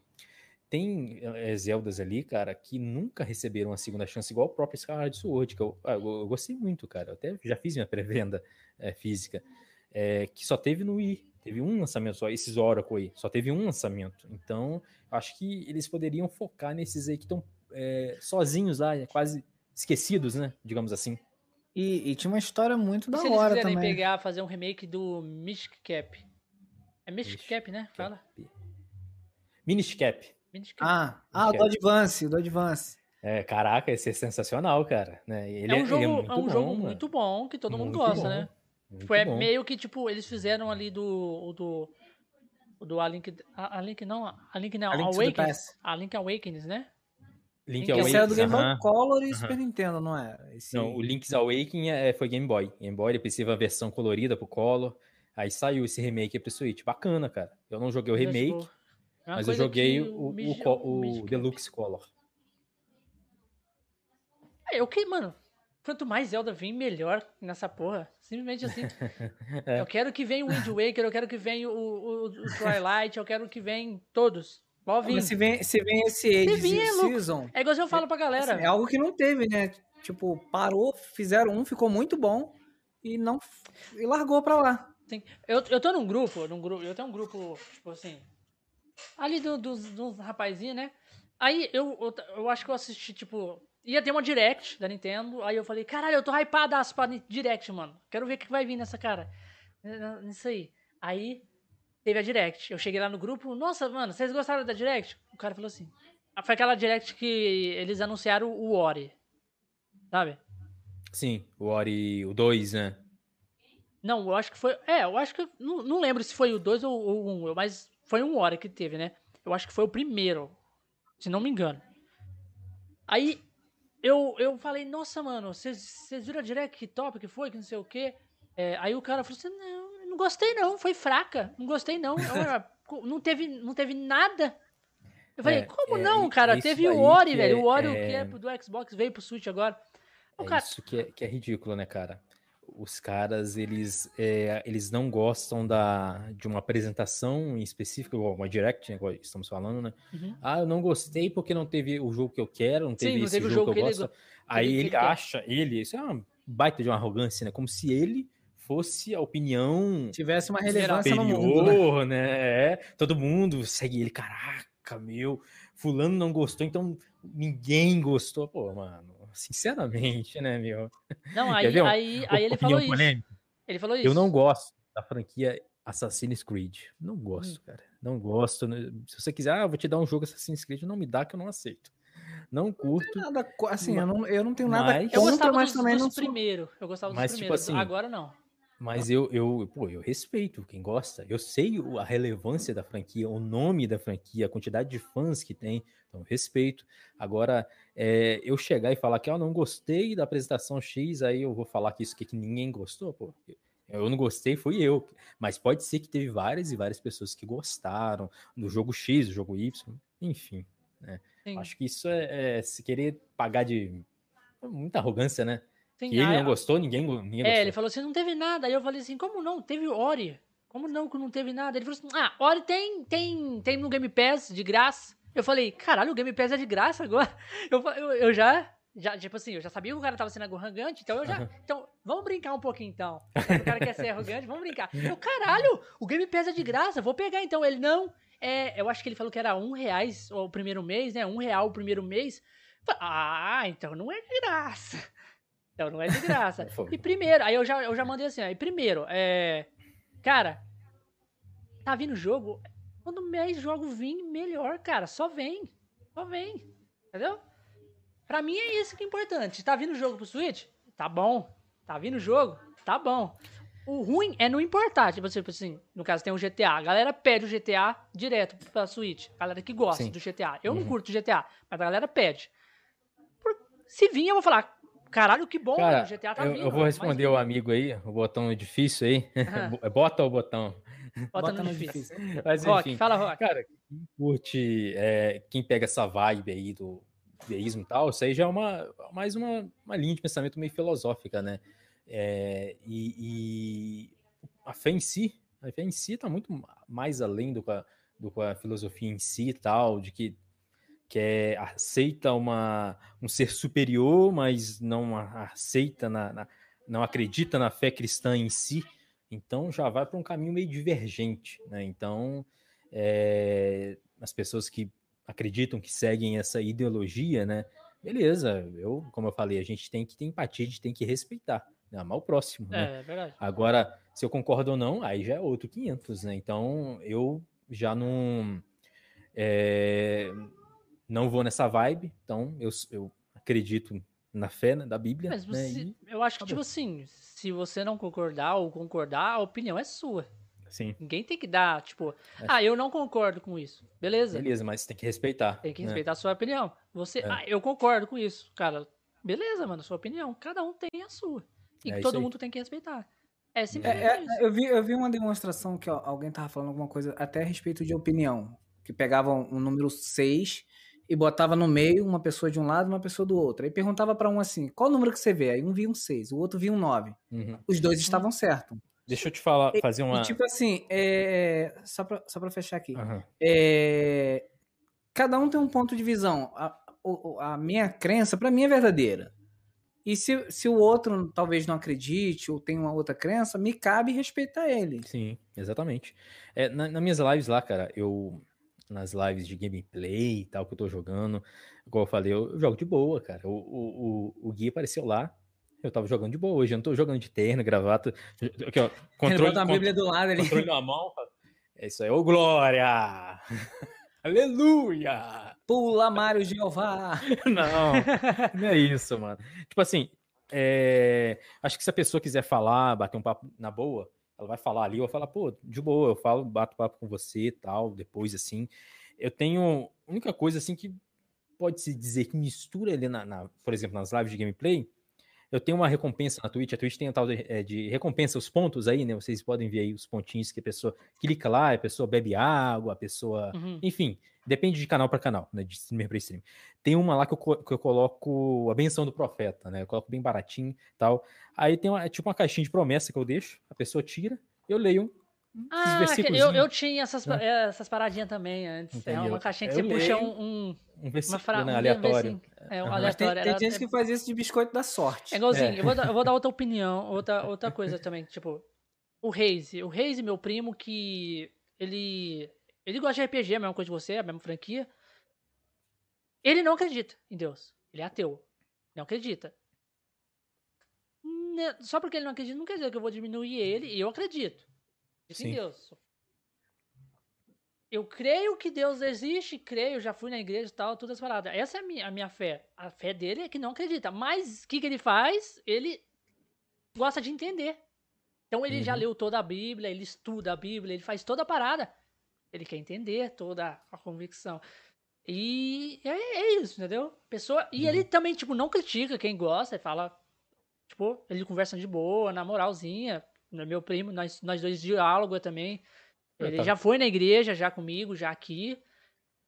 Tem é, Zeldas ali, cara, que nunca receberam uma segunda chance, igual o próprio Skyward Sword, que eu, ah, eu, eu gostei muito, cara. Eu até já fiz minha pré-venda é, física é, que só teve no Wii. Teve um lançamento só, esses Oracle aí, só teve um lançamento. Então, acho que eles poderiam focar nesses aí que estão é, sozinhos lá, quase esquecidos, né? Digamos assim. E, e tinha uma história muito da Se hora eles também. pegar, fazer um remake do Mystic Cap. É Mystic Cap, né? Fala. Minish Cap. Ah, ah o do Advance, o do Advance. É, caraca, esse é sensacional, cara. Né? Ele é um jogo, é, é muito, é um bom, jogo muito bom, que todo mundo gosta, bom. né? Muito Foi bom. meio que, tipo, eles fizeram ali do. do do A Link. A, a Link não. A Link não. A Link Awakens. A Link Awakens, né? Link Link Awakens. era do Game Boy uh -huh. Color e uh -huh. Super Nintendo, não era? Esse... Não, o Link's Awakening é, foi Game Boy. Game Boy, depois teve a versão colorida pro Color. Aí saiu esse remake pro Switch. Bacana, cara. Eu não joguei o remake, é mas eu joguei o, o, o, o Deluxe Color. É, eu que, mano, quanto mais Zelda vem, melhor nessa porra. Simplesmente assim. é. Eu quero que venha o Wind Waker, eu quero que venha o, o, o Twilight, eu quero que venham todos. Pode vir. Se vem, se vem esse Age Season... É igual eu falo pra galera. Assim, é algo que não teve, né? Tipo, parou, fizeram um, ficou muito bom e não... E largou pra lá. Eu, eu tô num grupo, num grupo, eu tenho um grupo, tipo assim... Ali do, dos, dos rapazinhos, né? Aí eu, eu, eu acho que eu assisti, tipo, ia ter uma direct da Nintendo. Aí eu falei, caralho, eu tô hypadaço pra direct, mano. Quero ver o que vai vir nessa cara. Nisso aí. Aí teve a direct. Eu cheguei lá no grupo, nossa, mano, vocês gostaram da direct? O cara falou assim. Foi aquela direct que eles anunciaram o Ori. Sabe? Sim, o Ori, o 2, né? Não, eu acho que foi. É, eu acho que. Não, não lembro se foi o 2 ou o 1, um, mas foi um Ori que teve, né? Eu acho que foi o primeiro. Se não me engano. Aí eu, eu falei, nossa, mano, vocês viram a direct que top que foi, que não sei o quê. É, aí o cara falou assim, não, não gostei não, foi fraca, não gostei não. Não, teve, não teve nada. Eu falei, É, como é, não, cara? Teve o Ori, que velho. é- o Ori, o é- que é do Xbox, veio pro Switch agora. O É cara, isso que é, que é ridículo, né, cara? Os caras, eles, é, eles não gostam da, de uma apresentação em específico, uma direct, né, igual estamos falando, né? Uhum. Ah, eu não gostei porque não teve o jogo que eu quero, não Sim, teve não esse teve jogo, jogo que eu que ele gosto. go- Aí ele- ele, ele acha, ele, isso é uma baita de uma arrogância, né? Como se ele fosse a opinião Tivesse uma relevância no mundo, né? superior, né? É, todo mundo segue ele, caraca, meu, fulano não gostou, então ninguém gostou. Pô, mano, sinceramente, né, meu? não, aí, um- aí, aí ele falou isso. polêmica? Ele falou isso. Eu não gosto da franquia Assassin's Creed. Não Hum. gosto, cara. Não gosto. né? Se você quiser, ah, eu vou te dar um jogo Assassin's Creed, não me dá que eu não aceito. Não curto. Nada, co- assim, eu não, eu não tenho nada Mas- Eu gostava mas dos, também dos não sou... primeiros. Eu gostava dos Mas, tipo primeiros. assim, Agora não. Mas eu, eu, pô, eu respeito quem gosta. Eu sei a relevância da franquia, o nome da franquia, a quantidade de fãs que tem. Então, respeito. Agora, é, eu chegar e falar que eu não gostei da apresentação X, aí eu vou falar que isso aqui que ninguém gostou, pô. Eu não gostei, fui eu. Mas pode ser que teve várias e várias pessoas que gostaram do jogo X, do jogo Y, enfim. Sim, Acho que isso é, é se querer pagar de muita arrogância, né? Sim. Que ele não gostou, ninguém, ninguém É, gostou. ele falou assim, não teve nada. Aí eu falei assim, como não? Teve Ori. Como não que não teve nada? Ele falou assim, ah, Ori tem, tem, tem no Game Pass, de graça. Eu falei, caralho, o Game Pass é de graça agora. Eu, eu, eu já, já, tipo assim, eu já sabia que o cara tava sendo arrogante, então eu já. Uhum. Então, vamos brincar um pouquinho então. O cara quer ser arrogante, vamos brincar. Eu, caralho, o Game Pass é de graça, vou pegar então. Ele, não. É, eu acho que ele falou que era um reais o primeiro mês, né? Um real o primeiro mês. Ah, então não é de graça. Então não é de graça. e primeiro, aí eu já, eu já mandei assim, aí primeiro, é. Cara, tá vindo jogo. Quando mais jogo vir, melhor, cara. Só vem. Só vem. Entendeu? Pra mim é isso que é importante. Tá vindo jogo pro Switch? Tá bom. Tá vindo jogo? Tá bom. O ruim é não importar. Tipo, tipo assim, no caso tem o GTA. A galera pede o GTA direto pra Switch. A galera que gosta Sim. do GTA. Eu uhum. não curto GTA, mas a galera pede. Por... Se vir, eu vou falar, Caralho, que bom, Cara, o GTA tá eu, vindo. Eu vou responder o amigo aí, o botão difícil aí. Uhum. Bota o botão. Bota, Bota no difícil. difícil. Mas, enfim, rock, fala, Rock. Cara, quem curte, é, quem pega essa vibe aí do deísmo e tal, isso aí já é uma, mais uma, uma linha de pensamento meio filosófica, né? É, e, e, a fé em si, a fé em si tá muito mais além do que a, do que a filosofia em si e tal, de que que é, aceita uma, um ser superior, mas não aceita, na, na, não acredita na fé cristã em si, então já vai para um caminho meio divergente. Né? Então, é, as pessoas que acreditam que seguem essa ideologia, né? Beleza, eu, como eu falei, a gente tem que ter empatia, a gente tem que respeitar, né? amar o próximo. É, né? é verdade. Agora, se eu concordo ou não, aí já é outro 500, né? Então, eu já não. É, não vou nessa vibe, então eu, eu acredito na fé né, da Bíblia. Mas né, você, né, eu acho que, tipo assim, se você não concordar ou concordar, a opinião é sua. Sim. Ninguém tem que dar, tipo, é. ah, eu não concordo com isso. Beleza. Beleza, mas tem que respeitar. Tem que né? respeitar né? a sua opinião. Você, é. ah, eu concordo com isso. Cara, beleza, mano, sua opinião. Cada um tem a sua. E é todo mundo tem que respeitar. É simplesmente é, é, eu, vi, eu vi uma demonstração que ó, alguém tava falando alguma coisa até a respeito de opinião. Que pegavam um número 6 e botava no meio uma pessoa de um lado e uma pessoa do outro. Aí perguntava para um assim: qual número que você vê? Aí um via um 6, o outro via um 9. Uhum. Os dois estavam certos. Deixa eu te falar, fazer uma. E, tipo assim, é... só, pra, só pra fechar aqui. Uhum. É... Cada um tem um ponto de visão. A, a minha crença, para mim, é verdadeira. E se, se o outro talvez não acredite ou tem uma outra crença, me cabe respeitar ele. Sim, exatamente. É, na, nas minhas lives lá, cara, eu nas lives de gameplay e tal que eu tô jogando. Igual eu falei, eu, eu jogo de boa, cara. O, o, o, o Gui apareceu lá, eu tava jogando de boa hoje, eu não tô jogando de terno, gravata. Aqui, ó, controle, a Bíblia do lado ali. Controle na mão. É isso aí, ô glória! Aleluia! Pula, Mário Jeová! não, não é isso, mano. Tipo assim, é... acho que se a pessoa quiser falar, bater um papo na boa, ela vai falar ali, eu vou falar, pô, de boa, eu falo, bato papo com você e tal, depois, assim. Eu tenho. A única coisa, assim, que pode-se dizer que mistura ali, na, na, por exemplo, nas lives de gameplay, eu tenho uma recompensa na Twitch, a Twitch tem um tal de, é, de, recompensa, os pontos aí, né? Vocês podem ver aí os pontinhos que a pessoa clica lá, a pessoa bebe água, a pessoa. Uhum. Enfim, depende de canal para canal, né? De streamer para streamer. Tem uma lá que eu, que eu coloco a benção do profeta, né? Eu coloco bem baratinho tal. Aí tem uma, é tipo uma caixinha de promessa que eu deixo, a pessoa tira, eu leio ah, eu, eu tinha essas, né? É, essas paradinhas também antes. Entendeu? É uma caixinha que eu você leio, puxa um, um, um versículo, uma fra... né, aleatório. É, um uhum. aleatório. Tem, tem gente que faz isso de biscoito da sorte. É igualzinho. É. Eu, vou dar, eu vou dar outra opinião, outra, outra coisa também. Tipo, o Reise. O Reise, meu primo, que ele ele gosta de RPG, a mesma coisa de você, a mesma franquia. Ele não acredita em Deus. Ele é ateu. Não acredita. Né, só porque ele não acredita, não quer dizer que eu vou diminuir ele, e eu acredito. Isso em Deus. Eu creio que Deus existe, creio, já fui na igreja e tal, todas as paradas. Essa é a minha, a minha fé. A fé dele é que não acredita. Mas o que, que ele faz? Ele gosta de entender. Então ele uhum. já leu toda a Bíblia, ele estuda a Bíblia, ele faz toda a parada. Ele quer entender toda a convicção. E é, é isso, entendeu? Pessoa, e uhum. ele também, tipo, não critica quem gosta, ele fala, tipo, ele conversa de boa, na moralzinha. Meu primo, nós, nós dois diálogo também. É, ele tá. já foi na igreja, já comigo, já aqui.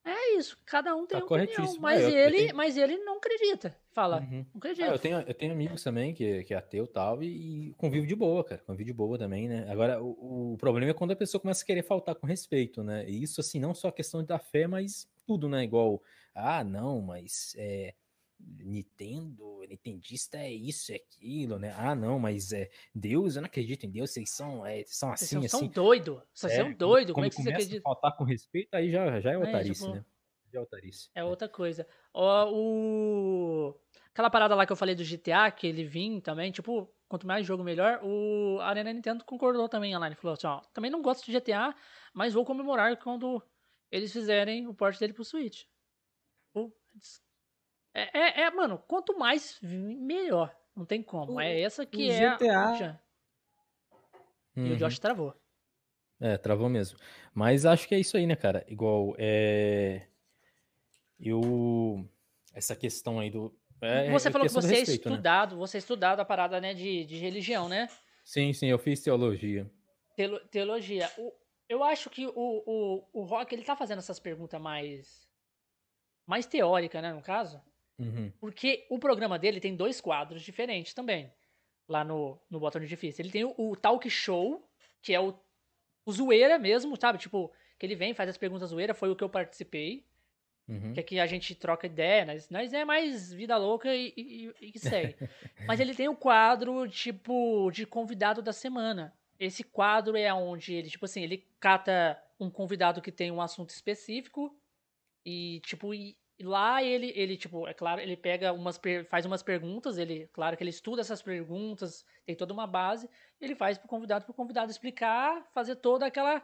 É isso, cada um tem tá opinião, mas, é, ele, mas ele não acredita. Fala, uhum. não acredita. Ah, eu, tenho, eu tenho amigos também que, que é ateu tal, e, e convive de boa, cara. Convive de boa também, né? Agora, o, o, problema é quando a pessoa começa a querer faltar com respeito, né? E isso, assim, não só a questão da fé, mas tudo, né? Igual, ah, não, mas é, Nintendo, Nintendista é isso, é aquilo, né? Ah, não, mas é Deus, eu não acredito em Deus, vocês são, é, são assim, vocês são assim. doido, vocês é, são doido, como é que você acredita? faltar com respeito, aí já, já é, é otarice, tipo, né? Já é otarice. É outra coisa. Ó, o... Aquela parada lá que eu falei do GTA, que ele vinha também, tipo, quanto mais jogo melhor, o Arena Nintendo concordou também lá, ele falou assim, ó, também não gosto de GTA, mas vou comemorar quando eles fizerem o porte dele pro Switch. É, é, é, mano, quanto mais melhor. Não tem como. É essa que é GTA... a. Uhum. E o Josh travou. É, travou mesmo. Mas acho que é isso aí, né, cara? Igual, é. Eu. Essa questão aí do. É, você é falou que você é respeito, é estudado, né? você é estudado a parada né, de, de religião, né? Sim, sim, eu fiz teologia. Teolo, teologia. O, eu acho que o, o, o Rock, ele tá fazendo essas perguntas mais. mais teórica, né, no caso? Uhum. Porque o programa dele tem dois quadros diferentes também. Lá no, no Botão Difícil. Ele tem o, o Talk Show, que é o, o zoeira mesmo, sabe? Tipo, que ele vem, faz as perguntas zoeira, foi o que eu participei. Uhum. Que aqui a gente troca ideia, nós, nós é mais vida louca e, e, e segue. Mas ele tem o quadro, tipo, de convidado da semana. Esse quadro é onde ele, tipo assim, ele cata um convidado que tem um assunto específico e, tipo, e lá ele, ele, tipo, é claro, ele pega umas, faz umas perguntas, ele, claro que ele estuda essas perguntas, tem toda uma base, ele faz pro convidado, pro convidado explicar, fazer toda aquela,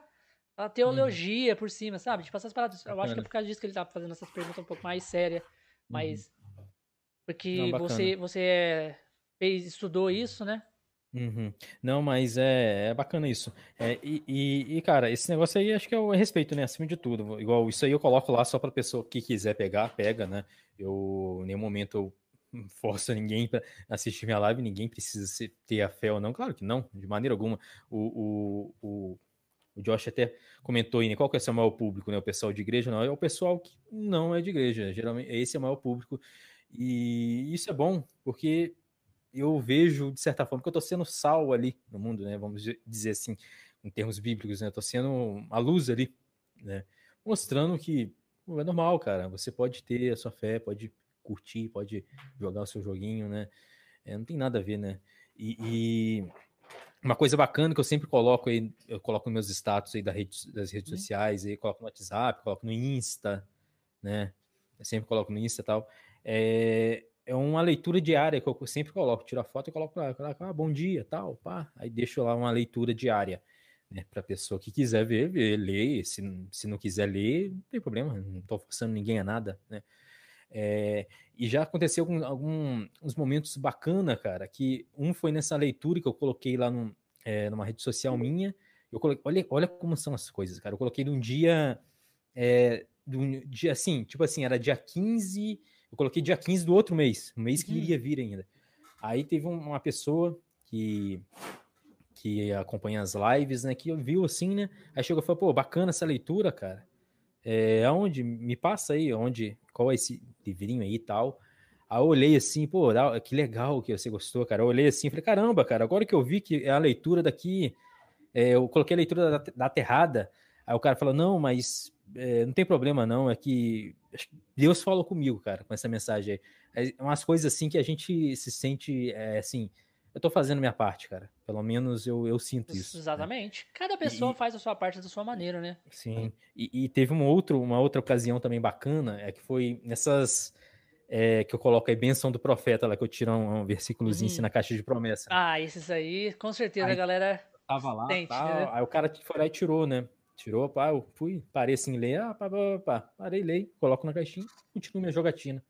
aquela teologia uhum. por cima, sabe? Tipo, essas paradas, eu acho que é por causa disso que ele tá fazendo essas perguntas um pouco mais sérias, mas... Uhum. Porque Não, você, você é, fez, estudou isso, né? Uhum. Não, mas é, é bacana isso. É, e, e, e, cara, esse negócio aí acho que é o respeito, né? Acima de tudo. Igual isso aí eu coloco lá só pra pessoa que quiser pegar, pega, né? Eu, em nenhum momento, eu forço ninguém para assistir minha live, ninguém precisa ter a fé ou não. Claro que não, de maneira alguma. O, o, o, o Josh até comentou aí, né? Qual que é o seu maior público, né? O pessoal de igreja? Não, é o pessoal que não é de igreja. Geralmente, esse é o maior público. E isso é bom, porque eu vejo, de certa forma, que eu estou sendo sal ali no mundo, né? Vamos dizer assim, em termos bíblicos, né? Estou sendo a luz ali, né? Mostrando que é normal, cara. Você pode ter a sua fé, pode curtir, pode jogar o seu joguinho, né? É, não tem nada a ver, né? E, e, uma coisa bacana que eu sempre coloco aí, eu coloco nos meus status aí das redes, das redes uhum. sociais, aí coloco no WhatsApp, coloco no Insta, né? Eu sempre coloco no Insta e tal. É, é uma leitura diária que eu sempre coloco, tiro a foto e coloco lá, coloco, ah, bom dia, tal, pá, aí deixo lá uma leitura diária, né, para pessoa que quiser ver, ver, ler, se, se não quiser ler, não tem problema, não estou forçando ninguém a nada, né, é, e já aconteceu alguns momentos bacana, cara, que um foi nessa leitura que eu coloquei lá num, é, numa rede social minha, eu coloquei, olha, olha como são as coisas, cara, eu coloquei num dia, é, um dia assim, tipo assim, era dia 15 eu coloquei dia 15 do outro mês, um mês que uhum. iria vir ainda. Aí teve uma pessoa que que acompanha as lives, né, que viu assim, né, aí chegou e falou, pô, bacana essa leitura, cara, é, aonde, me passa aí, onde, qual é esse livrinho aí e tal, aí eu olhei assim, pô, que legal que você gostou, cara, eu olhei assim, falei, caramba, cara, agora que eu vi que é a leitura daqui, é, eu coloquei a leitura da, da Aterrada, aí o cara falou, não, mas é, não tem problema não, é que Deus falou comigo, cara, com essa mensagem aí. É umas coisas assim que a gente se sente, é, assim, eu tô fazendo minha parte, cara. Pelo menos eu, eu sinto isso. Né? Exatamente. Né? Cada pessoa e, faz a sua parte da sua maneira, né? Sim. E, e, teve um outro, uma outra ocasião também bacana, é que foi nessas. É, que eu coloco aí, benção do profeta, lá que eu tiro um, um versículozinho assim uhum. na caixa de promessa. Ah, esses aí, com certeza aí, a galera. Tava lá, sente, né? aí o cara foi lá e tirou, né? Tirou, pá, eu fui, parei assim, ler, ah, pá, pá, pá, parei, leio, coloco na caixinha, continuo minha jogatina.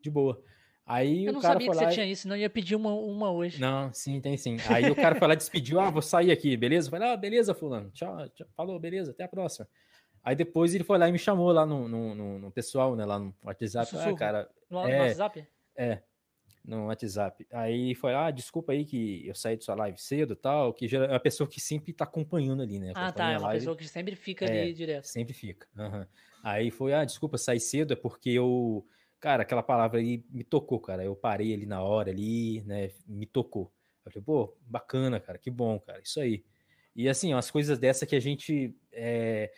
De boa. Aí eu não sabia que você tinha isso, não ia pedir uma, uma hoje. Não, sim, tem sim. Aí o cara foi lá despediu, ah, vou sair aqui, beleza? Eu falei, ah, beleza, fulano, tchau, tchau, falou, beleza, até a próxima. Aí depois ele foi lá e me chamou lá no, no, no, no pessoal, né, lá no WhatsApp. Ah, cara, no, é, no WhatsApp? É, no WhatsApp. Aí foi, ah, desculpa aí que eu saí de sua live cedo tal, que é uma pessoa que sempre tá acompanhando ali, né? Ah, tá, é uma live. pessoa que sempre fica é, ali direto. Sempre fica. Uhum. Aí foi, ah, desculpa, sair cedo, é porque eu, cara, aquela palavra aí me tocou, cara. Eu parei ali na hora ali, né? Me tocou. Eu falei, pô, bacana, cara, que bom, cara, isso aí. E assim, umas coisas dessa que a gente é,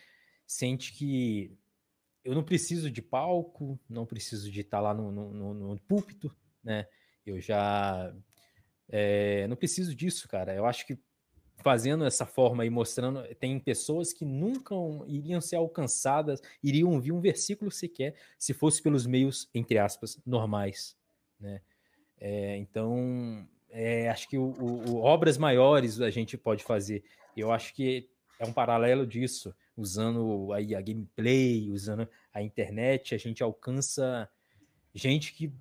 sente que eu não preciso de palco, não preciso de estar lá no, no, no, no púlpito, né? Eu já é, não preciso disso, cara. Eu acho que fazendo essa forma e mostrando, tem pessoas que nunca iriam ser alcançadas, iriam ouvir um versículo sequer, se fosse pelos meios, entre aspas, normais, né? É, então, é, acho que o, o, obras maiores a gente pode fazer. Eu acho que é um paralelo disso, usando aí a gameplay, usando a internet, a gente alcança gente que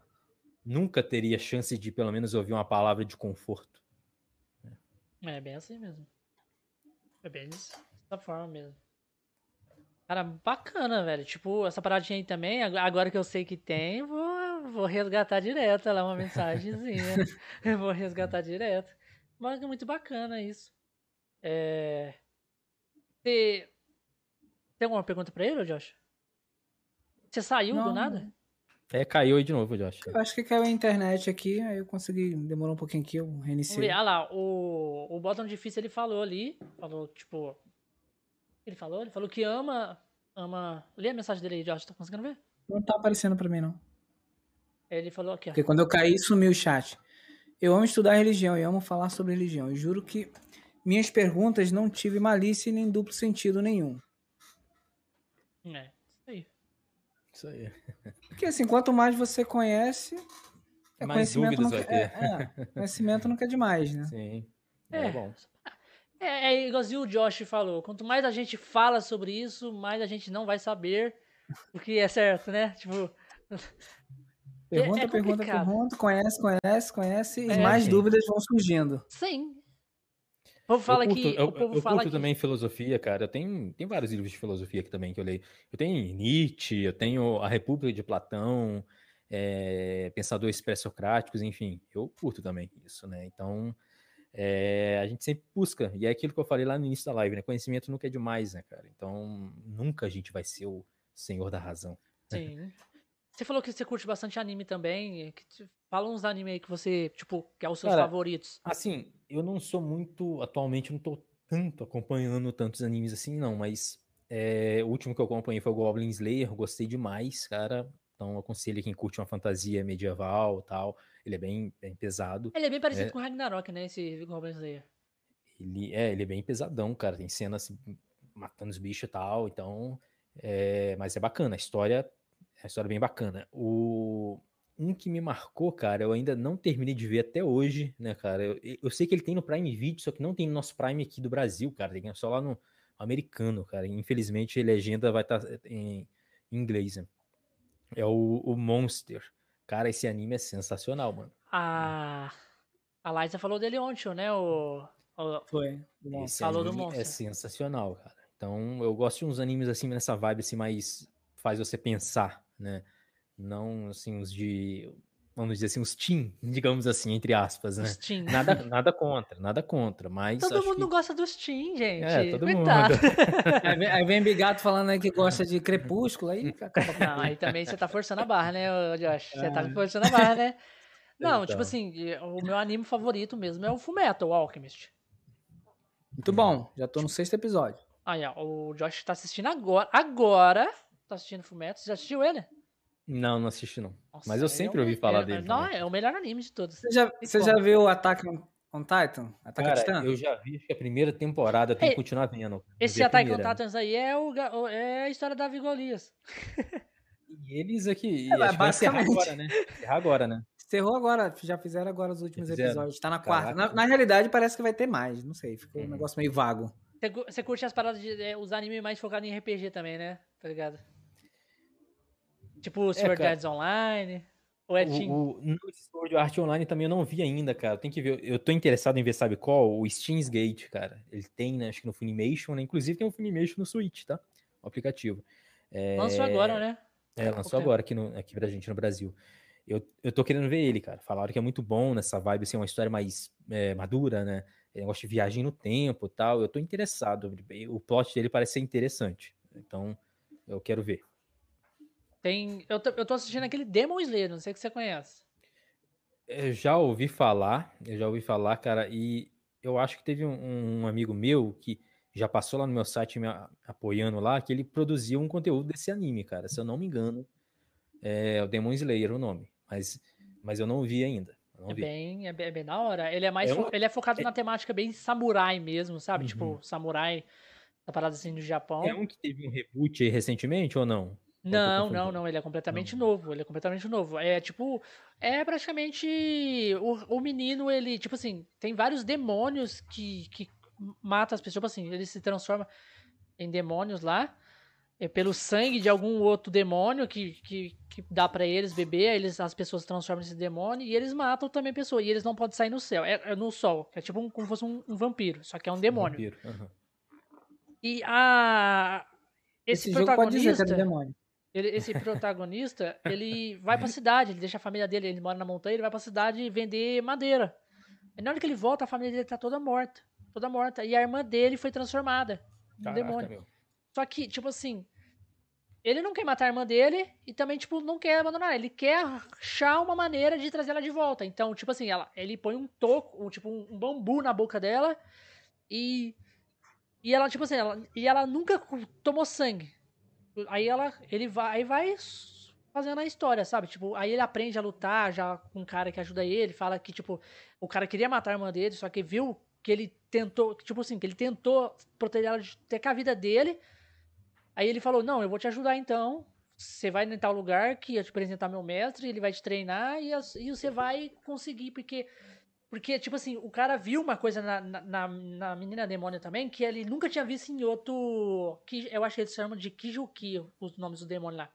nunca teria chance de pelo menos ouvir uma palavra de conforto. É bem assim mesmo. É bem dessa forma mesmo. Cara, bacana, velho. Tipo, essa paradinha aí também, agora que eu sei que tem, vou, vou resgatar direto lá uma mensagenzinha. vou resgatar direto. Mas é muito bacana isso. É... Você... Tem alguma pergunta pra ele, Josh? Você saiu Não. do nada? É, caiu aí de novo, Josh. Eu acho que caiu a internet aqui, aí eu consegui, demorou um pouquinho aqui, eu reiniciei. Olha lá, o, o Bottom Difícil ele falou ali, falou, tipo... Ele falou? Ele falou que ama, ama... Lê a mensagem dele aí, Josh, tá conseguindo ver? Não tá aparecendo pra mim, não. Ele falou aqui, ó. Porque quando eu caí, sumiu o chat. Eu amo estudar religião e amo falar sobre religião. Eu juro que minhas perguntas não tive malícia e nem duplo sentido nenhum. É. Isso aí. Porque assim, quanto mais você conhece, é mais dúvidas vai ter. É, é, conhecimento nunca é demais, né? Sim. É, é bom. É, é igualzinho o Josh falou. Quanto mais a gente fala sobre isso, mais a gente não vai saber o que é certo, né? Tipo. Pergunta, é, pergunta, pergunta, conhece, conhece, conhece, e mais sim. dúvidas vão surgindo. Sim, o povo fala eu curto, que. Eu, o povo eu fala curto que... também filosofia, cara. Eu tenho, tenho vários livros de filosofia aqui também que eu leio. Eu tenho Nietzsche, eu tenho A República de Platão, é, Pensadores Pré-Socráticos, enfim. Eu curto também isso, né? Então, é, a gente sempre busca. E é aquilo que eu falei lá no início da live, né? Conhecimento nunca é demais, né, cara? Então, nunca a gente vai ser o senhor da razão. Sim. Você falou que você curte bastante anime também. Fala uns anime aí que você, tipo, que é os seus Cara, favoritos. Assim, eu não sou muito. Atualmente, não tô tanto acompanhando tantos animes assim, não, mas é, o último que eu acompanhei foi o Goblin Slayer, gostei demais, cara. Então aconselho quem curte uma fantasia medieval tal. Ele é bem, bem pesado. Ele é bem parecido é, com o Ragnarok, né? Esse Goblin Slayer. Ele é, ele é bem pesadão, cara. Tem cenas matando os bichos e tal. Então. É, mas é bacana. A história é uma história bem bacana. O, um que me marcou, cara, eu ainda não terminei de ver até hoje, né, cara? Eu, eu sei que ele tem no Prime Video, só que não tem no nosso Prime aqui do Brasil, cara. Tem só lá no americano, cara. Infelizmente, a legenda vai estar tá em inglês, né? É o, o Monster. Cara, esse anime é sensacional, mano. A, a Liza falou dele ontem, né? O, o... Foi. Esse falou do Monster. É sensacional, cara. Então, eu gosto de uns animes assim, nessa vibe assim, mais faz você pensar, né? Não, assim, os de. Vamos dizer assim, os teen, digamos assim, entre aspas, né? Os teen. Nada, nada contra, nada contra, mas. Todo mundo que... gosta dos teen, gente. É, todo Coitado. mundo. aí, vem, aí vem Bigato falando aí que gosta de crepúsculo, aí. Não, aí também você tá forçando a barra, né, Josh? Você tá é. forçando a barra, né? Não, tipo então. tipo assim, o meu anime favorito mesmo é o Fullmetal Alchemist. Muito bom, já tô no sexto episódio. Aí, ó, o Josh tá assistindo agora. Agora, tá assistindo Fullmetal. Você já assistiu ele? Não, não assisti não. Nossa, Mas eu sempre é ouvi falar é, dele. Não, também. é o melhor anime de todos. Você já, você já viu Attack on, on Titan? Attack Cara, eu já vi acho que a primeira temporada, tem que continuar vendo. Esse Attack on Titan aí é, o, é a história da Vigolias. E eles aqui. É, acho basicamente. Vai encerrar agora, né? Encerrar agora, né? Encerrou agora, já fizeram agora os últimos episódios. Tá na quarta. Na, na, realidade, parece que vai ter mais. Não sei, ficou uhum. um negócio meio vago. Você curte as paradas de. É, os animes mais focados em RPG também, né? Tá ligado? Tipo Sword é, Art Online. Ou é Team? O, no Sword Art Online também eu não vi ainda, cara. Tem que ver. Eu tô interessado em ver, sabe qual? O Steins Gate, cara. Ele tem, né? Acho que no Funimation, né? Inclusive tem um Funimation no Switch, tá? O aplicativo. É... Lançou agora, né? É, lançou agora aqui, no, aqui pra gente no Brasil. Eu, eu tô querendo ver ele, cara. Falaram que é muito bom nessa vibe, assim, uma história mais é, madura, né? Gosta de viagem no tempo tal. Eu tô interessado. O plot dele parece ser interessante. Então, eu quero ver. Tem, eu, tô, eu tô assistindo aquele Demon Slayer, não sei se você conhece. Eu já ouvi falar, eu já ouvi falar, cara, e eu acho que teve um, um amigo meu que já passou lá no meu site me apoiando lá, que ele produziu um conteúdo desse anime, cara. Se eu não me engano, é o Demon Slayer o nome. Mas, mas eu não vi ainda. é, bem, é, bem, é bem da hora. Ele é mais é um, ele é focado é, na temática bem samurai mesmo, sabe? Tipo, uhum. Tipo, samurai, da parada assim do Japão. É um que teve um reboot recentemente ou não? Não, não, não. Ele é completamente não. novo. Ele é completamente novo. É tipo. É praticamente. O, o menino, ele. Tipo assim, tem vários demônios que, que matam as pessoas. Tipo assim, ele se transforma em demônios lá. É pelo sangue de algum outro demônio que, que, que dá para eles beber, eles, as pessoas transformam nesse demônio e eles matam também a pessoa. E eles não podem sair no céu, é, é no sol. É tipo um, como se fosse um, um, vampiro, só que é um demônio. Um vampiro, uhum. E a. Esse, esse protagonista. Jogo pode dizer que é demônio. Ele, esse protagonista, ele vai pra cidade, ele deixa a família dele, ele mora na montanha, ele vai pra cidade vender madeira. E na hora que ele volta, a família dele tá toda morta. Toda morta. E a irmã dele foi transformada no demônio. Meu. Só que, tipo assim, ele não quer matar a irmã dele e também, tipo, não quer abandonar. Ele quer achar uma maneira de trazer ela de volta. Então, tipo assim, ela, ele põe um toco, um, tipo, um, um bambu na boca dela e. E ela, tipo assim, ela, e ela nunca tomou sangue. Aí ela, ele vai, aí vai fazendo a história, sabe? Tipo, aí ele aprende a lutar já com um cara que ajuda ele, fala que, tipo, o cara queria matar a irmã dele, só que viu que ele tentou, tipo assim, que ele tentou proteger ela de ter com a vida dele. Aí ele falou: Não, eu vou te ajudar então. Você vai em tal lugar que eu te apresentar meu mestre, ele vai te treinar e, e você vai conseguir, porque porque, tipo assim, o cara viu uma coisa na, na, na menina demônio também que ele nunca tinha visto em outro. Que eu acho que eles chamam de Kijuki, os nomes do demônio lá.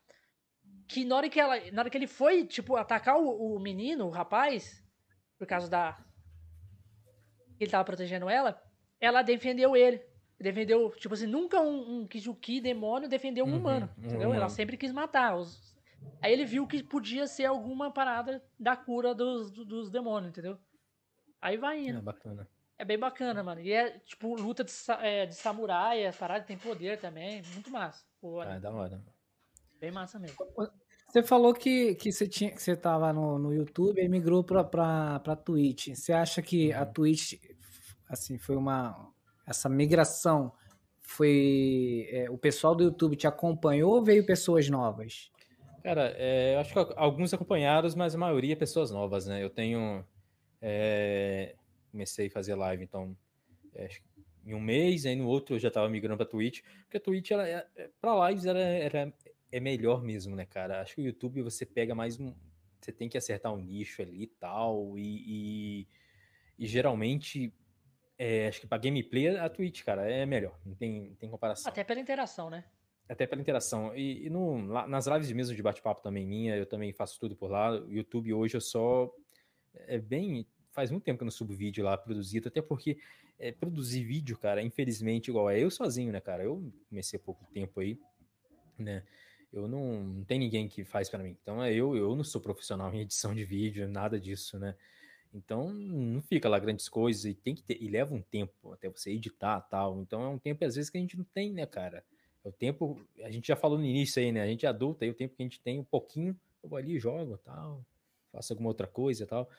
Que na hora que, ela, na hora que ele foi, tipo, atacar o, o menino, o rapaz, por causa da. Ele tava protegendo ela, ela defendeu ele. Defendeu, tipo assim, nunca um, um Kijuki demônio defendeu um uhum, humano, entendeu? Uhum. Ela sempre quis matar. Os... Aí ele viu que podia ser alguma parada da cura dos, dos demônios, entendeu? Aí vai indo. É bacana. É bem bacana, mano. E é tipo luta de, é, de samurai, as paradas tem poder também. Muito massa. Pô, é da hora. Bem massa mesmo. Você falou que, que você tinha que você tava no, no YouTube e migrou pra, pra, pra Twitch. Você acha que a uhum. Twitch, assim, foi uma. Essa migração foi. É, o pessoal do YouTube te acompanhou ou veio pessoas novas? Cara, é, eu acho que alguns acompanharam, mas a maioria pessoas novas, né? Eu tenho é, comecei a fazer live, então, é, em um mês, aí no outro eu já estava migrando para Twitch, porque a Twitch, ela, é, é para lives, ela, era, é melhor mesmo, né, cara? Acho que o YouTube você pega mais um. Você tem que acertar um nicho ali tal, e, e, e geralmente. É, acho que para gameplay a Twitch, cara, é melhor. Não tem, não tem comparação. Até pela interação, né? Até pela interação. E, e no, lá, nas lives mesmo de bate-papo também minha, eu também faço tudo por lá. O YouTube hoje eu só é bem. Faz muito tempo que eu não subo vídeo lá produzido, até porque é, produzir vídeo, cara, infelizmente, igual é eu sozinho, né, cara? Eu comecei há pouco tempo aí, né? Eu não, não tem ninguém que faz para mim. Então, é eu, eu não sou profissional em edição de vídeo, nada disso, né? Então, não fica lá grandes coisas e tem que ter, e leva um tempo até você editar tal. Então, é um tempo às vezes que a gente não tem, né, cara? É o tempo, a gente já falou no início aí, né? A gente é adulto, aí o tempo que a gente tem um pouquinho, eu vou ali, jogo, tal, faço alguma outra coisa e tal.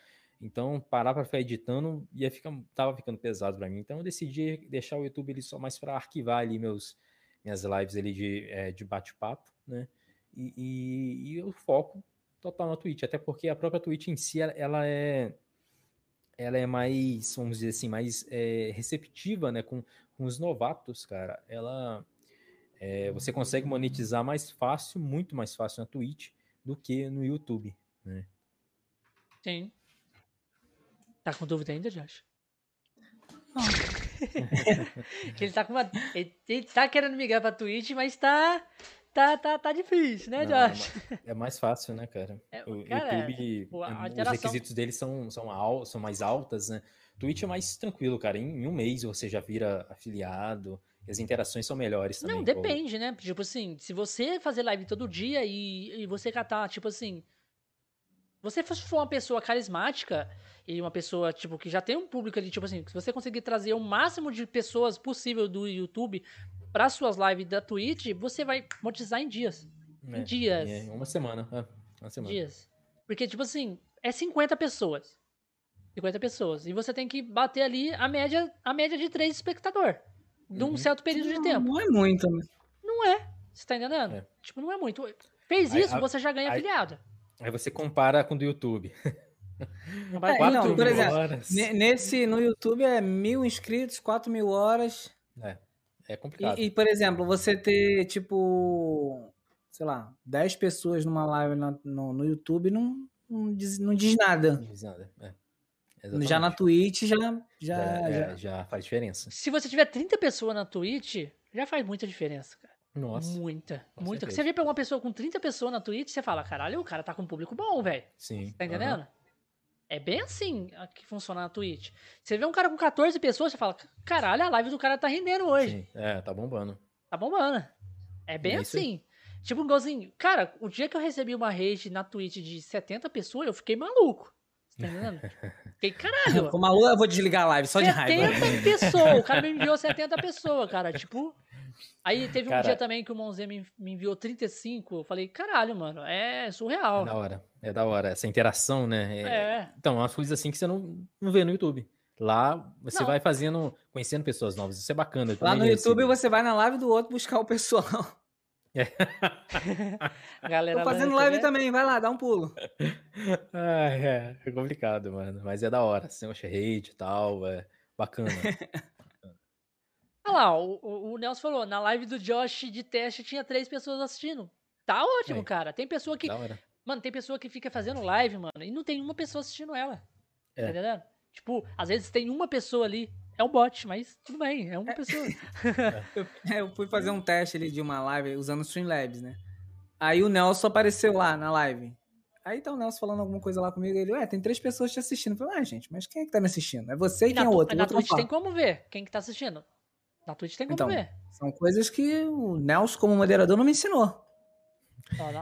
Então, parar para ficar editando ia ficar, tava ficando pesado para mim. Então, eu decidi deixar o YouTube ele só mais para arquivar ali meus minhas lives ali de, é, de bate-papo, né? E, e, e eu foco total na Twitch, até porque a própria Twitch em si ela é ela é mais, vamos dizer assim, mais é, receptiva, né, com, com os novatos, cara. Ela é, você consegue monetizar mais fácil, muito mais fácil na Twitch do que no YouTube, né? Sim. Tá com dúvida ainda, Josh? Não. ele tá com uma. Ele, ele tá querendo migrar pra Twitch, mas tá. Tá, tá, tá difícil, né, Não, Josh? É, mais fácil, né, cara? É, o cara, YouTube, tipo, os requisitos dele são, são, al, são mais altas, né? Twitch é mais tranquilo, cara. Em, em, um mês você já vira afiliado. E as interações são melhores também. Não, depende, pô. né? Tipo assim, se você fazer live todo dia e, e você catar, tipo assim, você for uma pessoa carismática e uma pessoa, tipo, que já tem um público ali, tipo assim, se você conseguir trazer o máximo de pessoas possível do YouTube para suas lives da Twitch, você vai monetizar em dias. É, em dias. É, uma semana. É, uma semana. Dias. Porque, tipo assim, é 50 pessoas. 50 pessoas. E você tem que bater ali a média, a média de três espectador. de um uhum. certo período de tempo. Não é muito, né? Não é. Você tá entendendo? É. Tipo, não é muito. Fez isso, aí, você já ganha aí, afiliado. Aí você compara com o do YouTube. É, não, por exemplo, horas. nesse, no YouTube é mil inscritos, 4 mil horas. É, é complicado. E, e, por exemplo, você ter, tipo, sei lá, 10 pessoas numa live no, no, no YouTube não, não, diz, não diz nada. Não diz nada, é. Exatamente. Já na Twitch já já, é, já, já faz diferença. Se você tiver 30 pessoas na Twitch, já faz muita diferença, cara. Nossa. Muita, muita. Certeza. Você vê pra uma pessoa com 30 pessoas na Twitch, você fala, caralho, o cara tá com um público bom, velho. Sim. Tá entendendo? Uhum. É bem assim que funciona na Twitch. Você vê um cara com 14 pessoas, você fala, caralho, a live do cara tá rendendo hoje. Sim. É, tá bombando. Tá bombando. É bem é assim. Tipo, igualzinho, cara, o dia que eu recebi uma rede na Twitch de 70 pessoas, eu fiquei maluco. Tá entendendo? Fiquei, caralho. Com maluco, eu vou desligar a live só de raiva. 70 pessoas. O cara me enviou 70 pessoas, cara. Tipo. Aí teve cara, um dia também que o Monzé me, me enviou 35. Eu falei, caralho, mano, é surreal. É da hora. É da hora. Essa interação, né? É. é. Então, umas coisas assim que você não, não vê no YouTube. Lá você não. vai fazendo, conhecendo pessoas novas. Isso é bacana. Lá no YouTube você vai na live do outro buscar o pessoal. É. Galera Tô fazendo live né? também, vai lá, dá um pulo. Ah, é, é complicado, mano. Mas é da hora. Sem o hate e tal, é bacana. Olha lá, o, o, Nelson falou, na live do Josh de teste tinha três pessoas assistindo. Tá ótimo, é. cara. Tem pessoa que. Mano, tem pessoa que fica fazendo live, mano, e não tem uma pessoa assistindo ela. É. Tá entendendo? Tipo, às vezes tem uma pessoa ali. É um bot, mas tudo bem, é uma é. pessoa. eu, eu, fui fazer um teste ali de uma live usando o Streamlabs, né? Aí o Nelson apareceu lá na live. Aí tá o Nelson falando alguma coisa lá comigo. Ele, ué, tem três pessoas te assistindo. Eu falei, ah, gente, mas quem é que tá me assistindo? É você e, e quem é o outro? Na outro Twitch tem como ver quem que tá assistindo. Na Twitch tem como então, ver. São coisas que o Nelson, como moderador, não me ensinou.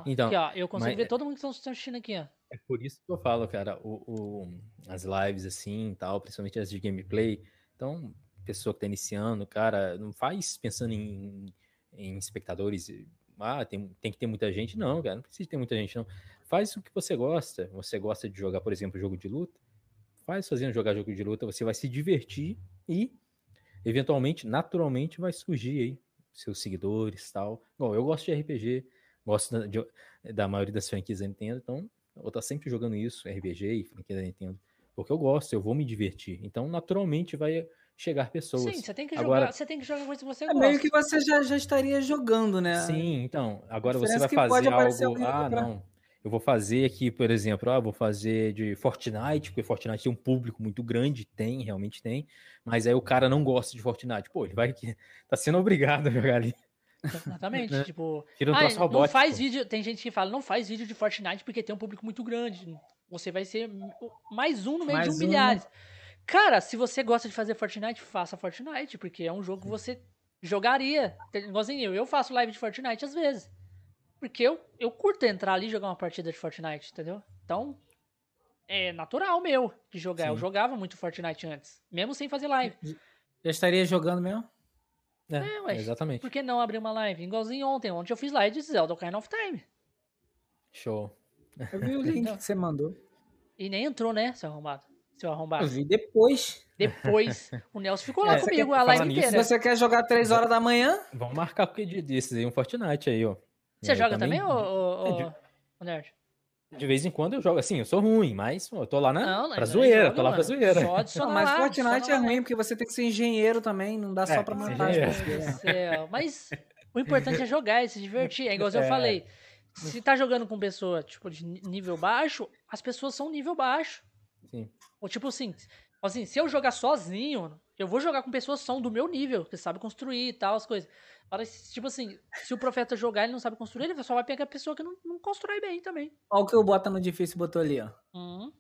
Então, aqui, ó, eu consigo mas... ver todo mundo que está assistindo aqui, ó. É por isso que eu falo, cara, o, o, as lives assim tal, principalmente as de gameplay. Então, pessoa que tá iniciando, cara, não faz pensando em, em espectadores. Ah, tem, tem que ter muita gente. Não, cara, não precisa ter muita gente, não. Faz o que você gosta. Você gosta de jogar, por exemplo, jogo de luta? Faz fazendo jogar jogo de luta, você vai se divertir e eventualmente, naturalmente, vai surgir aí seus seguidores tal. Bom, eu gosto de RPG, gosto da, de, da maioria das franquias da Nintendo, então eu vou estar sempre jogando isso, RPG e franquia da Nintendo, porque eu gosto, eu vou me divertir. Então, naturalmente, vai chegar pessoas. Sim, você tem que agora, jogar, você tem que jogar coisa que você é gosta. meio que você já, já estaria jogando, né? Sim, então, agora você vai fazer algo, ah, pra... não, eu vou fazer aqui, por exemplo, ah, vou fazer de Fortnite, porque Fortnite tem um público muito grande, tem, realmente tem, mas aí o cara não gosta de Fortnite. Pô, ele vai que tá sendo obrigado a jogar ali. Exatamente, né? tipo, Tira um ah, não faz vídeo, tem gente que fala, não faz vídeo de Fortnite porque tem um público muito grande. Você vai ser mais um no meio mais de um, um milhares. Cara, se você gosta de fazer Fortnite, faça Fortnite, porque é um jogo que você jogaria. Igualzinho eu, eu faço live de Fortnite às vezes. Porque eu, eu curto entrar ali e jogar uma partida de Fortnite, entendeu? Então, é natural meu de jogar. Sim. Eu jogava muito Fortnite antes, mesmo sem fazer live. Já estaria jogando mesmo? É, é ué, exatamente. Por que não abrir uma live? Igualzinho ontem. Ontem eu fiz live de Zelda Ocarina of Time. Show. Eu vi o link que você mandou. E nem entrou, né, seu arrombado? Seu arrombado. Eu vi depois. Depois. O Nelson ficou lá é, comigo a live inteira. Se você quer jogar 3 horas da manhã... Vamos marcar porque dia desses aí, um Fortnite aí, ó. Você joga também, ou, ou, é, de... Nerd? De vez em quando eu jogo assim, eu sou ruim, mas eu tô lá na não, pra zoeira, joga, tô lá mano. pra zoeira. Só não, mas Fortnite é ruim, porque você tem que ser engenheiro também, não dá é, só pra matar as pessoas. Mas o importante é jogar e se divertir. É igual é. eu falei, se tá jogando com pessoa, tipo, de nível baixo, as pessoas são nível baixo. Sim. Ou tipo assim, assim, se eu jogar sozinho, eu vou jogar com pessoas que são do meu nível, que sabem construir e tal, as coisas. Parece, tipo assim, se o profeta jogar ele não sabe construir, ele só vai pegar a pessoa que não, não constrói bem também. Olha o que o Bota no difícil botou ali, ó. Hum.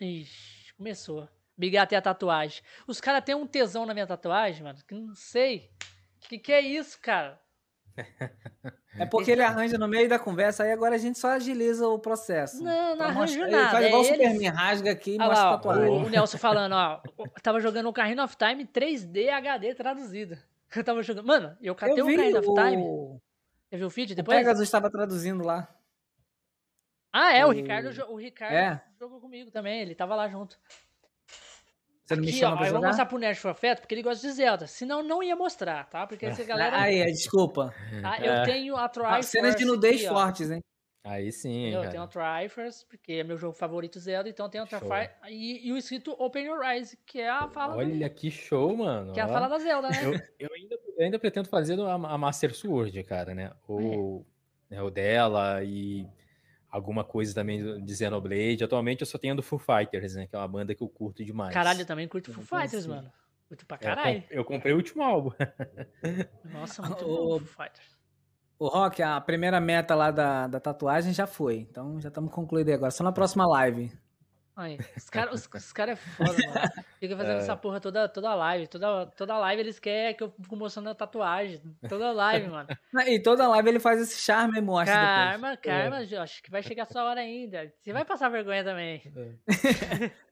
Ixi, começou. Bigar até a tatuagem. Os caras têm um tesão na minha tatuagem, mano, que não sei. Que que é isso, cara? É porque ele arranja no meio da conversa, aí agora a gente só agiliza o processo. Não, não arranja nada. Ele faz igual é o Superman, rasga aqui e mostra a tatuagem. O, o Nelson falando, ó, tava jogando o Carrinho of Time 3D HD traduzido. Eu tava jogando. Mano, eu catei eu o Kind of Time. Você viu o feed depois? O Pegasus estava traduzindo lá. Ah, é, o, o Ricardo, o Ricardo é. jogou comigo também, ele tava lá junto. Você não Aqui, me chama ó, pra eu vou mostrar pro Nerd Profeta, porque ele gosta de Zelda. Senão não ia mostrar, tá? Porque essa galera... Aí, desculpa. Tá? Eu é. tenho a Triforce Cenas de nudez aqui, fortes, hein? Aí sim, Eu cara. tenho a Triforce, porque é meu jogo favorito Zelda, então tenho a Triforce e, e, o escrito Open Your Eyes, que é a fala... Olha, do... que show, mano. Que é a fala da Zelda, né? Eu, eu, ainda, eu ainda pretendo fazer a, a Master Sword, cara, né? O, é. né, o dela e alguma coisa também de Xenoblade. Atualmente eu só tenho a do Foo Fighters, né? Que é uma banda que eu curto demais. Caralho, eu também curto Foo Fighters, mano. Curto pra caralho. Eu, comprei o último álbum. Nossa, muito o, bom, Foo Fighters. O Rock, a primeira meta lá da, da tatuagem já foi. Então já estamos concluídos agora. Só na próxima live. Aí, os caras os, os cara é foda, mano. Fica fazendo é. essa porra toda, toda live. Toda, toda live eles querem que eu fique mostrando a tatuagem. Toda live, mano. E toda live ele faz esse charme e mostra Karma, depois. karma, é. Josh, que vai chegar sua hora ainda. Você vai passar vergonha também. É.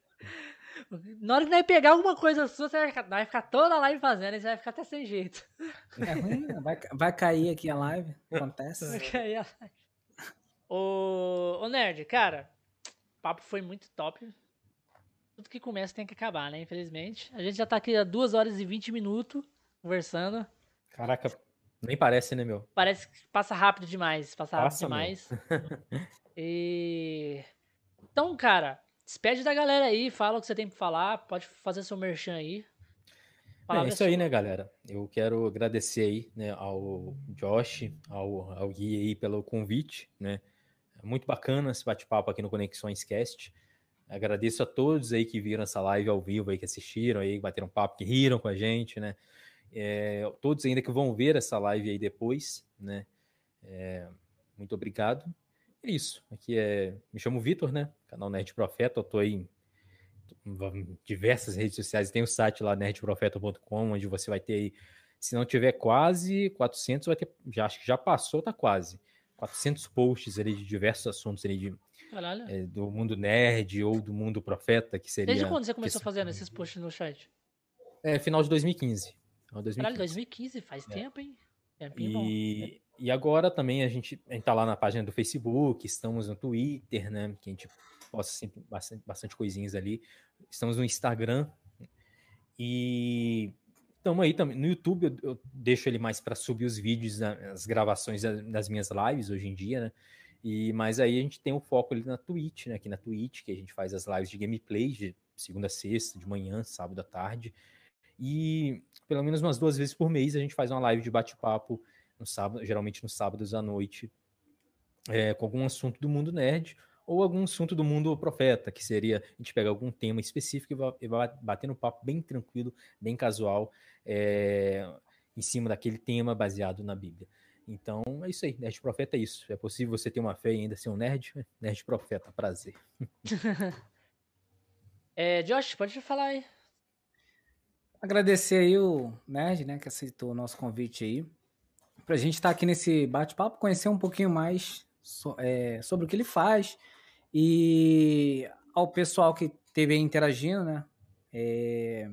Na hora que nós pegar alguma coisa sua, você vai ficar, vai ficar toda a live fazendo e você vai ficar até sem jeito. É ruim, né? vai, vai cair aqui a live. Acontece. Vai cair a live. Ô, ô Nerd, cara, papo foi muito top. Tudo que começa tem que acabar, né? Infelizmente. A gente já tá aqui há 2 horas e 20 minutos conversando. Caraca, nem parece, né, meu? Parece que passa rápido demais. Passa, rápido demais. e. Então, cara, despede da galera aí, fala o que você tem pra falar. Pode fazer seu merchan aí. É isso aí, né, galera? Eu quero agradecer aí, né, ao Josh, ao, ao Gui aí pelo convite, né? Muito bacana esse bate-papo aqui no Conexões Cast. Agradeço a todos aí que viram essa live ao vivo aí, que assistiram aí, bateram papo, que riram com a gente, né? É, todos ainda que vão ver essa live aí depois, né? É, muito obrigado. É isso. Aqui é. Me chamo Vitor, né? Canal Nerd Profeta. Eu tô aí em diversas redes sociais. Tem o site lá, nerdprofeta.com, onde você vai ter aí. Se não tiver quase 400, vai ter. Já, acho que já passou, tá quase 400 posts ali de diversos assuntos ali de, é, do mundo nerd ou do mundo profeta, que seria... Desde quando você começou que... fazendo esses posts no chat? É, final de 2015. 2015. Caralho, 2015, faz é. tempo, hein? Tempinho e... bom. E agora também a gente, a gente tá lá na página do Facebook, estamos no Twitter, né? Que a gente posta sempre bastante, bastante coisinhas ali. Estamos no Instagram. E Estamos aí também. No YouTube eu, eu deixo ele mais para subir os vídeos, as gravações das minhas lives hoje em dia, né? E, mas aí a gente tem o um foco ali na Twitch, né? Aqui na Twitch, que a gente faz as lives de gameplay de segunda a sexta, de manhã, sábado à tarde. E pelo menos umas duas vezes por mês a gente faz uma live de bate-papo no sábado, geralmente nos sábados à noite, é, com algum assunto do mundo nerd ou algum assunto do mundo profeta, que seria a gente pegar algum tema específico e vai, e vai bater no papo bem tranquilo, bem casual, é, em cima daquele tema baseado na Bíblia. Então é isso aí, nerd profeta é isso. É possível você ter uma fé e ainda ser um nerd? Nerd profeta, prazer. é, Josh, pode falar aí. Agradecer aí o Nerd, né, que aceitou o nosso convite aí. Pra gente estar tá aqui nesse bate-papo, conhecer um pouquinho mais so, é, sobre o que ele faz e ao pessoal que teve interagindo, né? É,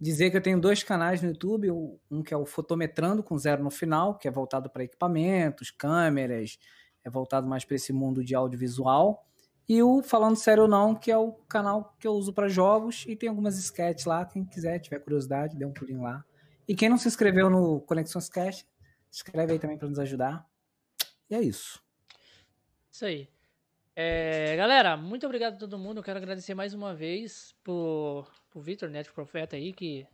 dizer que eu tenho dois canais no YouTube, um que é o Fotometrando com zero no final, que é voltado para equipamentos, câmeras, é voltado mais para esse mundo de audiovisual, e o Falando Sério ou Não, que é o canal que eu uso para jogos e tem algumas sketches lá, quem quiser, tiver curiosidade, dê um pulinho lá. E quem não se inscreveu no Conexões Cast, se inscreve aí também para nos ajudar. E é isso. Isso aí. É, galera, muito obrigado a todo mundo. Quero agradecer mais uma vez por, por Vitor Neto Profeta aí, que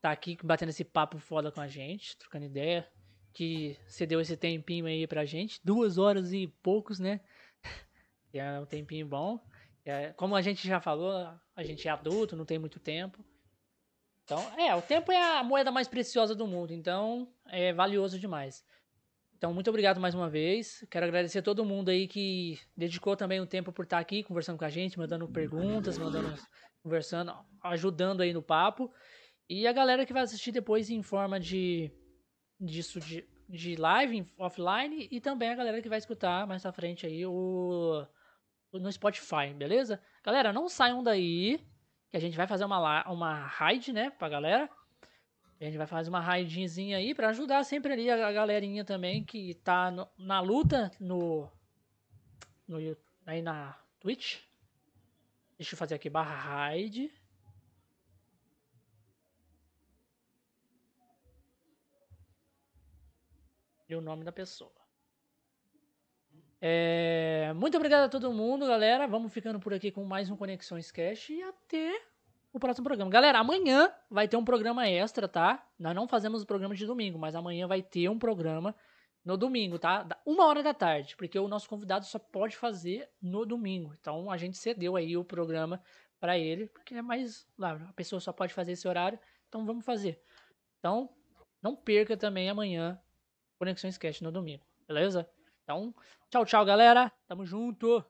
tá aqui batendo esse papo foda com a gente, trocando ideia, que cedeu esse tempinho aí pra gente, duas horas e poucos, né? é um tempinho bom. É, como a gente já falou, a gente é adulto, não tem muito tempo. Então, é, o tempo é a moeda mais preciosa do mundo, então é valioso demais. Então, muito obrigado mais uma vez. Quero agradecer a todo mundo aí que dedicou também o tempo por estar aqui conversando com a gente, mandando perguntas, mandando, conversando, ajudando aí no papo. E a galera que vai assistir depois em forma de disso de, de live, offline, e também a galera que vai escutar mais à frente aí o, no Spotify, beleza? Galera, não saiam daí, que a gente vai fazer uma, uma raid, né, pra galera. A gente vai fazer uma raidinzinha aí para ajudar sempre ali a, galerinha também que tá no, na luta no, no aí na Twitch. Deixa eu fazer aqui barra raid. E o nome da pessoa. É, muito obrigado a todo mundo, galera. Vamos ficando por aqui com mais um Conexões Cash e até o próximo programa. Galera, amanhã vai ter um programa extra, tá? Nós não fazemos o programa de domingo, mas amanhã vai ter um programa no domingo, tá? Uma hora da tarde, porque o nosso convidado só pode fazer no domingo. Então a gente cedeu aí o programa para ele, porque é mais. A pessoa só pode fazer esse horário, então vamos fazer. Então, não perca também amanhã Conexões Cast no domingo, beleza? Então, tchau, tchau, galera. Tamo junto.